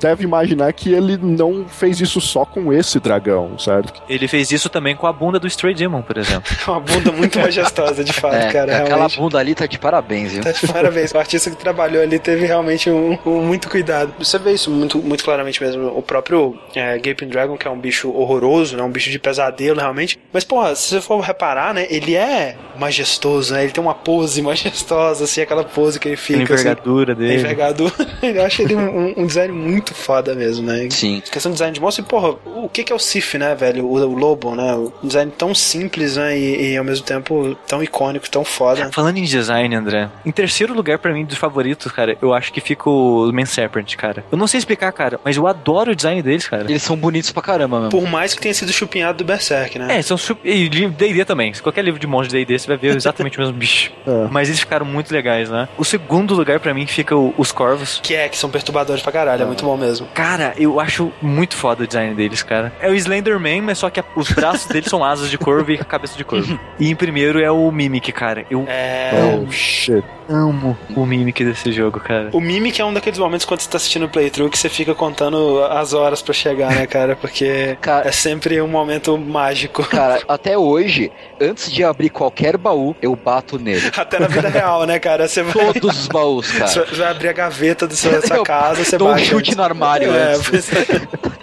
deve imaginar que ele não fez isso só com esse dragão. Dragão, certo? Ele fez isso também com a bunda do Stray Demon, por exemplo. (laughs) Uma bunda muito majestosa, de fato, É, cara. aquela realmente. bunda ali tá de parabéns, viu? Tá de parabéns. O artista que trabalhou ali teve realmente um, um muito cuidado. Você vê isso muito, muito claramente mesmo. O próprio é, Gaping Dragon, que é um bicho horroroso, né? Um bicho de pesadelo, realmente. Mas, porra, se você for reparar, né? Ele é majestoso, né? Ele tem uma pose majestosa, assim, aquela pose que ele A fica. assim, envergadura a dele. envergadura. (laughs) Eu acho ele um, um design muito foda mesmo, né? Sim. Questão de design de monstro, e porra, o que que é o Sif, né, velho? O, o lobo, né? Um design tão simples, né? E, e ao mesmo tempo tão icônico, tão foda. Falando em design, André, em terceiro lugar pra mim dos favoritos, cara, eu acho que fica o Man Serpent, cara. Eu não sei explicar, cara, mas eu adoro o design deles, cara. Eles são bonitos pra caramba mesmo. Por mais que tenha sido chupinhado do Berserk, né? É, são super. E de D&D também. Se qualquer livro de monstro de D&D, você vai ver exatamente o mesmo bicho. (laughs) É. Mas eles ficaram muito legais, né? O segundo lugar pra mim fica o- os Corvos. Que é, que são perturbadores pra caralho, é muito bom mesmo. Cara, eu acho muito foda o design deles, cara. É o Slenderman, mas só que a- os braços deles são asas de corvo e a cabeça de corvo. E em primeiro é o Mimic, cara. Eu É. Oh, shit. amo o Mimic desse jogo, cara. O Mimic é um daqueles momentos quando você tá assistindo o playthrough que você fica contando as horas pra chegar, né, cara? Porque Cara- é sempre um momento mágico. Cara, (laughs) até hoje, antes de abrir qualquer baú, eu bato nele. Até na vida real, né, cara? Você vai, Todos os baús, (laughs) você cara. vai abrir a gaveta do seu, da sua (laughs) casa, você dou um bate. chute no armário É, antes. pois.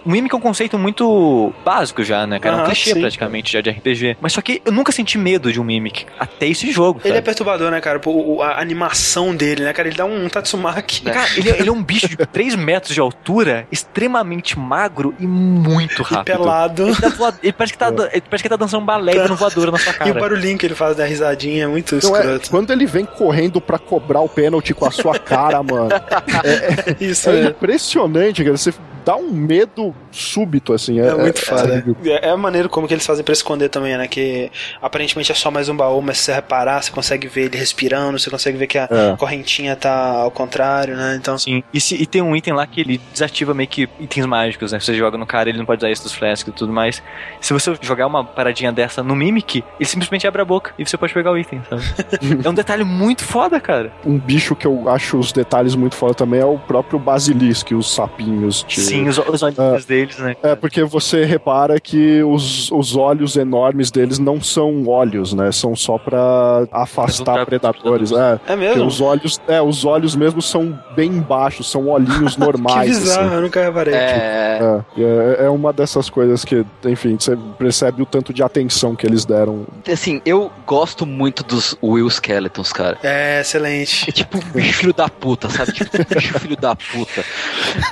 O Mimic é um conceito muito básico já, né, cara? É um clichê sim. praticamente já de RPG. Mas só que eu nunca senti medo de um Mimic. Até esse jogo. Ele é sabe? perturbador, né, cara? Pô, a animação dele, né, cara? Ele dá um Tatsumaki. Cara, (laughs) ele, é- ele é um bicho de 3 metros de altura, extremamente magro e muito E rápido. pelado. Ele, tá voa- ele parece que tá, ele parece que tá dançando um balé e dando voadora na sua E o cara. barulhinho que ele faz da risadinha é muito Então, é, escroto. quando ele vem correndo pra cobrar o pênalti com a sua cara, mano, (laughs) Isso é é, impressionante, cara. Você dá um medo súbito, assim. É, é muito. É, é a maneira como que eles fazem pra esconder também, né? Que aparentemente é só mais um baú, mas se você reparar, você consegue ver ele respirando, você consegue ver que a É. correntinha tá ao contrário, né? Então. Sim. E, se- e tem um item lá que ele desativa meio que itens mágicos, né? Você joga no cara, ele não pode usar isso dos flasks e tudo mais. Se você jogar uma paradinha dessa no Mimic, ele simplesmente abre a boca e você pode pegar o item, sabe? (laughs) é um detalhe muito foda, cara. Um bicho que eu acho os detalhes muito foda também é o próprio basilisco, os sapinhos. de- Sim, os, os olhinhos deles, né? É, porque você repara que os, os olhos enormes deles não são olhos, né? São só pra afastar um predadores. É, É mesmo? os olhos, é, os olhos mesmo são bem baixos, são olhinhos (laughs) Que normais. bizarro, assim. eu nunca reparei. É, É, é, é uma dessas coisas que, enfim, você percebe o tanto de atenção que eles deram. assim, eu gosto muito dos Will Skeletons, cara. É, excelente. É tipo um bicho filho da puta, sabe? Tipo um bicho (laughs) filho da puta.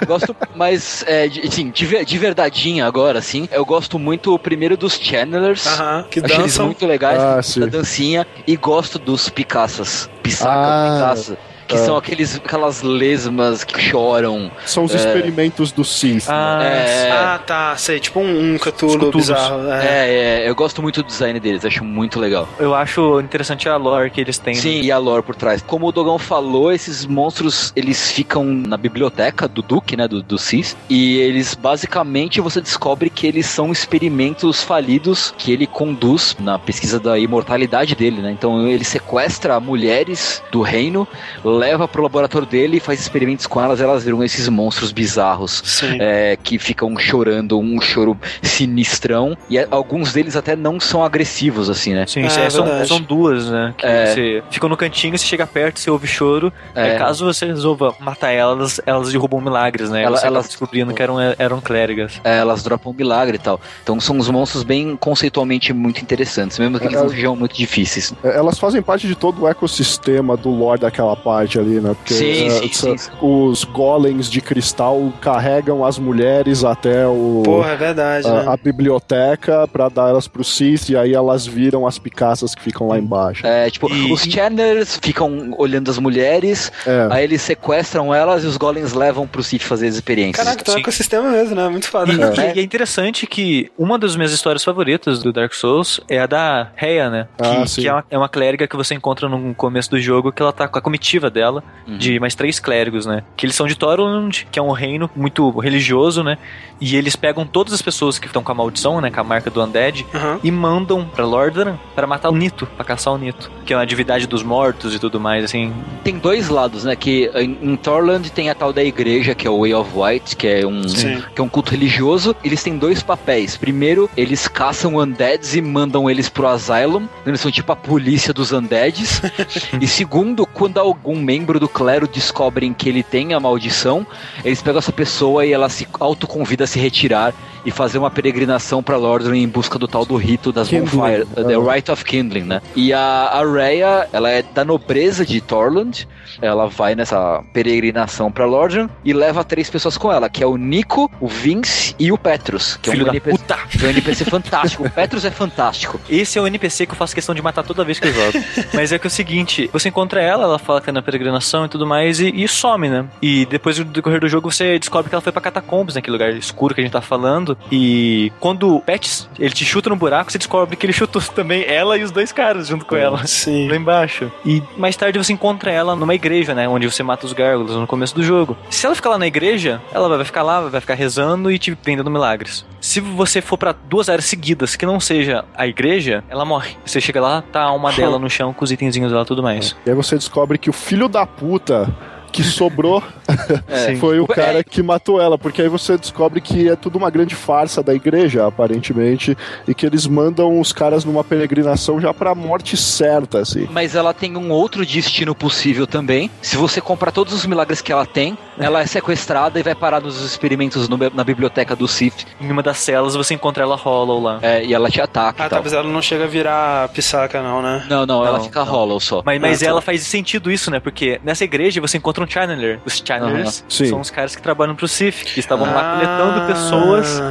Gosto, mas, é, de, assim, de, de verdadeinha agora, assim, eu gosto muito primeiro dos Channelers. Aham, que Acho eles dançam. muito legais, Ah, da sim. dancinha. E gosto dos Picaças. Pissaca, Ah, Picaça. Que são aqueles, aquelas lesmas que choram. São os experimentos do Sith. Ah, É, Ah, tá, sei, tipo um, um Cthulhu bizarro. É. é, é, eu gosto muito do design deles, acho muito legal. eu acho interessante a lore que eles têm. Sim, e a lore por trás. Como o Dogão falou, esses monstros, eles ficam na biblioteca do Duke, né, do, do Cis, e eles, basicamente, você descobre que eles são experimentos falidos que ele conduz na pesquisa da imortalidade dele, né, então ele sequestra mulheres do reino, leva pro laboratório dele e faz experimentos com elas, elas viram esses monstros bizarros. É, que ficam chorando, um choro sinistrão, e é- alguns deles até não são agressivos, assim, né? Sim, É, é, são, são duas, né? Que É. você fica no cantinho, você chega perto, você ouve choro. É. Caso você resolva matar elas, elas derrubam milagres, né? Ela- elas- descobrindo que eram, eram clérigas. É, elas dropam milagre e tal. Então são uns monstros bem conceitualmente muito interessantes, mesmo que eles não sejam muito difíceis. Elas fazem parte de todo o ecossistema do lore daquela parte ali, né? Porque Sim, é, sim, sim. os golems de cristal carregam as mulheres até o. Porra, é verdade, a, né? a biblioteca pra dar elas pro Sith e aí elas viram as picaças que ficam lá embaixo. É, tipo, E- os Channers ficam olhando as mulheres, É. aí eles sequestram elas e os golems levam pro Sith fazer as experiências. Caraca, então é um Sim. ecossistema mesmo, né? Muito foda. E, e- e é interessante que uma das minhas histórias favoritas do Dark Souls é a da Rhea, né? Que, Ah, sim. que é, uma, é uma clériga que você encontra no começo do jogo que ela tá com a comitiva dela, Uhum. de mais três clérigos, né? Que eles são de Torland, que é um reino muito religioso, né? E eles pegam todas as pessoas que estão com a maldição, né? Com a marca do Undead, Aham. e mandam pra Lordaeron pra matar o Nito, pra caçar o Nito. Que é uma divindade dos mortos e tudo mais, assim. Tem dois lados, né? Que em, Thorland tem a tal da igreja, que é o Way of White, que é um, Sim. que é um culto religioso. Eles têm dois papéis. Primeiro, eles caçam undeads e mandam eles pro Asylum. Eles são tipo a polícia dos undeads. (laughs) e segundo, quando algum membro do clero descobrem que ele tem a maldição, eles pegam essa pessoa e ela se autoconvida a se retirar e fazer uma peregrinação pra Lordaeron em busca do tal do rito das Kindling. Bonfire, the Ah. Rite of Kindling, né? E a, a Rhea, ela é da nobreza de Thorland. Ela vai nessa peregrinação pra Lordaeron e leva três pessoas com ela, que é o Nico, o Vince e o Petrus, que Filho é um da NPC, puta! que é um NPC fantástico. O Petrus é fantástico. Esse é o NPC que eu faço questão de matar toda vez que eu jogo. Mas é que é o seguinte, você encontra ela, ela fala que tá na peregrinação e tudo mais, e, e some, né? E depois do decorrer do jogo você descobre que ela foi pra Catacombs, naquele lugar escuro que a gente tá falando. E quando o Pets, ele te chuta no buraco, você descobre que ele chutou (laughs) também ela e os dois caras junto com ela. Sim. (laughs) Lá embaixo. E mais tarde você encontra ela numa igreja, né? Onde você mata os gárgulas no começo do jogo. Se ela ficar lá na igreja, ela vai ficar lá, vai ficar rezando e te vendendo milagres. Se você for pra duas áreas seguidas que não seja a igreja, ela morre. Você chega lá, tá a alma (laughs) dela no chão com os itenzinhos dela e tudo mais. E aí você descobre que o filho da puta que sobrou Sim. (laughs) (laughs) foi o É. cara que matou ela, porque aí você descobre que é tudo uma grande farsa da igreja, aparentemente, e que eles mandam os caras numa peregrinação já pra morte certa, assim. Mas ela tem um outro destino possível também. Se você comprar todos os milagres que ela tem, ela é sequestrada e vai parar nos experimentos no- na biblioteca do Sith. Em uma das celas você encontra ela hollow lá. É, e ela te ataca Ah, e tal. talvez ela não chega a virar pisaca, não, né? Não, não, ela Não, fica não. hollow só. Mas, mas Ah, tá. ela faz sentido isso, né? Porque nessa igreja você encontra um channeler. Os channelers Sim. são os caras que trabalham pro Sith, que estavam lá Ah. coletando pessoas,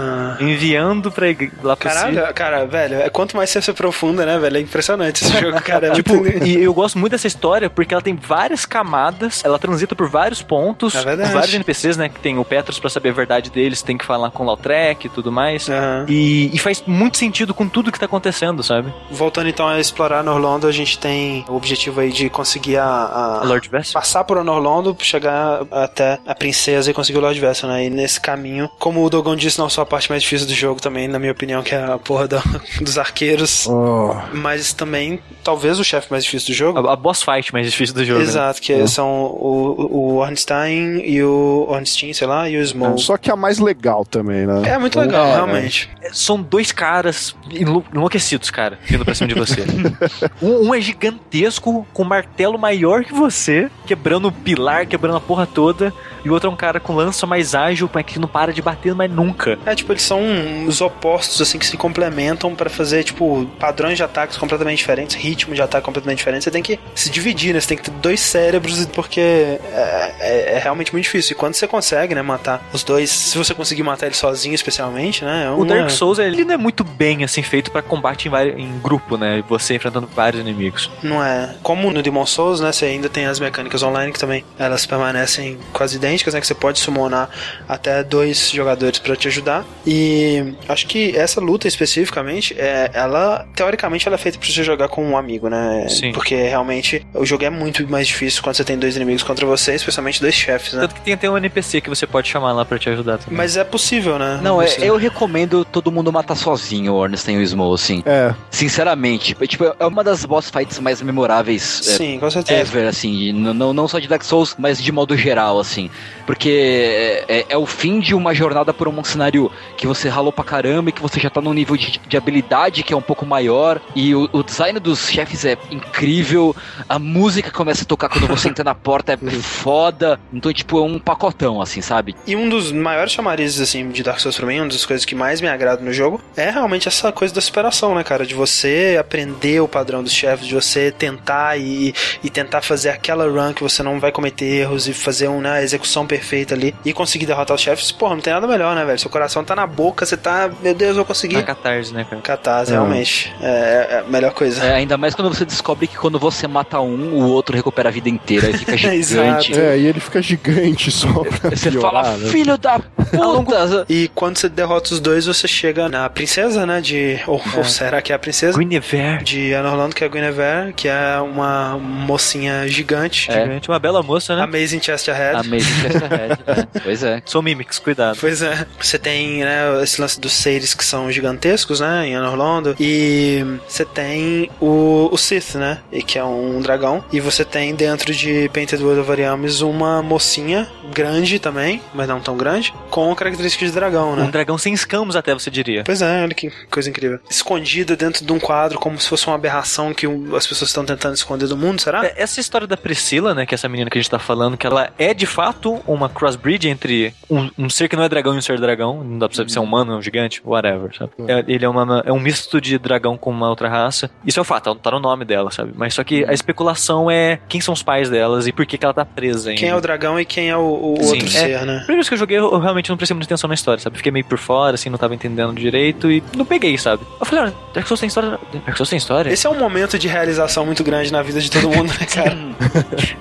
enviando pra igre- lá pro. Caralho, cara, velho, é quanto mais você se aprofunda, né, velho? É impressionante esse (laughs) jogo, cara. É Tipo, muito- e eu gosto muito dessa história porque ela tem várias camadas, ela transita por vários pontos, É verdade. vários NPCs, né? Que tem o Petrus pra saber a verdade deles, tem que falar com o Lautrec e tudo mais. Aham. E, e faz muito sentido com tudo que tá acontecendo, sabe? Voltando então a explorar Norlondo, a gente tem o objetivo aí de conseguir a. a- A Lord Vessel. Passar por Norlondo, chegar até a princesa e conseguir o Lord Vessel, né? E nesse caminho, como o Dogon disse, não só a parte mais difícil do jogo também, na minha opinião, que é a porra da- (laughs) dos arqueiros, Oh, mas também talvez o chefe mais difícil do jogo. A, a boss fight mais difícil do jogo. né? Exato, que são o, o Ornstein e o Ornstein, sei lá, e o Smoke. só que a mais legal também, né? É muito legal, É, realmente. São dois caras enlou- enlouquecidos, cara, vindo pra cima de você. (laughs) um, um é gigantesco, com um martelo maior que você, quebrando o pilar, quebrando a porra toda. E o outro é um cara com lança mais ágil, mas que não para de bater, mas nunca. É, tipo, eles são os opostos, assim, que se complementam pra fazer, tipo, padrões de ataques completamente diferentes, ritmo de ataque completamente diferente. Você tem que se dividir, né? Você tem que ter dois cérebros, porque é, é- é realmente muito difícil. E quando você consegue, né, matar os dois, se você conseguir matar ele sozinho, especialmente, né? é O uma- Dark Souls, ele não é muito bem, assim, feito pra combate em, em grupo, né? Você enfrentando vários inimigos. Não é. Como no Demon Souls, né? Você ainda tem as mecânicas online que também elas permanecem quase idênticas, né? Que você pode summonar até dois jogadores pra te ajudar. E acho que essa luta especificamente, é, ela teoricamente ela é feita pra você jogar com um amigo, né? Sim. Porque realmente o jogo é muito mais difícil quando você tem dois inimigos contra você, especialmente dois chefes, né? Tanto que tem até um NPC que você pode chamar lá pra te ajudar também. Mas é possível, né? Não, é, eu recomendo todo mundo matar sozinho o Ornstein e o Smoke, assim. É, Sinceramente. Tipo, é uma das boss fights mais memoráveis é, Sim, com certeza. ever, assim, não, não só de Dark Souls, mas de modo geral, assim. Porque é, é- é o fim de uma jornada por um cenário que você ralou pra caramba e que você já tá num nível de, de habilidade que é um pouco maior. E o, o design dos chefes é incrível, a música começa a tocar quando você (laughs) entra na porta é foda. Então, tipo, é um pacotão, assim, sabe? E um dos maiores chamarizes, assim, de Dark Souls pra mim, uma das coisas que mais me agrada no jogo, é realmente essa coisa da superação, né, cara? De você aprender o padrão dos chefes, de você tentar e, e tentar fazer aquela run que você não vai cometer erros e fazer uma execução perfeita ali e conseguir derrotar os chefes. Porra, não tem nada melhor, né, velho? Seu coração tá na boca você tá, meu Deus, eu vou conseguir. Na catarse, né, cara? Catarse, realmente. É, é a melhor coisa. É, ainda mais quando você descobre que quando você mata um, o outro recupera a vida inteira e fica (laughs) gigante. Exato. É, e ele fica gigante só pra Você piorar, fala, né? filho da puta! E quando você derrota os dois, você chega na princesa, né? De. Ou, ou será que é a princesa? Guinevere. De Anor Londo, que é a Guinevere, que é uma mocinha gigante. É. Gigante, Uma bela moça, né? Amazing Chesterhead. Amazing Chesterhead. é, (laughs) pois é. Sou Mimics, cuidado. Pois é. Você tem, né, esse lance dos seres que são gigantescos, né, em Anor Londo. E você tem o, o Sith, né, e que é um dragão. E você tem dentro de Painted World of Ariamis uma mocinha grande também, mas não tão grande, com características de dragão, né. Um dragão sem escamos, até você diria. Pois é, olha que coisa incrível. Escondida dentro de um quadro, como se fosse uma aberração que um- as pessoas estão tentando esconder do mundo, será? É, Essa história da Priscila, né, que é essa menina que a gente tá falando, que ela é de fato uma crossbreed entre um, um ser que não é dragão e um ser dragão, não dá pra saber se é um humano, um gigante, whatever, sabe? É, ele é, uma, é um misto de dragão com uma outra raça. Isso é o fato, tá no nome dela, sabe? Mas só que a especulação é quem são os pais delas e por que, que ela tá presa ainda. Quem é o dragão e quem é o, o Sim, outro é. ser, né? Primeiro vez que eu joguei, eu realmente não prestei muita atenção na história, sabe? Fiquei meio por fora, assim, não tava entendendo direito e não peguei, sabe? Eu falei, olha, Dark Souls tem história. Dark Souls tem história? Esse é um momento de realização muito grande na vida de todo mundo, né, cara?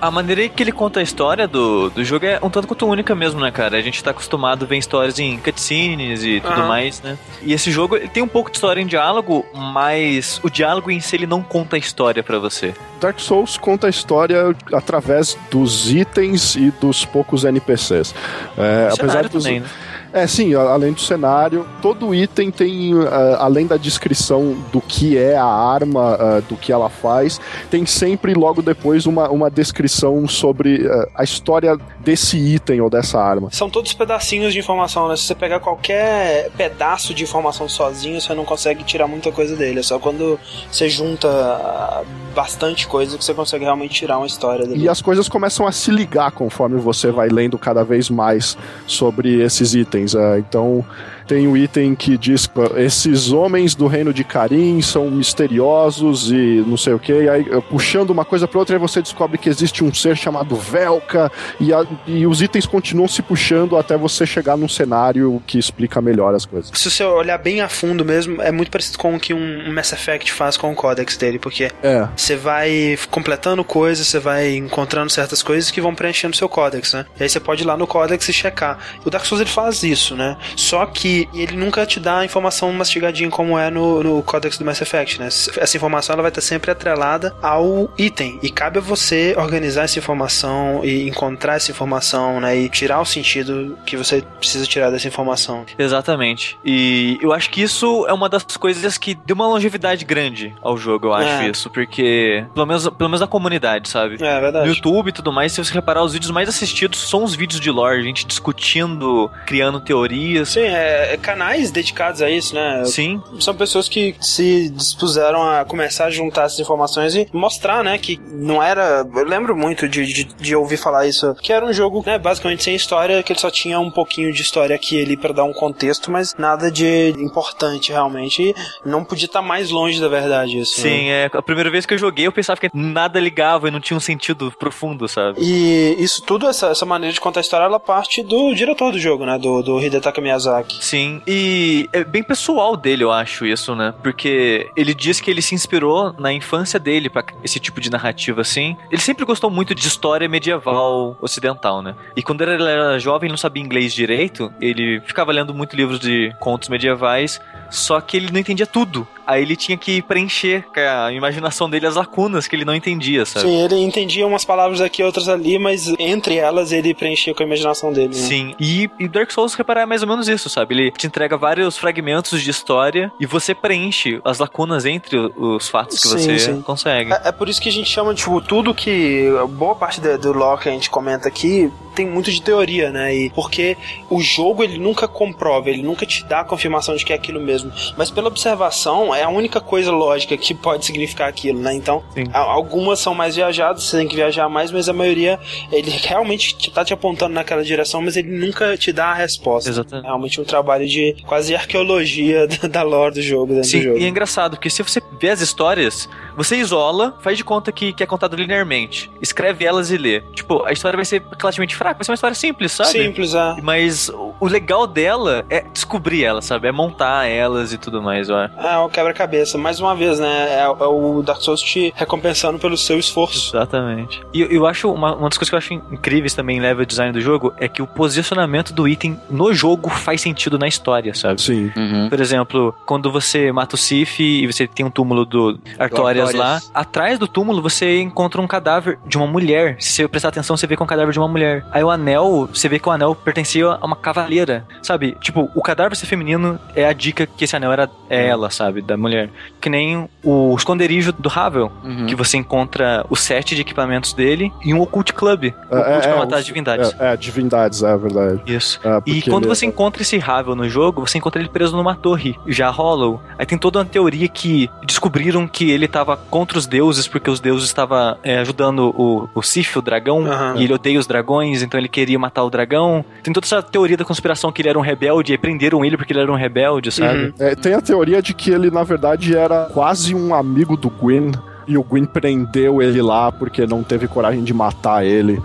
A maneira que ele conta a história do, do jogo é um tanto quanto única mesmo, né, cara? A gente tá acostumado a ver histórias em cutscenes e tudo Aham. mais, né? E esse jogo ele tem um pouco de história em diálogo, mas o diálogo em si ele não conta a história pra você. Dark Souls conta a história através dos itens e dos poucos NPCs. É, apesar dos, também, né? É, sim, além do cenário, todo item tem, ah, além da descrição do que é a arma, ah, do que ela faz, tem sempre logo depois uma, uma descrição sobre ah, a história desse item ou dessa arma. São todos pedacinhos de informação, né? Se você pegar qualquer pedaço de informação sozinho, você não consegue tirar muita coisa dele. É só quando você junta ah, bastante coisa que você consegue realmente tirar uma história dele. E as coisas começam a se ligar conforme você vai lendo cada vez mais sobre esses itens. Ah, então, tem o item que diz que esses homens do reino de Karim são misteriosos e não sei o que. Aí, puxando uma coisa para outra, aí você descobre que existe um ser chamado Velka. E, a- e os itens continuam se puxando até você chegar num cenário que explica melhor as coisas. Se você olhar bem a fundo mesmo, é muito parecido com o que um um Mass Effect faz com o Codex dele, porque É. você vai completando coisas, você vai encontrando certas coisas que vão preenchendo seu Codex, né? E aí você pode ir lá no Codex e checar. O Dark Souls ele faz isso, né? Só que ele nunca te dá a informação mastigadinha como é no, no Codex do Mass Effect, né? Essa informação ela vai estar sempre atrelada ao item. E cabe a você organizar essa informação e encontrar essa informação, né? E tirar o sentido que você precisa tirar dessa informação. Exatamente. E eu acho que isso é uma das coisas que deu uma longevidade grande ao jogo, eu acho É. isso. Porque, pelo menos, pelo menos na comunidade, sabe? É No verdade. YouTube e tudo mais, se você reparar, os vídeos mais assistidos são os vídeos de lore, gente discutindo, criando teorias. Sim, é, é canais dedicados a isso, né? Sim, São pessoas que se dispuseram a começar a juntar essas informações e mostrar, né, que não era. Eu lembro muito de, de, de ouvir falar isso, que era um jogo, né, basicamente sem história, que ele só tinha um pouquinho de história aqui ali pra dar um contexto, mas nada de importante realmente. E não podia estar mais longe da verdade isso. né? sim. É, a primeira vez que eu joguei, eu pensava que nada ligava e não tinha um sentido profundo, sabe? E isso tudo, essa, essa maneira de contar a história, ela parte do diretor do jogo, né? Do, do Hidetaka Miyazaki. Sim, e é bem pessoal dele, eu acho isso, né? Porque ele diz que ele se inspirou na infância dele pra esse tipo de narrativa assim. Ele sempre gostou muito de história medieval ocidental, né? E quando ele era jovem, não sabia inglês direito, ele ficava lendo muito livros de contos medievais, só que ele não entendia tudo. Aí ele tinha que preencher com a imaginação dele as lacunas que ele não entendia, sabe? Sim, ele entendia umas palavras aqui, outras ali, mas entre elas ele preenchia com a imaginação dele. Né? Sim, e, e Dark Souls reparar é mais ou menos isso, sabe? Ele te entrega vários fragmentos de história e você preenche as lacunas entre os fatos que Sim, você sim. consegue. É, é por isso que a gente chama, tipo, tudo que. Boa parte do, do lore que a gente comenta aqui tem muito de teoria, né? E porque o jogo ele nunca comprova, ele nunca te dá a confirmação de que é aquilo mesmo. Mas pela observação, é a única coisa lógica que pode significar aquilo, né? Então, Sim. algumas são mais viajadas, você tem que viajar mais, mas a maioria, ele realmente te- tá te apontando naquela direção, mas ele nunca te dá a resposta. É Exatamente. realmente um trabalho de quase arqueologia (laughs) da- lore do jogo, do Sim, jogo. e é engraçado, porque se você vê as histórias, você isola, faz de conta que, que é contado linearmente, escreve elas e lê. Tipo, a história vai ser relativamente fraca, vai ser uma história simples, sabe? Simples, é. Mas o- o legal dela é descobrir ela, sabe? É montar elas e tudo mais, ó. É o quebra-cabeça. Mais uma vez, né? É, é, o Dark Souls te recompensando pelo seu esforço. Exatamente. E eu, eu acho, uma, uma das coisas que eu acho incríveis também em level design do jogo é que o posicionamento do item no jogo faz sentido na história, sabe? Sim. Uhum. Por exemplo, quando você mata o Sif e você tem um túmulo do Artorias lá, atrás do túmulo você encontra um cadáver de uma mulher. Se você prestar atenção, você vê que é um cadáver de uma mulher. Aí o anel, você vê que o anel pertencia a uma cavaleira, sabe? Tipo, o cadáver ser feminino é a dica que esse anel era é ela, sabe? Da mulher. Que nem o esconderijo do Havel, Uhum. que você encontra o set de equipamentos dele e um Occult Club. O Occult pra matar o- as divindades. É, é, divindades, é verdade. Isso. É, E quando ele- você encontra esse Havel no jogo, você encontra ele preso numa torre, já Hollow. Aí tem toda uma teoria que descobriram que ele tava contra os deuses, porque os deuses estavam é, ajudando o, o Sif, o dragão, Aham. e ele odeia os dragões, então ele queria matar o dragão. Tem toda essa teoria da conspiração que ele era um rebelde, e prenderam ele porque ele era um rebelde, sabe? Uhum. É, tem a teoria de que ele, na verdade, era quase um amigo do Gwyn. E o Gwyn prendeu ele lá porque não teve coragem de matar ele.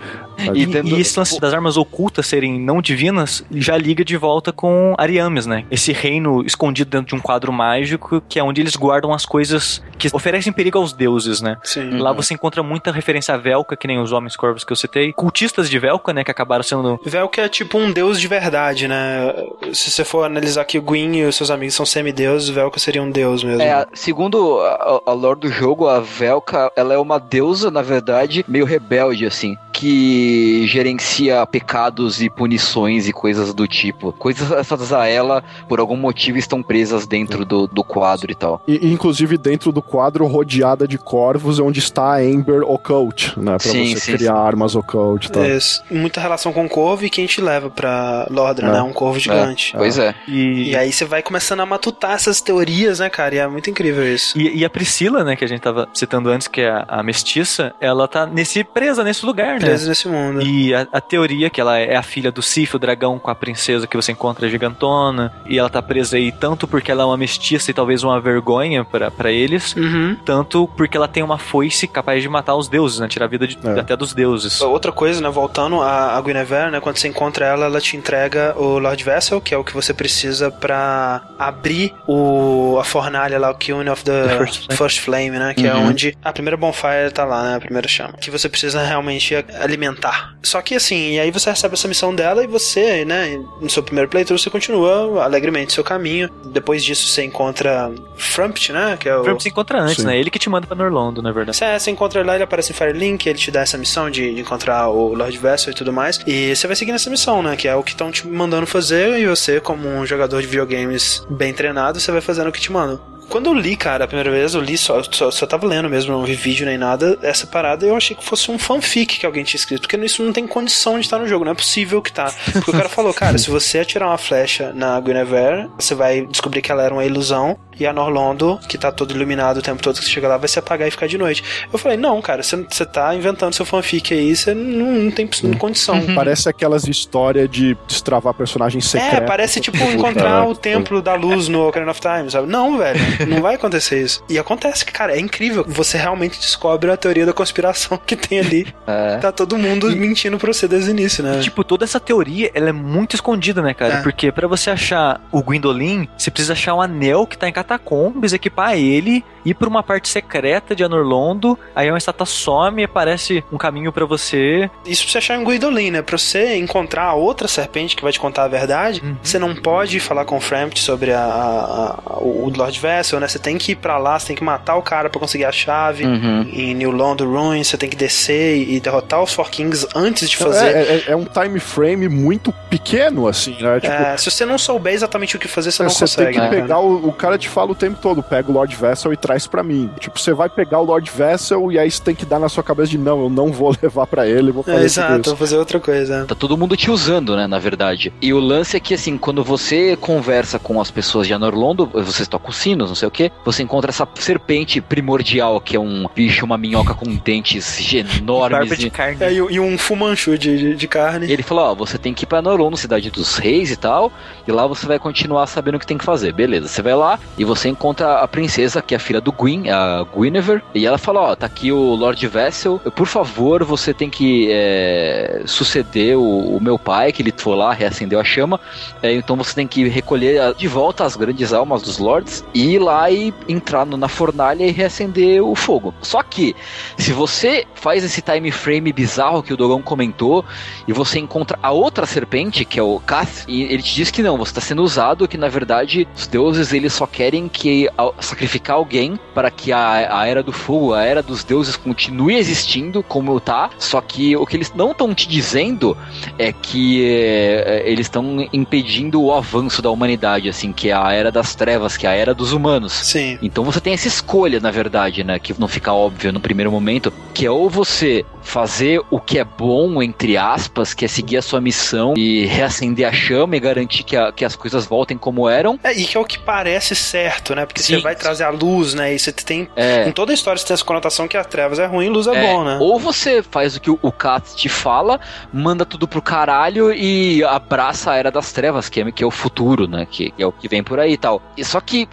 E E, tendo- e esse lance das armas ocultas serem não divinas já liga de volta com Ariames, né? Esse reino escondido dentro de um quadro mágico que é onde eles guardam as coisas que oferecem perigo aos deuses, né? Sim. Lá você encontra muita referência a Velka, que nem os Homens Corvos que eu citei. Cultistas de Velka, né? Que acabaram sendo. Velk é tipo um deus de verdade, né? Se você for analisar que o Gwyn e os seus amigos são semideuses, Velka seria um deus mesmo. É, segundo a, a lore do jogo, a Velka, ela é uma deusa, na verdade, meio rebelde, assim, que gerencia pecados e punições e coisas do tipo. Coisas essas a ela, por algum motivo, estão presas dentro do, do quadro e tal. E, inclusive dentro do quadro rodeada de corvos, onde está a Ember Occult, né? Pra Sim, você sim, criar armas Occult e tal. Isso. Muita relação com o corvo e quem te leva pra Lordra, É. né? Um corvo gigante. Pois é. E, E aí você vai começando a matutar essas teorias, né, cara? E é muito incrível isso. e, e a Priscila, né? Que a gente tava citando antes, que é a, a mestiça, ela tá nesse presa nesse lugar, né? Preso nesse mundo. E a, a teoria que ela é a filha do Sif, o dragão com a princesa que você encontra gigantona, e ela tá presa aí tanto porque ela é uma mestiça e talvez uma vergonha pra pra eles, Uhum. tanto porque ela tem uma foice capaz de matar os deuses, né? Tirar a vida de- É. até dos deuses. Outra coisa, né, voltando a, a Guinevere, né, quando você encontra ela, ela te entrega o Lord Vessel, que é o que você precisa pra abrir o, a fornalha lá, o Kiln of the, The First Flame. First Flame, né, que é Uhum. onde a primeira bonfire tá lá, né, a primeira chama, que você precisa realmente alimentar. Só que assim, e aí você recebe essa missão dela e você, né, no seu primeiro playthrough você continua alegremente seu caminho. Depois disso você encontra Frumpt, né, que é o... Verbo se encontra antes, Sim. né? Ele que te manda pra Norlondo, na verdade. Você, você encontra lá, ele aparece em Firelink, ele te dá essa missão de, de encontrar o Lord Vessel e tudo mais. E você vai seguindo essa missão, né? Que é o que estão te mandando fazer, e você, como um jogador de videogames bem treinado, você vai fazendo o que te mandam. Quando eu li, cara, a primeira vez, eu li só, só, só tava lendo mesmo, não vi vídeo nem nada, essa parada eu achei que fosse um fanfic que alguém tinha escrito, porque isso não tem condição de estar no jogo, não é possível que tá. Porque o cara falou, cara, se você atirar uma flecha na Guinevere, você vai descobrir que ela era uma ilusão, e a Norlondo, que tá todo iluminado o tempo todo que você chega lá, vai se apagar e ficar de noite. Eu falei, não, cara, você, tá inventando seu fanfic aí, você não, não tem condição. Parece aquelas histórias de destravar personagem secreto. É, parece tipo encontrar né? o templo da luz no Ocarina of Time, sabe? Não, velho, (laughs) não vai acontecer isso. E acontece que, cara, é incrível. Você realmente descobre a teoria da conspiração (laughs) que tem ali. É. Tá todo mundo mentindo pra você desde o início, né? E, tipo, toda essa teoria, ela é muito escondida, né, cara? É. Porque pra você achar o Gwendolyn, você precisa achar um anel que tá em catacombas, equipar ele, ir pra uma parte secreta de Anorlondo, aí uma estátua some e aparece um caminho pra você. Isso pra você achar um Guidolin, né? Pra você encontrar a outra serpente que vai te contar a verdade, Uhum. você não pode falar com o Frampt sobre a, a- a- o Lord Vessel, né? Você tem que ir pra lá, você tem que matar o cara pra conseguir a chave. Uhum. Em New London Ruins, você tem que descer e derrotar os Four Kings antes de É, fazer. é- é um time frame muito pequeno, assim, né? Tipo, É, se você não souber exatamente o que fazer, você não você consegue. tem que né, pegar o, o cara te fala o tempo todo, pega o Lord Vessel e traz pra mim. Tipo, você vai pegar o Lord Vessel e aí você tem que dar na sua cabeça de não, eu não vou (laughs) levar pra ele, vou fazer É, exato, isso. vou fazer outra coisa. Tá todo mundo te usando, né, na verdade. E o lance é que, assim, quando você conversa com as pessoas de Anorlondo, você toca os sinos, não sei o que, você encontra essa serpente primordial, que é um bicho, uma minhoca com dentes enormes. Barba de e- carne. É, e, e um fumanchu de, de, de carne. E ele falou, ó, você tem que ir pra Norlondo, cidade dos reis e tal, e lá você vai continuar sabendo o que tem que fazer. Beleza, você vai lá e você encontra a princesa, que é a filha filha do Gwyn, a Guinevere, e ela fala, ó, tá aqui o Lord Vessel, por favor, você tem que é, suceder o, o, meu pai, que ele foi lá, reacendeu a chama, é, então você tem que recolher de volta as grandes almas dos Lords e ir lá e entrar na fornalha e reacender o fogo. Só que, se você faz esse time frame bizarro que o Dogão comentou, e você encontra a outra serpente, que é o Kath, e ele te diz que não, você está sendo usado, que na verdade os deuses eles só querem que sacrificar alguém para que a, a era do fogo, a era dos deuses continue existindo como tá, só que o que eles não estão te dizendo é que é, eles estão impedindo o avanço da humanidade, assim, que é a era das trevas, que é a era dos humanos. Sim. Então você tem essa escolha, na verdade, né, que não fica óbvio no primeiro momento, que é ou você fazer o que é bom, entre aspas, que é seguir a sua missão e reacender a chama e garantir que, a, que as coisas voltem como eram. É, e que é o que parece certo, né? Porque Sim. você vai trazer a luz, né? E você tem. É. Em toda a história você tem essa conotação que a trevas é ruim luz é, é, bom, né? Ou você faz o que o, o Kat te fala, manda tudo pro caralho e abraça a era das trevas, que é, que é o futuro, né? Que, que é o que vem por aí e tal. E só que,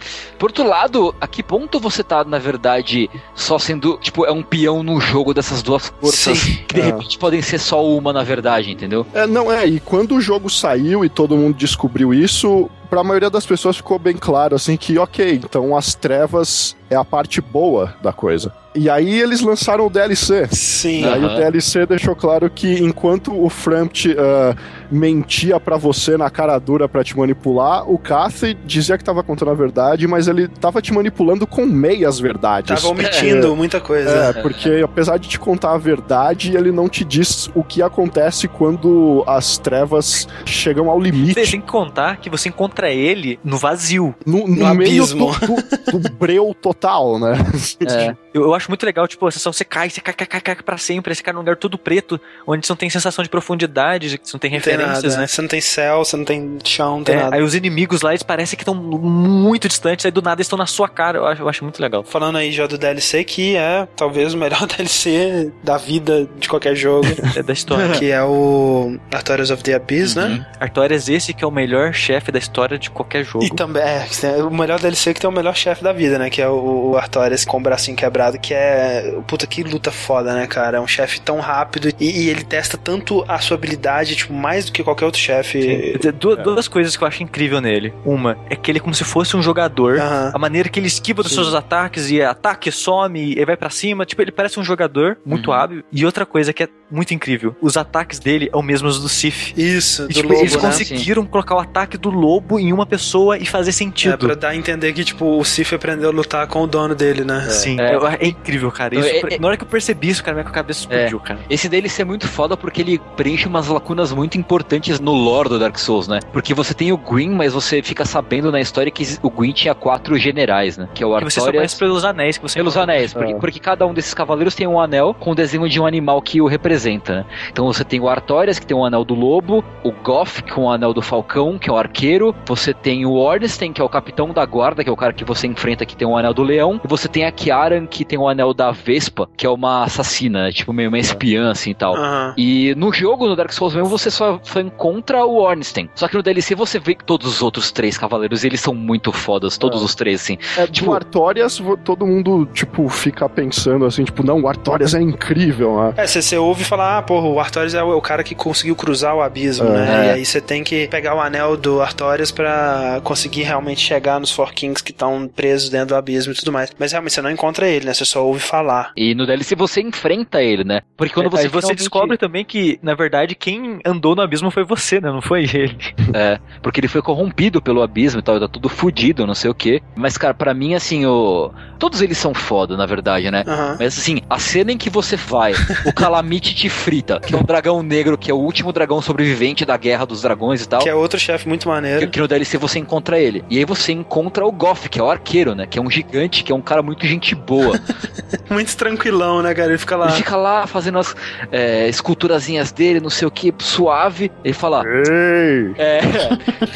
por outro lado, a que ponto você tá, na verdade, só sendo, tipo, é um peão no jogo dessas duas forças Sim. que de é. repente podem ser só uma, na verdade, entendeu? É, não, é, e quando o jogo saiu e todo mundo descobriu isso, para a maioria das pessoas ficou bem claro assim que, ok, então as trevas é a parte boa da coisa. E aí eles lançaram o DLC. Sim. Aí o DLC deixou claro que enquanto o Frampt uh, mentia para você na cara dura para te manipular, o Cathy dizia que tava contando a verdade, mas ele tava te manipulando com meias verdades. Tava omitindo é, muita coisa. É, porque apesar de te contar a verdade, ele não te diz o que acontece quando as trevas chegam ao limite. Você tem que contar que você encontra ele no vazio. No, no, no meio do, do, do breu total, né? (laughs) É. Eu, eu, acho muito legal, tipo, a sensação você cai, você cai, cai, cai, cai pra sempre, você cai num lugar todo preto, onde você não tem sensação de profundidade, você não tem referências, tem nada, né? Você não tem céu, você não tem chão, não tem é, nada. Aí os inimigos lá, eles parecem que estão muito distantes, aí do nada eles estão na sua cara, eu acho, eu acho muito legal. Falando aí já do DLC, que é talvez o melhor (laughs) DLC da vida de qualquer jogo. (laughs) é da história. Que é o Artorias of the Abyss, né? uhum. né? Artorias esse que é o melhor chefe da história de qualquer jogo. E também, é, o melhor DLC que tem o melhor chefe da vida, né? Que é o, o Artorias com o bracinho quebrado, que é. Puta, que luta foda, né, cara? É um chefe tão rápido e, e, ele testa tanto a sua habilidade, tipo, mais do que qualquer outro chefe. Duas, é. duas coisas que eu acho incrível nele. Uma é que ele é como se fosse um jogador. Uhum. A maneira que ele esquiva dos Sim. seus ataques e ataque, some e vai para cima. Tipo, ele parece um jogador muito uhum. hábil. E outra coisa que é muito incrível: os ataques dele são os mesmos do Sif. Isso, e, tipo, lobo, eles né? conseguiram Sim. colocar o ataque do lobo em uma pessoa e fazer sentido. É, pra dar a entender que, tipo, o Sif aprendeu a lutar com o dono dele, né? É. Sim, é, é incrível, cara. Isso, é, é, na hora que eu percebi isso, cara, minha cabeça explodiu, cara. Esse dele ser muito foda porque ele preenche umas lacunas muito importantes no lore do Dark Souls, né? Porque você tem o Green, mas você fica sabendo na história que o Green tinha quatro generais, né? Que é o Artorias... E você só conhece pelos anéis que você Pelos falou. anéis, porque, porque, cada um desses cavaleiros tem um anel com o desenho de um animal que o representa, né? Então você tem o Artorias, que tem o anel do lobo, o Goff, com o anel do falcão, que é o arqueiro, você tem o Ornstein, que é o capitão da guarda, que é o cara que você enfrenta, que tem o anel do leão, e você tem a Kiaran, que tem o anel da Vespa, que é uma assassina, né? tipo meio uma espiã assim e tal. Uhum. E no jogo, no Dark Souls mesmo, você só, só encontra o Ornstein. Só que no DLC você vê que todos os outros três cavaleiros, eles são muito fodas, todos é. os três, assim. É, tipo, o Artorias, todo mundo, tipo, fica pensando assim, tipo, não, o Artorias é incrível, né? É, você ouve falar, ah, porra, o Artorias é o, é o, cara que conseguiu cruzar o abismo, é. né? E aí você tem que pegar o anel do Artorias para conseguir realmente chegar nos Four Kings que estão presos dentro do abismo e tudo mais. Mas realmente você não encontra ele, né? Você só ouve falar. E no DLC você enfrenta ele, né? Porque quando é, você. Aí você descobre também que, na verdade, quem andou no abismo foi você, né? Não foi ele. (laughs) É, porque ele foi corrompido pelo abismo e tal, tá tudo fudido, não sei o quê. Mas, cara, para mim, assim, o. Todos eles são foda, na verdade, né? Uhum. Mas assim, a cena em que você vai, o Calamite te frita, que é um dragão negro, que é o último dragão sobrevivente da Guerra dos Dragões e tal. Que é outro chefe muito maneiro. Que, que no DLC você encontra ele. E aí você encontra o Goff, que é o arqueiro, né? Que é um gigante, que é um cara muito gente boa. (laughs) muito tranquilão, né, cara? Ele fica lá. Ele fica lá fazendo as é, esculturazinhas dele, não sei o que, suave. Ele fala. Ei! É.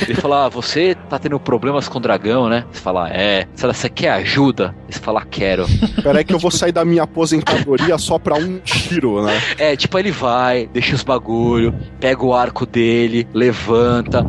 (laughs) Ele fala: ah, você tá tendo problemas com o dragão, né? Você fala: é. Você quer ajuda? Você fala: quero. Peraí que eu vou sair da minha aposentadoria só pra um tiro, né? É, tipo, ele vai, deixa os bagulho, pega o arco dele, levanta,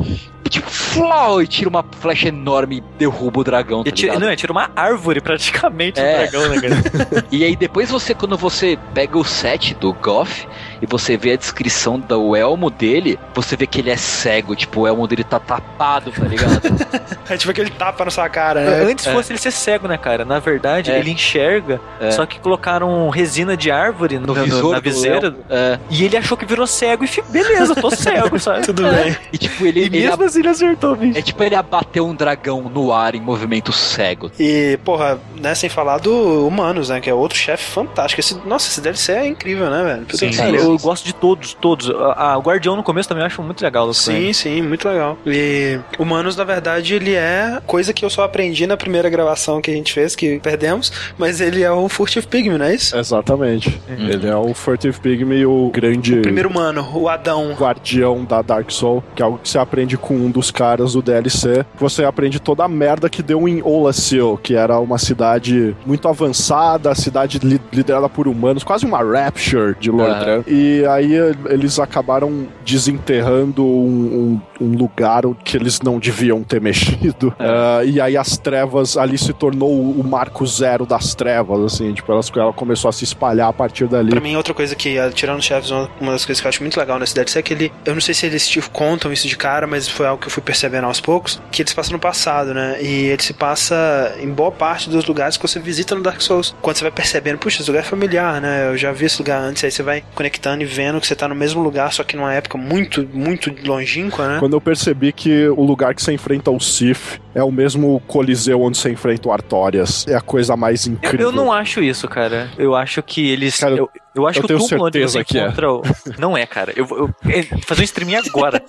tipo, flau, e tira uma flecha enorme e derruba o dragão. Tá E tira, não, tira uma árvore praticamente É. do dragão, né, cara? (laughs) E aí depois você, quando você pega o set do Goff e você vê a descrição do elmo dele, você vê que ele é cego, tipo, o elmo dele tá tapado, tá ligado? (laughs) É tipo aquele tapa na sua cara, né? Antes fosse ele ser cego, né, cara? Na verdade, É. ele enxerga, É. só que colocaram resina de árvore no, no- visor na viseira. É. E ele achou que virou cego e beleza, tô cego, (laughs) sabe? Tudo bem. E tipo, ele, E ele mesmo assim ele acertou, bicho. é tipo ele abateu um dragão no ar em movimento cego. E, porra, né, sem falar do Humanos, né? Que é outro chefe fantástico. Esse, nossa, esse DLC é incrível, né, velho? Sim, pariu. Eu gosto de todos, todos. A, a- o Guardião no começo também eu acho muito legal. Sim, sim, muito legal. E Humanos, na verdade, ele é coisa que eu só aprendi na primeira gravação que a gente fez, que perdemos, mas ele é o Furtive Pigme, não é isso? Exatamente. Ele é o Furtive Pigme, o grande O primeiro humano, o Adão. guardião da Dark Soul, que é algo que você aprende com um dos caras do DLC. Você aprende toda a merda que deu em Olasil, que era uma cidade muito avançada, cidade li- liderada por humanos, quase uma Rapture de Lordran. E aí eh, eles acabaram desenterrando um, um- um lugar que eles não deviam ter (laughs) mexido. Ah, e aí as trevas ali se tornou o marco zero das trevas, assim, tipo, elas, ela começou a se espalhar a partir dali. Pra mim, outra coisa que, ah, tirando chefes, uma uma das coisas que eu acho muito legal nesse DLC é que ele. Eu não sei se eles te contam isso de cara, mas foi algo que eu fui percebendo aos poucos. Que eles passam no passado, né? E ele se passa em boa parte dos lugares que você visita no Dark Souls. Quando você vai percebendo, puxa, esse lugar é familiar, né? Eu já vi esse lugar antes. Aí você vai conectando e vendo que você tá no mesmo lugar, só que numa época muito, muito longínqua, né? Quando eu percebi que o lugar que você enfrenta o Sif é o mesmo coliseu onde você enfrenta o Artorias. É a coisa mais Eu, incrível. eu não acho isso, cara. Eu acho que eles. Cara, eu, eu acho eu que o tenho túmulo onde certeza você que é. encontra. o- Não é, cara. Eu vou é, fazer um streaming agora.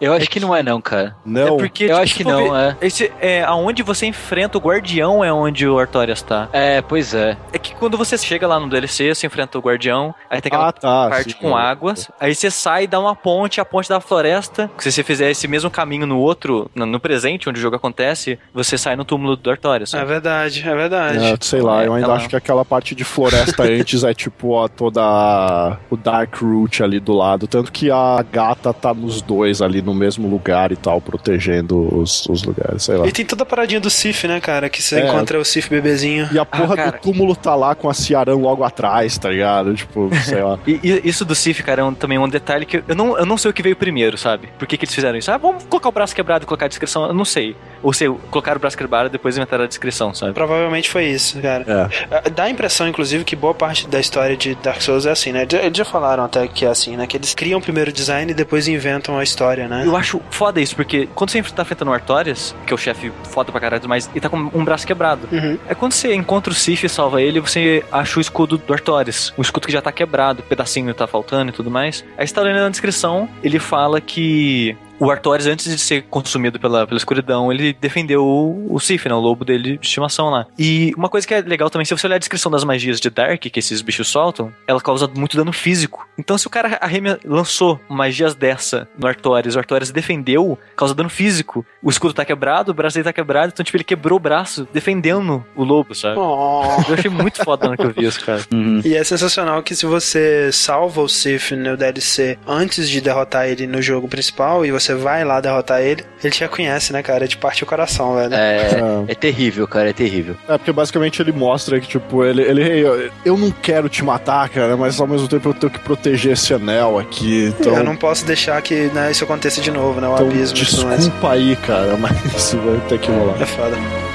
Eu acho que não é não, cara. Não. É porque, Eu tipo, acho que não, ver, é. Esse, é. Aonde você enfrenta o guardião é onde o Artorias tá. É, pois é. É que quando você chega lá no DLC, você enfrenta o guardião, aí tem aquela Ah, tá. parte sim. com águas, aí você sai e dá uma ponte, a ponte da floresta. Se você fizer esse mesmo caminho no outro, no, presente, onde o jogo acontece, você sai no túmulo do Artorias. É verdade, é verdade. É, sei lá, eu ainda Ela- acho que aquela parte de floresta (laughs) antes é tipo ó, toda a- o Dark Root ali do lado. Tanto que a gata tá nos dois ali no mesmo lugar e tal, protegendo os, os lugares, sei lá. E tem toda a paradinha do Sif, né, cara? Que você É. encontra o Sif bebezinho. E a porra cara. do túmulo tá lá com a Ciarão logo atrás, tá ligado? Tipo, sei lá. (laughs) E, e isso do Sif, cara, é um- também um detalhe que eu não, eu não sei o que veio primeiro, sabe? Por que, que eles fizeram isso? Ah, vamos colocar o braço quebrado e colocar a descrição. Eu não sei. Ou se colocaram o braço quebrado e depois inventaram a descrição, sabe? Provavelmente foi isso, cara. É. Ah, Dá a impressão, inclusive, que boa parte da história de Dark Souls é assim, né? Eles já falaram até que é assim, né? Que eles criam primeiro o design e depois inventam a história, né? Eu acho foda isso, porque quando você tá enfrentando o Artorias, que é o chefe foda pra caralho, mas e tá com um braço quebrado. Uhum. É quando você encontra o Sif e salva ele, você acha o escudo do Artorias. O escudo que já tá quebrado, o pedacinho tá faltando e tudo mais. Aí você tá lendo na descrição, ele fala que o Artorias, antes de ser consumido pela, pela escuridão, ele defendeu o, o Sif, né? O lobo dele de estimação lá. E uma coisa que é legal também, se você olhar a descrição das magias de Dark, que esses bichos soltam, ela causa muito dano físico. Então, se o cara arreme, lançou magias dessa no Artorias, o Artorias defendeu, causa dano físico. O escudo tá quebrado, o braço dele tá quebrado, então, tipo, ele quebrou o braço defendendo o lobo, sabe? Oh. Eu achei muito foda na que eu vi isso, cara. E é sensacional que se você salva o Sif no DLC antes de derrotar ele no jogo principal e você vai lá derrotar ele, ele já conhece, né, cara? De parte o coração, velho. É, É. é terrível, cara, é terrível. É, porque basicamente ele mostra que, tipo, ele, ele eu, eu não quero te matar, cara, mas ao mesmo tempo eu tenho que proteger esse anel aqui. Então, Eu não posso deixar que né, isso aconteça de novo, né? O então abismo desculpa aí, cara, (laughs) mas isso vai ter que rolar. É foda.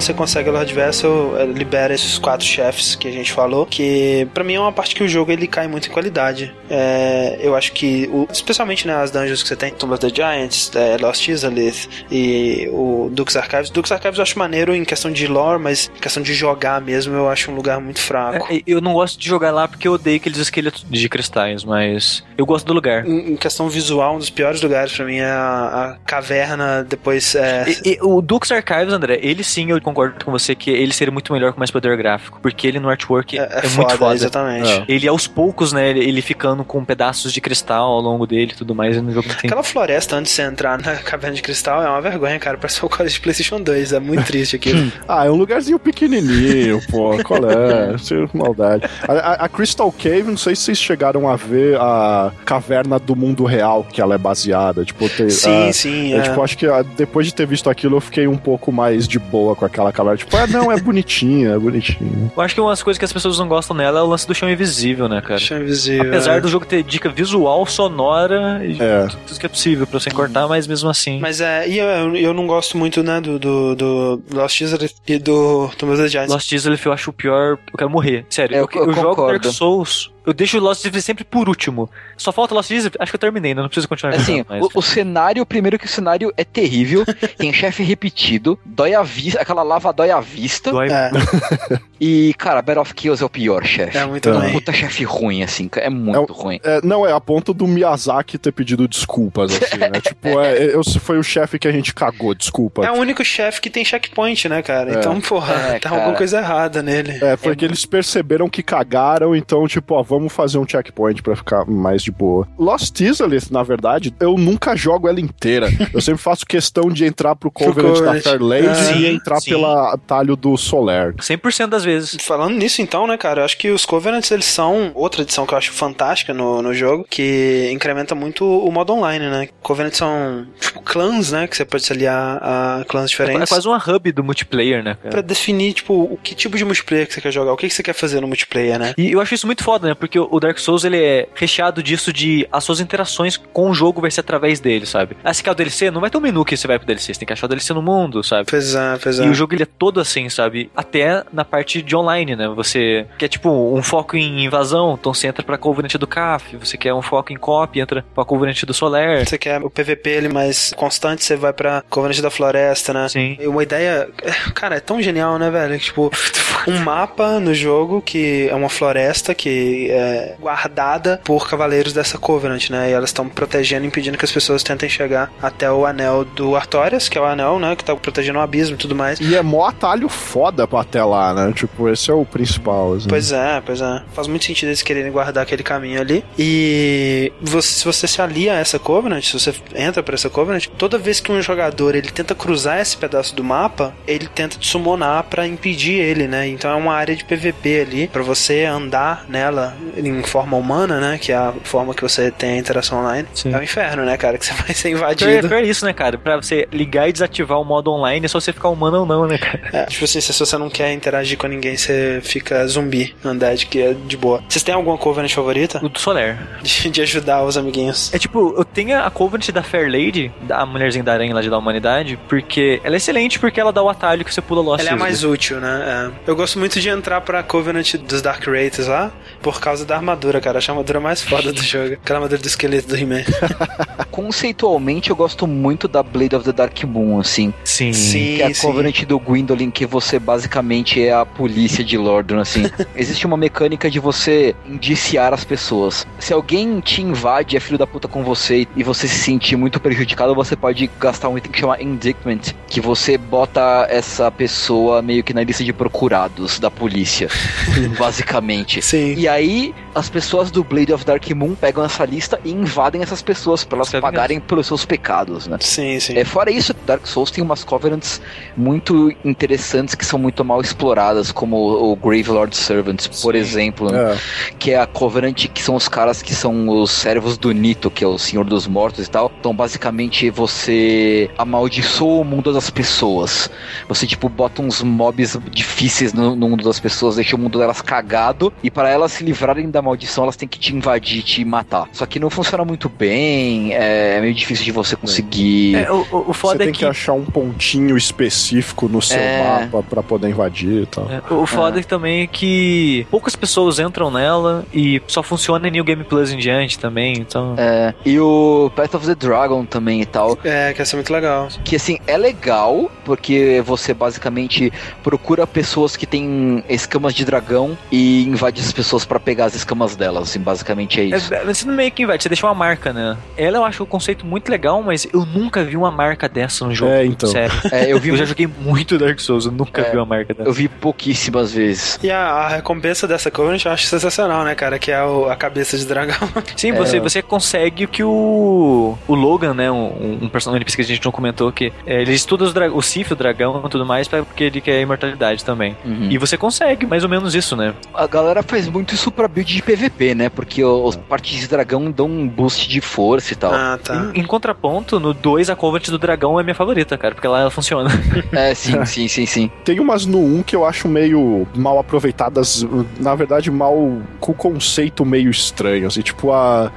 Quando você consegue Lord Vessel, eh, libera esses quatro chefes que a gente falou, que para mim é uma parte que o jogo ele cai muito em qualidade. É, eu acho que, o, especialmente nas dungeons que você tem, Tomb of the Giants, é, Lost Izalith e o Duke's Archives. Duke's Archives eu acho maneiro em questão de lore, mas em questão de jogar mesmo, eu acho um lugar muito fraco. É, eu não gosto de jogar lá porque eu odeio aqueles esqueletos de cristais, mas eu gosto do lugar. Em, em questão visual, um dos piores lugares para mim é a, a, caverna, depois... É... E, e, o Duke's Archives, André, ele sim, eu concordo com você que ele seria muito melhor com mais poder gráfico, porque ele no artwork é, é, é foda, muito foda. Exatamente. Ele aos poucos, né, ele, ele, ficando com pedaços de cristal ao longo dele e tudo mais, e no jogo tem... Aquela floresta antes de você entrar na (laughs) caverna de cristal é uma vergonha, cara, parece o college de Playstation 2, é muito triste aquilo. (laughs) ah, é um lugarzinho pequenininho, pô, (laughs) qual é? Sem maldade. A, a, a, Crystal Cave, não sei se vocês chegaram a ver a caverna do mundo real que ela é baseada, tipo... Ter, sim, uh, sim, é. é. Tipo, acho que depois de ter visto aquilo, eu fiquei um pouco mais de boa com aquela caverna, tipo, ah, não, é bonitinha, é bonitinha. Eu acho que uma das coisas que as pessoas não gostam nela é o lance do chão invisível, né, cara? Chão invisível. Apesar é. do jogo ter dica visual, sonora e é. tudo que é possível pra você cortar, mas mesmo assim. Mas é, e eu, eu não gosto muito, né, do, do, do Lost Isle e do Tomb of the Giants. Lost Isle eu acho o pior, eu quero morrer. Sério, é, eu, eu, eu jogo Dark Souls eu deixo o Lost City sempre por último. Só falta Lost City, acho que eu terminei, né? Não preciso continuar Assim, o, o, cenário, primeiro que o cenário é terrível, (laughs) tem chefe repetido, dói a vista, aquela lava dói a vista. Dói. É. (laughs) e, cara, Battle of Chaos é o pior chefe. É muito é. ruim. Puta chefe ruim, assim, é muito é, ruim. É, não, é a ponto do Miyazaki ter pedido desculpas, assim, né? (laughs) tipo, é, eu, foi o chefe que a gente cagou, desculpa. É o único chefe que tem checkpoint, né, cara? Então, porra, é, tá cara. alguma coisa errada nele. É, porque eles perceberam que cagaram, então, tipo, ó, vamos fazer um checkpoint para ficar mais de boa. Lost Izalith, na verdade, eu nunca jogo ela inteira. (laughs) eu sempre faço questão de entrar pro Covenant da Fairlade ah, e entrar sim. pela atalho do Solar. 100% das vezes. Falando nisso, então, né, cara, eu acho que os Covenants, eles são outra edição que eu acho fantástica no, no jogo, que incrementa muito o modo online, né? Covenants são, tipo, clãs, né, que você pode se aliar a clãs diferentes. É quase uma hub do multiplayer, né, cara? Pra definir, tipo, o que tipo de multiplayer que você quer jogar, o que, que você quer fazer no multiplayer, né? E eu acho isso muito foda, né, porque o Dark Souls ele é recheado disso de as suas interações com o jogo vai ser através dele, sabe? Ah, se quer o DLC, não vai ter um menu que você vai pro DLC, você tem que achar o DLC no mundo, sabe? Pois é, pois é. E o jogo ele é todo assim, sabe? Até na parte de online, né? Você quer tipo um foco em invasão, então você entra pra Covenant do CAF, você quer um foco em copy, entra pra Covenant do Solar. Você quer o PVP ele mais constante, você vai pra Covenant da Floresta, né? Sim. E uma ideia, (laughs) cara, é tão genial, né, velho? Tipo, (laughs) um mapa no jogo que é uma floresta que é guardada por cavaleiros dessa Covenant, né? E elas estão protegendo, impedindo que as pessoas tentem chegar até o anel do Artorias, que é o anel, né? Que tá protegendo o abismo e tudo mais. E é mó atalho foda pra até lá, né? Tipo, esse é o principal. Assim. Pois é, pois é. Faz muito sentido eles quererem guardar aquele caminho ali. E você, se você se alia a essa Covenant, se você entra pra essa Covenant, toda vez que um jogador ele tenta cruzar esse pedaço do mapa, ele tenta te summonar pra impedir ele, né? Então é uma área de PVP ali, para você andar nela em forma humana, né? Que é a forma que você tem a interação online. Sim. É o um inferno, né, cara? Que você (laughs) vai ser invadido. É, é isso, né, cara? Pra você ligar e desativar o modo online, é só você ficar humano ou não, né, cara? É, tipo assim, se você não quer interagir com ninguém, você fica zumbi, undead, que é de boa. Vocês têm alguma Covenant favorita? O do Soler. De, de, ajudar os amiguinhos. É tipo, eu tenho a Covenant da Fair Lady, da mulherzinha da aranha lá de da humanidade, porque ela é excelente porque ela dá o atalho que você pula Lost Ela é mais útil, né? É. Eu gosto muito de entrar pra Covenant dos Dark Rates lá, por causa da armadura, cara. Acho a armadura mais foda do jogo. Aquela armadura do esqueleto do He-Man. (laughs) Conceitualmente, eu gosto muito da Blade of the Dark Moon, assim. Sim. sim que é a. Covenant do Gwendolyn, que você basicamente é a polícia de Lordran, assim. (laughs) Existe uma mecânica de você indiciar as pessoas. Se alguém te invade, é filho da puta com você e você se sentir muito prejudicado, você pode gastar um item que chama Indictment, que você bota essa pessoa meio que na lista de procurados da polícia, (laughs) basicamente. Sim. E aí, E as pessoas do Blade of Dark Moon pegam essa lista e invadem essas pessoas para elas pagarem pelos seus pecados, né? Sim, sim. É, fora isso, Dark Souls tem umas covenants muito interessantes que são muito mal exploradas, como o Gravelord Servants, por sim. exemplo, né? é. que é a covenant que são os caras que são os servos do Nito, que é o Senhor dos Mortos e tal. Então, basicamente, você amaldiçoa o mundo das pessoas. Você, tipo, bota uns mobs difíceis no, no mundo das pessoas, deixa o mundo delas cagado, e para elas se livrarem da da maldição, elas têm que te invadir, te matar. Só que não funciona muito bem, é meio difícil de você conseguir. É, o, o, foda Você é tem que... achar um pontinho específico no seu É. mapa pra poder invadir e tal. É, O foda é. também é que poucas pessoas entram nela e só funciona em New Game Plus em diante também, então. É, e o Path of the Dragon também e tal. É, que ia ser muito legal. Que assim, é legal, porque você basicamente procura pessoas que têm escamas de dragão e invade as pessoas pra pegar as escamas delas, assim, basicamente é isso. É, você não meio que invade, você deixa uma marca, né? Ela eu acho o conceito muito legal, mas eu nunca vi uma marca dessa no jogo. É, então. Sério. (laughs) É, eu vi, Eu já joguei muito Dark Souls, eu nunca É. vi uma marca dessa. eu vi pouquíssimas vezes. E a, a recompensa dessa Covenant eu acho sensacional, né, cara? Que é o- a cabeça de dragão. (laughs) Sim, você, você consegue o que o, o Logan, né, um, um personagem que a gente não comentou, que é, ele estuda os dra- o Sif, o dragão e tudo mais, pra- porque ele quer imortalidade também. Uhum. E você consegue, mais ou menos isso, né? A galera faz muito isso pra build de PVP, né? Porque os partes de dragão dão um boost de força e tal. Ah, tá. Em, em contraponto, no 2, a Covenant do dragão é minha favorita, cara, porque lá ela funciona. (laughs) É, sim, (laughs) sim, sim, sim. Tem umas no 1 que eu acho meio mal aproveitadas, na verdade, mal com o conceito meio estranho, assim, tipo a.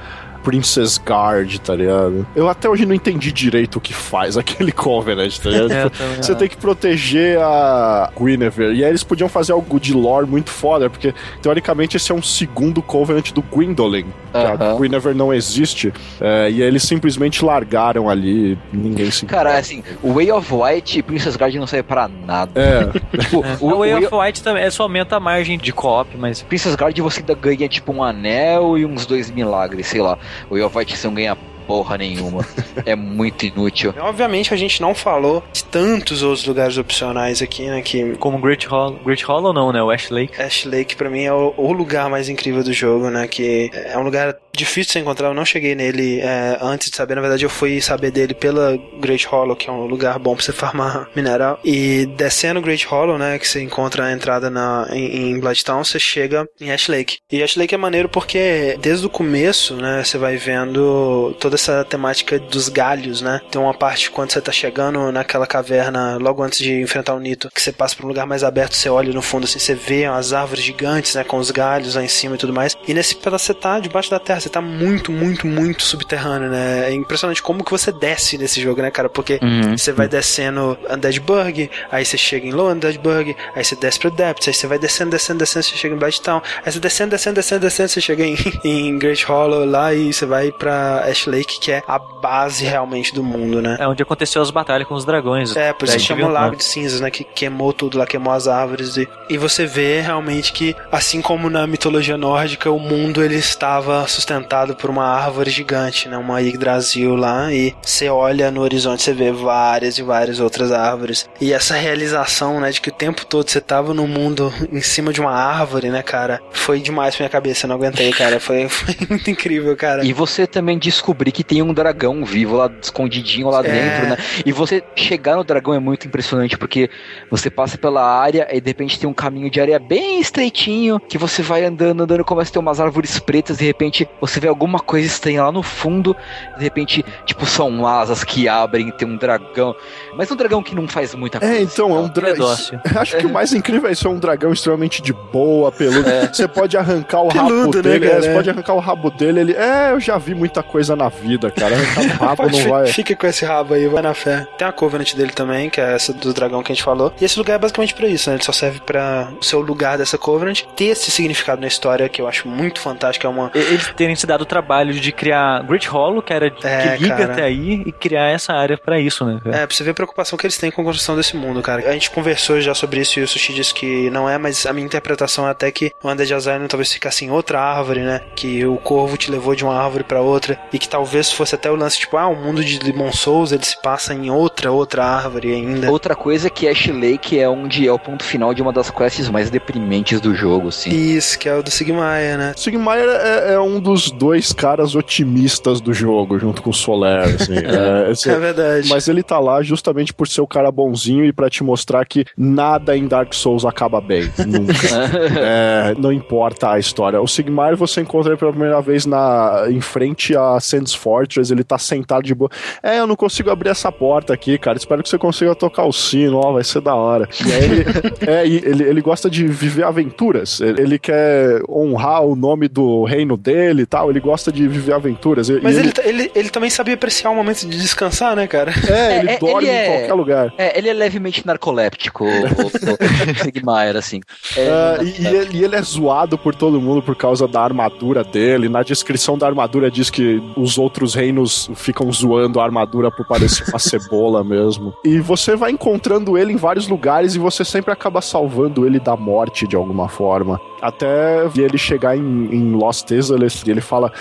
Princess Guard, tá ligado? Eu até hoje não entendi direito o que faz (laughs) aquele Covenant, tá ligado? É, Tipo, Você tem que proteger a Guinevere. E aí eles podiam fazer algo de lore muito foda, porque teoricamente esse é um segundo Covenant do Gwendolyn. Que a Aham. Guinevere não existe. é, e aí eles simplesmente largaram ali, ninguém se. Cara, assim, o Way of White e Princess Guard não serve pra nada. É, (laughs) Tipo, É. o, O Way o of White também é só aumenta a margem de co-op, mas Princess Guard você ainda ganha tipo um anel e uns dois milagres, sei lá. O você não ganha porra nenhuma. (laughs) é muito inútil. Obviamente a gente não falou de tantos outros lugares opcionais aqui, né? Que como Great Hollow. Great Hollow não, né? O Ash Lake. Ash Lake pra mim é o, o lugar mais incrível do jogo, né? Que é um lugar difícil de encontrar. Eu não cheguei nele é, antes de saber. Na verdade, eu fui saber dele pela Great Hollow, que é um lugar bom pra você farmar (laughs) mineral. E descendo Great Hollow, né? Que você encontra a entrada na, em, em você chega em Ash Lake. E Ash Lake é maneiro porque desde o começo, né? Você vai vendo toda essa temática dos galhos, né? Tem uma parte quando você tá chegando naquela caverna, logo antes de enfrentar o Nito, que você passa por um lugar mais aberto, você olha no fundo assim, você vê as árvores gigantes, né? Com os galhos lá em cima e tudo mais. E nesse pedaço você tá debaixo da terra, você tá muito, muito, muito subterrâneo, né? É impressionante como que você desce nesse jogo, né, cara? Porque Uhum. você vai descendo Undeadburg, aí você chega em Low Undeadburg, aí você desce pra Depths, aí você vai descendo, descendo, descendo, você chega em Bloodtown, aí você descendo, descendo, descendo, descendo, você chega em, (laughs) em Great Hollow lá e você vai pra Ash Lake, que é a base realmente do mundo, né? É onde aconteceu as batalhas com os dragões. É, por isso chama viu- Lago de Cinzas, né? Que queimou tudo lá, queimou as árvores. E, e você vê realmente que, assim como na mitologia nórdica, o mundo ele estava sustentado por uma árvore gigante, né? Uma Yggdrasil lá. E você olha no horizonte, você vê várias e várias outras árvores. E essa realização, né? De que o tempo todo você tava no mundo em cima de uma árvore, né, cara? Foi demais pra minha cabeça, eu não aguentei, cara. Foi, (laughs) foi muito incrível, cara. E você também descobrir que tem um dragão vivo lá, escondidinho lá É. dentro, né? E você chegar no dragão é muito impressionante, porque você passa pela área e de repente tem um caminho de areia bem estreitinho, que você vai andando, andando, começa a ter umas árvores pretas, de repente você vê alguma coisa estranha lá no fundo, de repente, tipo, são asas que abrem, tem um dragão. Mas um dragão que não faz muita coisa. É, então, é um é dragão. (laughs) Acho que o mais incrível é isso, é um dragão extremamente de boa, peludo. Você pode arrancar o Peludo, rabo né, dele, é, você pode arrancar o rabo dele, ele. É, eu já vi muita coisa na vida, cara. Arrancar o (laughs) rabo não vai. Fica com esse rabo aí, vai na fé. Tem a Covenant dele também, que é essa do dragão que a gente falou. E esse lugar é basicamente pra isso, né? Ele só serve pra ser o lugar dessa Covenant ter esse significado na história que eu acho muito fantástico. É uma. Eles terem se dado o trabalho de criar Great Hollow, que era É, que liga cara. até aí, e criar essa área pra isso, né? cara? É, pra você ver a preocupação que eles têm com a construção desse mundo, cara. A gente conversou já sobre isso e o Sushi disse que não é, mas a minha interpretação é até que o Undead Asylum talvez ficasse em outra árvore, né? Que o corvo te levou de uma árvore pra outra e que talvez fosse até o lance, tipo, ah, o mundo de Demon Souls ele se passa em outra, outra árvore ainda. Outra coisa é que Ash Lake é onde é o ponto final de uma das quests mais deprimentes do jogo, assim. Isso, que é o do Sigmaia, né? Sigmaier é, é um dos dois caras otimistas do jogo, junto com o Soler, assim. (laughs) É, esse- É verdade. Mas ele tá lá justamente por ser o cara bonzinho e pra te mostrar que nada em Dark Souls acaba bem. Nunca. (laughs) É, não importa a história. O Sigmar você encontra ele pela primeira vez na, em frente a Sands Fortress, ele tá sentado de boa. É, eu não consigo abrir essa porta aqui, cara. Espero que você consiga tocar o sino, ó, vai ser da hora. E aí ele, (laughs) é, ele, ele gosta de viver aventuras. Ele, ele quer honrar o nome do reino dele e tal. Ele gosta de viver aventuras. Mas e ele, ele, ele também sabia apreciar o momento de descansar, né, cara? É, ele É, é, dorme ele em é- qualquer lugar. É, ele é levemente narcoléptico, o, (laughs) Sigmaier, assim. É, e, e ele, e ele é zoado por todo mundo por causa da armadura dele. Na descrição da armadura diz que os outros reinos ficam zoando a armadura por parecer uma (laughs) cebola mesmo. E você vai encontrando ele em vários lugares e você sempre acaba salvando ele da morte de alguma forma. Até ele chegar em, em Lost Angeles e ele fala: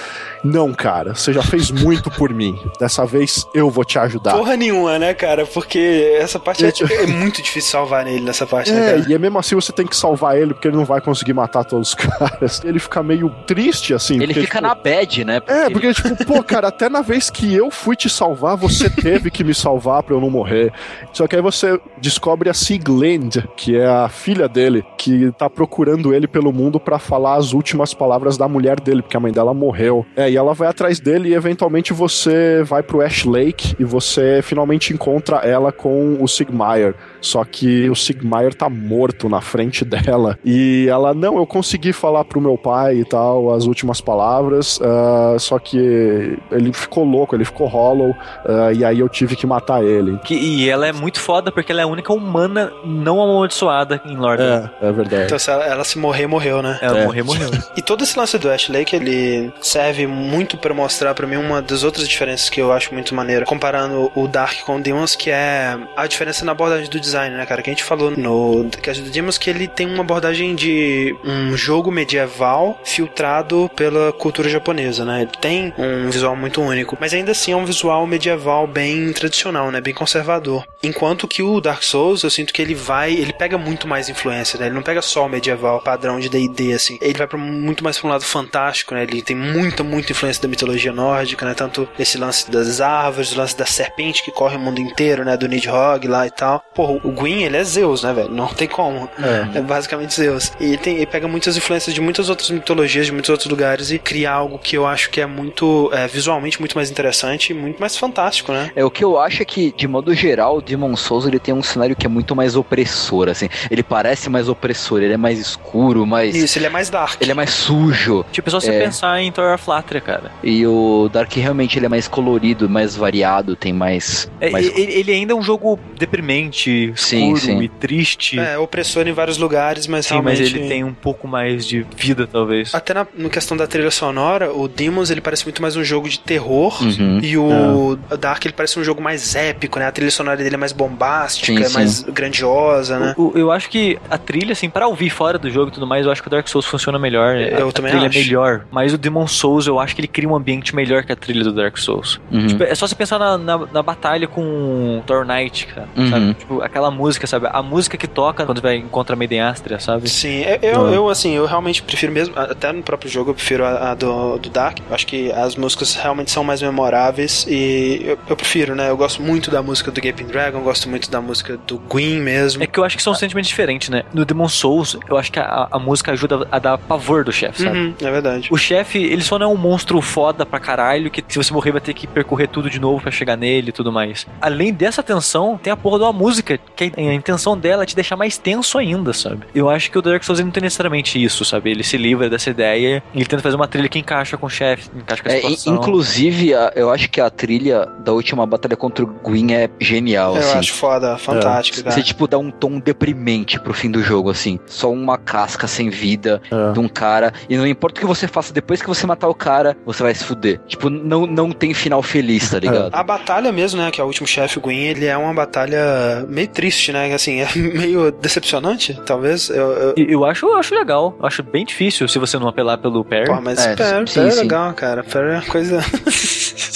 Não, cara, você já fez muito por mim. Dessa vez eu vou te ajudar. Porra nenhuma, né, cara? Porque essa parte é, é muito difícil salvar ele nessa parte, né, É, cara? e é mesmo assim você tem que salvar ele, porque ele não vai conseguir matar todos os (laughs) caras. Ele fica meio triste, assim. Ele porque, fica tipo, na bad, né? É, porque, tipo, pô, cara, até na vez que eu fui te salvar, você teve que me salvar pra eu não morrer. Só que aí você descobre a Sigland, que é a filha dele, que tá procurando ele pelo mundo pra falar as últimas palavras da mulher dele, porque a mãe dela morreu. É, e ela vai atrás dele e eventualmente você vai pro Ash Lake e você finalmente encontra ela com o Sigmaier. Só que o Sigmaier tá morto na frente (laughs) dela. E ela, não, eu consegui falar pro meu pai e tal as últimas palavras, ah, só que ele ficou louco, ele ficou hollow, ah, e aí eu tive que matar ele. Que- e ela é muito foda porque ela é a única humana não amaldiçoada em Lord. É, é verdade. Então, se ela, ela se morrer, morreu, né? Ela É. morreu, morreu. (laughs) E todo esse lance do Ash Lake, ele serve muito pra mostrar pra mim uma das outras diferenças que eu acho muito maneira, comparando o Dark com o Demons, que é a diferença na abordagem do design, né, cara? Que a gente falou no cast do Demons que ele tem uma abordagem de um jogo medieval filtrado pela cultura japonesa, né? Ele tem um visual muito único, mas ainda assim é um visual medieval bem tradicional, né? Bem conservador. Enquanto que o Dark Souls, eu sinto que ele vai, ele pega muito mais influência, né? Ele não pega só o medieval padrão de D&D, assim. Ele vai pra muito mais pra um lado fantástico, né? Ele tem muita, muita influência da mitologia nórdica, né? Tanto esse lance das árvores, o lance da serpente que corre o mundo inteiro, né? Do Nidhogg lá e tal. Porra, o Gwyn, ele é Zeus, né, velho? Não tem como. É, basicamente Zeus. E ele, tem, ele pega muitas influências de muitas outras mitologias, de muitos outros lugares e cria algo que eu acho que é muito, é, visualmente muito mais interessante e muito mais fantástico, né? É, o que eu acho é que, de modo geral, o Demon Souls ele tem um cenário que é muito mais opressor, assim. Ele parece mais opressor, ele é mais escuro, mais. Isso, ele é mais dark. Ele é mais sujo. Tipo, é só você É. pensar em Thor of Latria, cara. E o Dark realmente ele é mais colorido, mais variado, tem mais. É, mais... ele, ele ainda é um jogo deprimente, escuro sim. e triste. É, opressor em vários lugares, mas Sim, mas realmente... ele tem um pouco mais de vida, talvez. Até na no questão da trilha sonora, o Demons ele parece muito mais um jogo de terror Uhum. e o Dark ele parece um jogo mais épico, né? A trilha sonora dele é mais bombástica, Sim, é sim. mais grandiosa, né? O- o- eu acho que a trilha, assim, pra ouvir fora do jogo e tudo mais, eu acho que o Dark Souls funciona melhor. Eu a, também a trilha acho. é melhor. Mas o Demon Souls, eu acho que ele cria um ambiente melhor que a trilha do Dark Souls. Uhum. Tipo, é só você pensar na, na, na batalha com Thor Knight, cara. Uhum. Sabe? Tipo, aquela música, sabe? A música que toca quando vai encontra a Maiden Astria, sabe? Sim, eu, eu, eu, assim, eu realmente prefiro mesmo, até no próprio jogo eu prefiro a, a do, do Dark. Eu acho que as músicas realmente são mais memoráveis e eu, eu prefiro, né? Eu gosto muito da música do Gaping Dragon, gosto muito da música do Gwyn mesmo. É que eu acho que são sentimentos diferentes, né? No Demon Souls, eu acho que a, a música ajuda a dar pavor do chefe, sabe? Uhum, é verdade. O chefe, ele só não é um monstro foda pra caralho, que se você morrer vai ter que percorrer tudo de novo pra chegar nele e tudo mais. Além dessa tensão, tem a porra de uma música, que a a intenção dela é te deixar mais tenso ainda, sabe? Eu acho que o Dark Souls não tem necessariamente isso, sabe? Ele se livra dessa ideia e ele tenta fazer uma trilha que encaixa com o chefe, encaixa com a É, situação. inclusive, a- eu acho que a trilha da última batalha contra o Gwyn é genial, Eu assim. acho foda, fantástico, cara. Você, tipo, dá um tom deprimente pro fim do jogo, assim. Só uma casca sem vida É. de um cara. E não importa o que você faça, depois que você matar o cara, você vai se fuder. Tipo, não, não tem final feliz, tá ligado? A batalha mesmo, né, que é o último chefe, o Gwyn, ele é uma batalha meio triste, né, assim, é (laughs) meio decepcionante, talvez. Eu, eu... Eu acho, eu acho legal, eu acho bem difícil se você não apelar pelo parry. Pô, mas É, Parry, sim, Parry é sim. legal, cara. Parry é uma coisa... (laughs)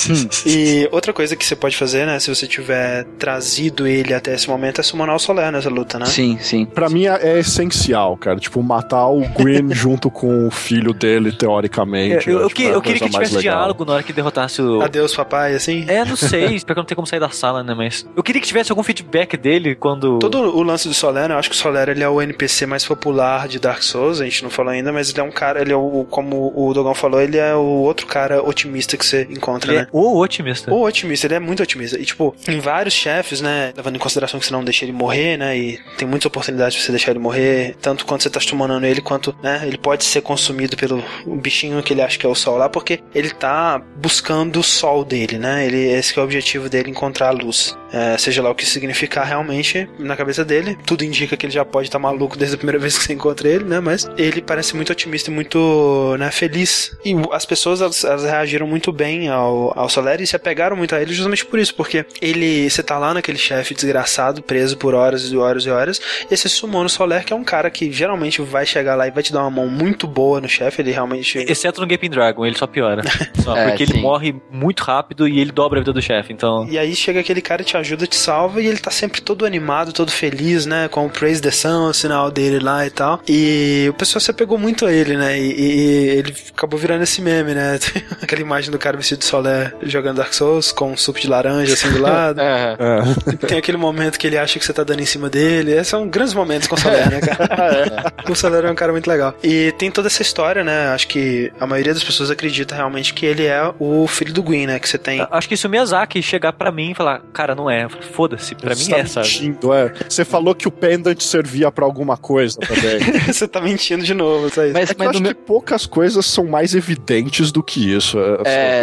(laughs) e outra coisa que você pode fazer, né, se você tiver trazido ele até esse momento, é summonar o Soler nessa luta, né? Sim, sim. Pra mim é é essencial, cara. Tipo, matar o Gwyn junto com o filho dele, É, teoricamente. eu, eu, tipo, que- é eu queria que tivesse legal. diálogo na hora que derrotasse o. Adeus, papai, assim. É, não sei, porque eu não tenho como sair da sala, né? Mas. Eu queria que tivesse algum feedback dele quando. Todo o lance do Soler, né? Eu acho que o Soler ele é o NPC mais popular de Dark Souls, a gente não falou ainda, mas ele é um cara, ele é o, como o Dogão falou, ele é o outro cara otimista que você encontra, Ele né? é o otimista. O otimista, ele é muito otimista. E, tipo, em vários chefes, né? Levando em consideração que você não deixa ele morrer, né? E tem muitas oportunidades de você deixar ele morrer. Tanto quando você tá summonando ele, quanto, né? Ele pode ser consumido pelo bichinho que ele acha que é o sol lá, porque ele tá buscando o sol dele, né? Ele, esse que é o objetivo dele, encontrar a luz. É, seja lá o que significar realmente na cabeça dele. Tudo indica que ele já pode estar maluco desde a primeira (laughs) vez que você encontra ele, né? Mas ele parece muito otimista e muito né, feliz. E as pessoas elas, elas reagiram muito bem ao, ao Soler e se apegaram muito a ele justamente por isso, porque ele, você tá lá naquele chefe desgraçado, preso por horas e horas e horas, e você sumou no Soler, que é um cara que geralmente vai chegar lá e vai te dar uma mão muito boa no chefe, ele realmente. Exceto no Gaping Dragon, ele só piora. (laughs) Só, É, porque ele sim. morre muito rápido e ele dobra a vida do chefe, então... E aí chega aquele cara e te ajuda, te salva, e ele tá sempre todo animado, todo feliz, né? Com o Praise the Sun, o sinal dele lá e tal. E o pessoal se apegou muito a ele, né? E, e ele acabou virando esse meme, né? (laughs) Aquela imagem do cara vestido de solé jogando Dark Souls com um suco de laranja assim do lado. (laughs) É. É. Tem aquele momento que ele acha que você tá dando em cima dele. Esses são grandes momentos com o Soler, né, cara? (laughs) o Soler é um cara muito legal. E tem toda essa história, né? Acho que a maioria das pessoas acredita realmente que ele é o filho do Gwyn, né? Que você tem. Acho que se o Miyazaki chegar pra mim e falar, cara, não é, foda-se, pra mim é, sabe? Mentindo, é. Você falou que o pendant servia pra alguma coisa também. (laughs) você tá mentindo de novo, isso. Mas, É que eu mas acho meu... que poucas coisas são mais evidentes do que isso. É, É,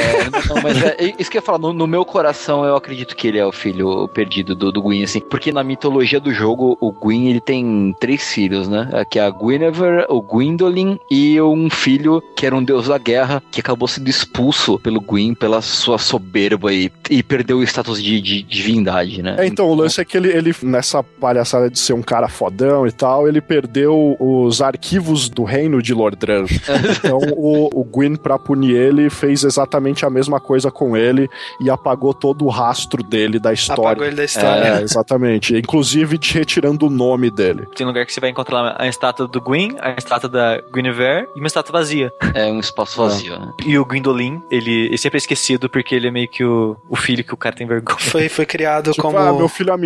não, mas é, isso que eu ia falar, no, no meu coração eu acredito que ele é o filho perdido do, do Gwyn, assim, porque na mitologia do jogo, o Gwyn, ele tem três filhos, né, que é a Guinevere, o Gwendolyn e um filho que era um deus da guerra, que acabou sendo expulso pelo Gwyn pela sua soberba e, e perdeu o status de, de divindade, né. É, então, o lance é que ele, ele, nessa palhaçada de ser um cara fodão e tal, ele perdeu os arquivos do reino de Lordran. (laughs) então, o, o Gwyn, pra punir ele, fez exatamente a mesma coisa com ele e apagou todo o rastro dele da história. Apagou ele da história. É, exatamente. Inclusive te retirando o nome dele. Tem lugar que você vai encontrar a estátua do Gwyn, a estátua da Guinevere e uma estátua vazia. É um espaço vazio, né. E o Gwendolyn, ele, ele sempre é esquecido porque ele é meio que o, o filho que o cara tem vergonha. Foi, foi criado Tipo, como. ah, meu filho é a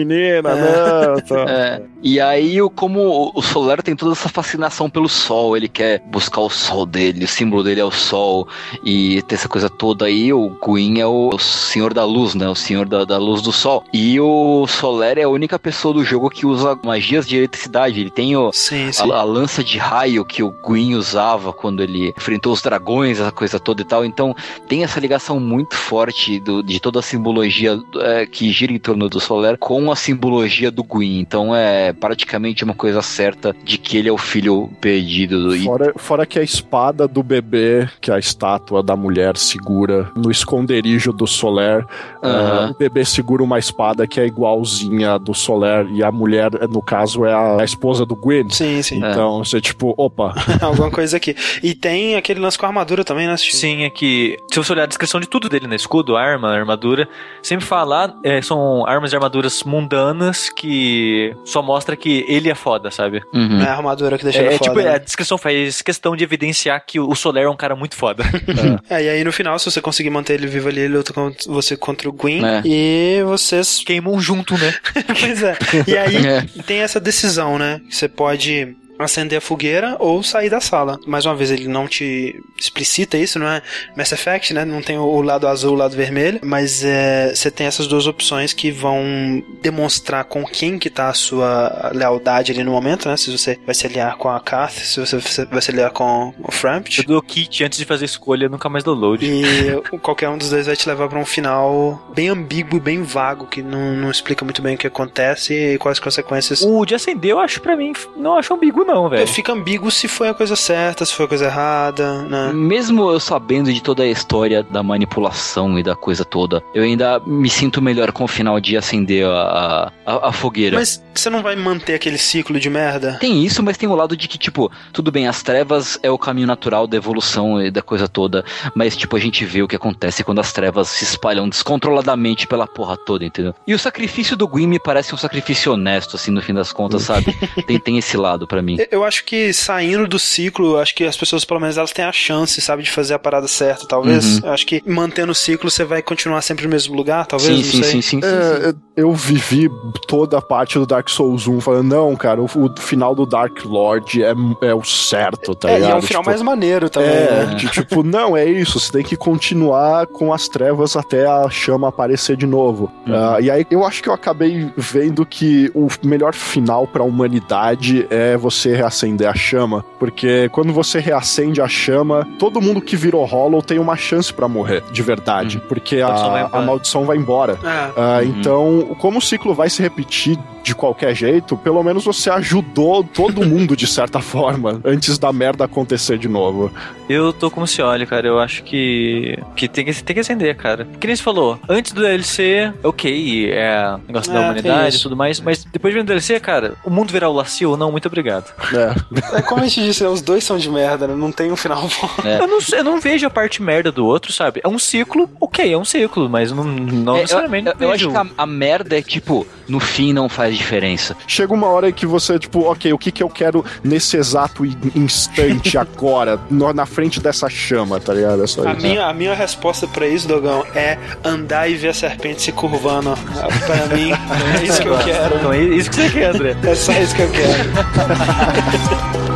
né? Tá. (laughs) É, e aí, o- como o- o Soler tem toda essa fascinação pelo sol, ele quer buscar o sol dele, o símbolo dele é o sol, e tem essa coisa toda aí, o Gwyn é o, o senhor da luz, né? O senhor da, da luz do sol. E o Soler é a única pessoa do jogo que usa magias de eletricidade. Ele tem o, Sim, sim. a, a lança de raio que o Gwyn usava quando ele enfrentou os dragões, essa coisa toda e tal. Então tem essa ligação muito forte do- de toda a simbologia é, que gira em torno do Soler com a simbologia do Gwyn. Então é praticamente uma coisa certa de que ele é o filho perdido. do- Fora, fora que a espada do bebê, que a estátua da mulher segura no esconderijo do Soler, Aham. eh, o bebê segura uma espada que é igualzinha a do Soler, e a mulher, no caso, é a, a esposa do Gwyn. Sim, sim. Então, você tipo, opa, (laughs) Alguma coisa aqui. E tem aquele lance com a armadura também, né? Sim, é que se você olhar a descrição de tudo dele, né? Escudo, arma, armadura, sempre fala, é, são armas e armaduras mundanas que só mostra que ele é foda, sabe? Uhum. É a armadura que deixa É, ele é foda. tipo, né? a descrição faz questão de evidenciar que o Soler é um cara muito foda. É, e aí no final, se você conseguir manter ele vivo ali, ele luta contra você contra o Gwyn. É. E vocês. Queimam junto, né? (laughs) pois é. E aí (laughs) É. tem essa decisão, né? Você pode acender a fogueira ou sair da sala. Mais uma vez, ele não te explicita isso, não é Mass Effect, né? Não tem o lado azul, o lado vermelho, mas é, você tem essas duas opções que vão demonstrar com quem que tá a sua lealdade ali no momento, né? Se você vai se aliar com a Kath, se você vai se aliar com o Frampt. Eu dou kit antes de fazer escolha, nunca mais dou load. E qualquer um dos dois vai te levar pra um final bem ambíguo, bem vago, que não, não explica muito bem o que acontece e quais as consequências. O de acender, eu acho pra mim, não acho ambíguo, não, velho. Fica ambíguo se foi a coisa certa, se foi a coisa errada, né? Mesmo eu sabendo de toda a história da manipulação e da coisa toda, eu ainda me sinto melhor com o final de acender a, a, a fogueira. Mas você não vai manter aquele ciclo de merda? Tem isso, mas tem o lado de que, tipo, tudo bem, as trevas é o caminho natural da evolução e da coisa toda, mas, tipo, a gente vê o que acontece quando as trevas se espalham descontroladamente pela porra toda, entendeu? E o sacrifício do Gwyn me parece um sacrifício honesto, assim, no fim das contas, sabe? (laughs) tem, tem esse lado pra mim. Eu acho que saindo do ciclo, acho que as pessoas, pelo menos, elas têm a chance, sabe, de fazer a parada certa, talvez. Uhum. Acho que mantendo o ciclo, você vai continuar sempre no mesmo lugar, talvez, Sim, não sim, sei. sim, sim. É, eu vivi toda a parte do Dark Souls 1 falando, não, cara, o, o final do Dark Lord é, é o certo, tá É, e ligado? é um final Tipo, mais maneiro também, É, né? de, tipo, não, é isso, você tem que continuar com as trevas até a chama aparecer de novo. Ah, e aí eu acho que eu acabei vendo que o melhor final pra humanidade é você reacender a chama, porque quando você reacende a chama, todo mundo que virou Hollow tem uma chance pra morrer, de verdade, porque a, maldição vai a embora. maldição vai embora. É. Ah, Uhum. Então, como o ciclo vai se repetir de qualquer jeito, pelo menos você ajudou todo mundo de certa (laughs) forma, antes da merda acontecer de novo. Eu tô como se olha, cara. Eu acho que, que tem que tem que acender, cara. Que nem você falou, antes do DLC, ok, é negócio da É, tem humanidade e tudo mais, mas depois de ver o DLC, cara, o mundo virar o lacio, não, muito obrigado. É. É como a gente disse, né? Os dois são de merda, né? Não tem um final bom. É. Eu, não, eu não vejo a parte merda do outro, sabe? É um ciclo, ok, é um ciclo, mas não, não É, eu, necessariamente. eu- eu acho vejo- que a, a merda é tipo, no fim não faz diferença. Chega uma hora que você, tipo, ok, o que que eu quero nesse exato in- instante (laughs) agora, no- na frente dessa chama, tá ligado? É só A isso. minha, a minha resposta pra isso, Dogão, é andar e ver a serpente se curvando. Pra mim, é isso que eu quero. Então é isso que você quer, André. É só isso que eu quero. (laughs) 감사합니다. (laughs)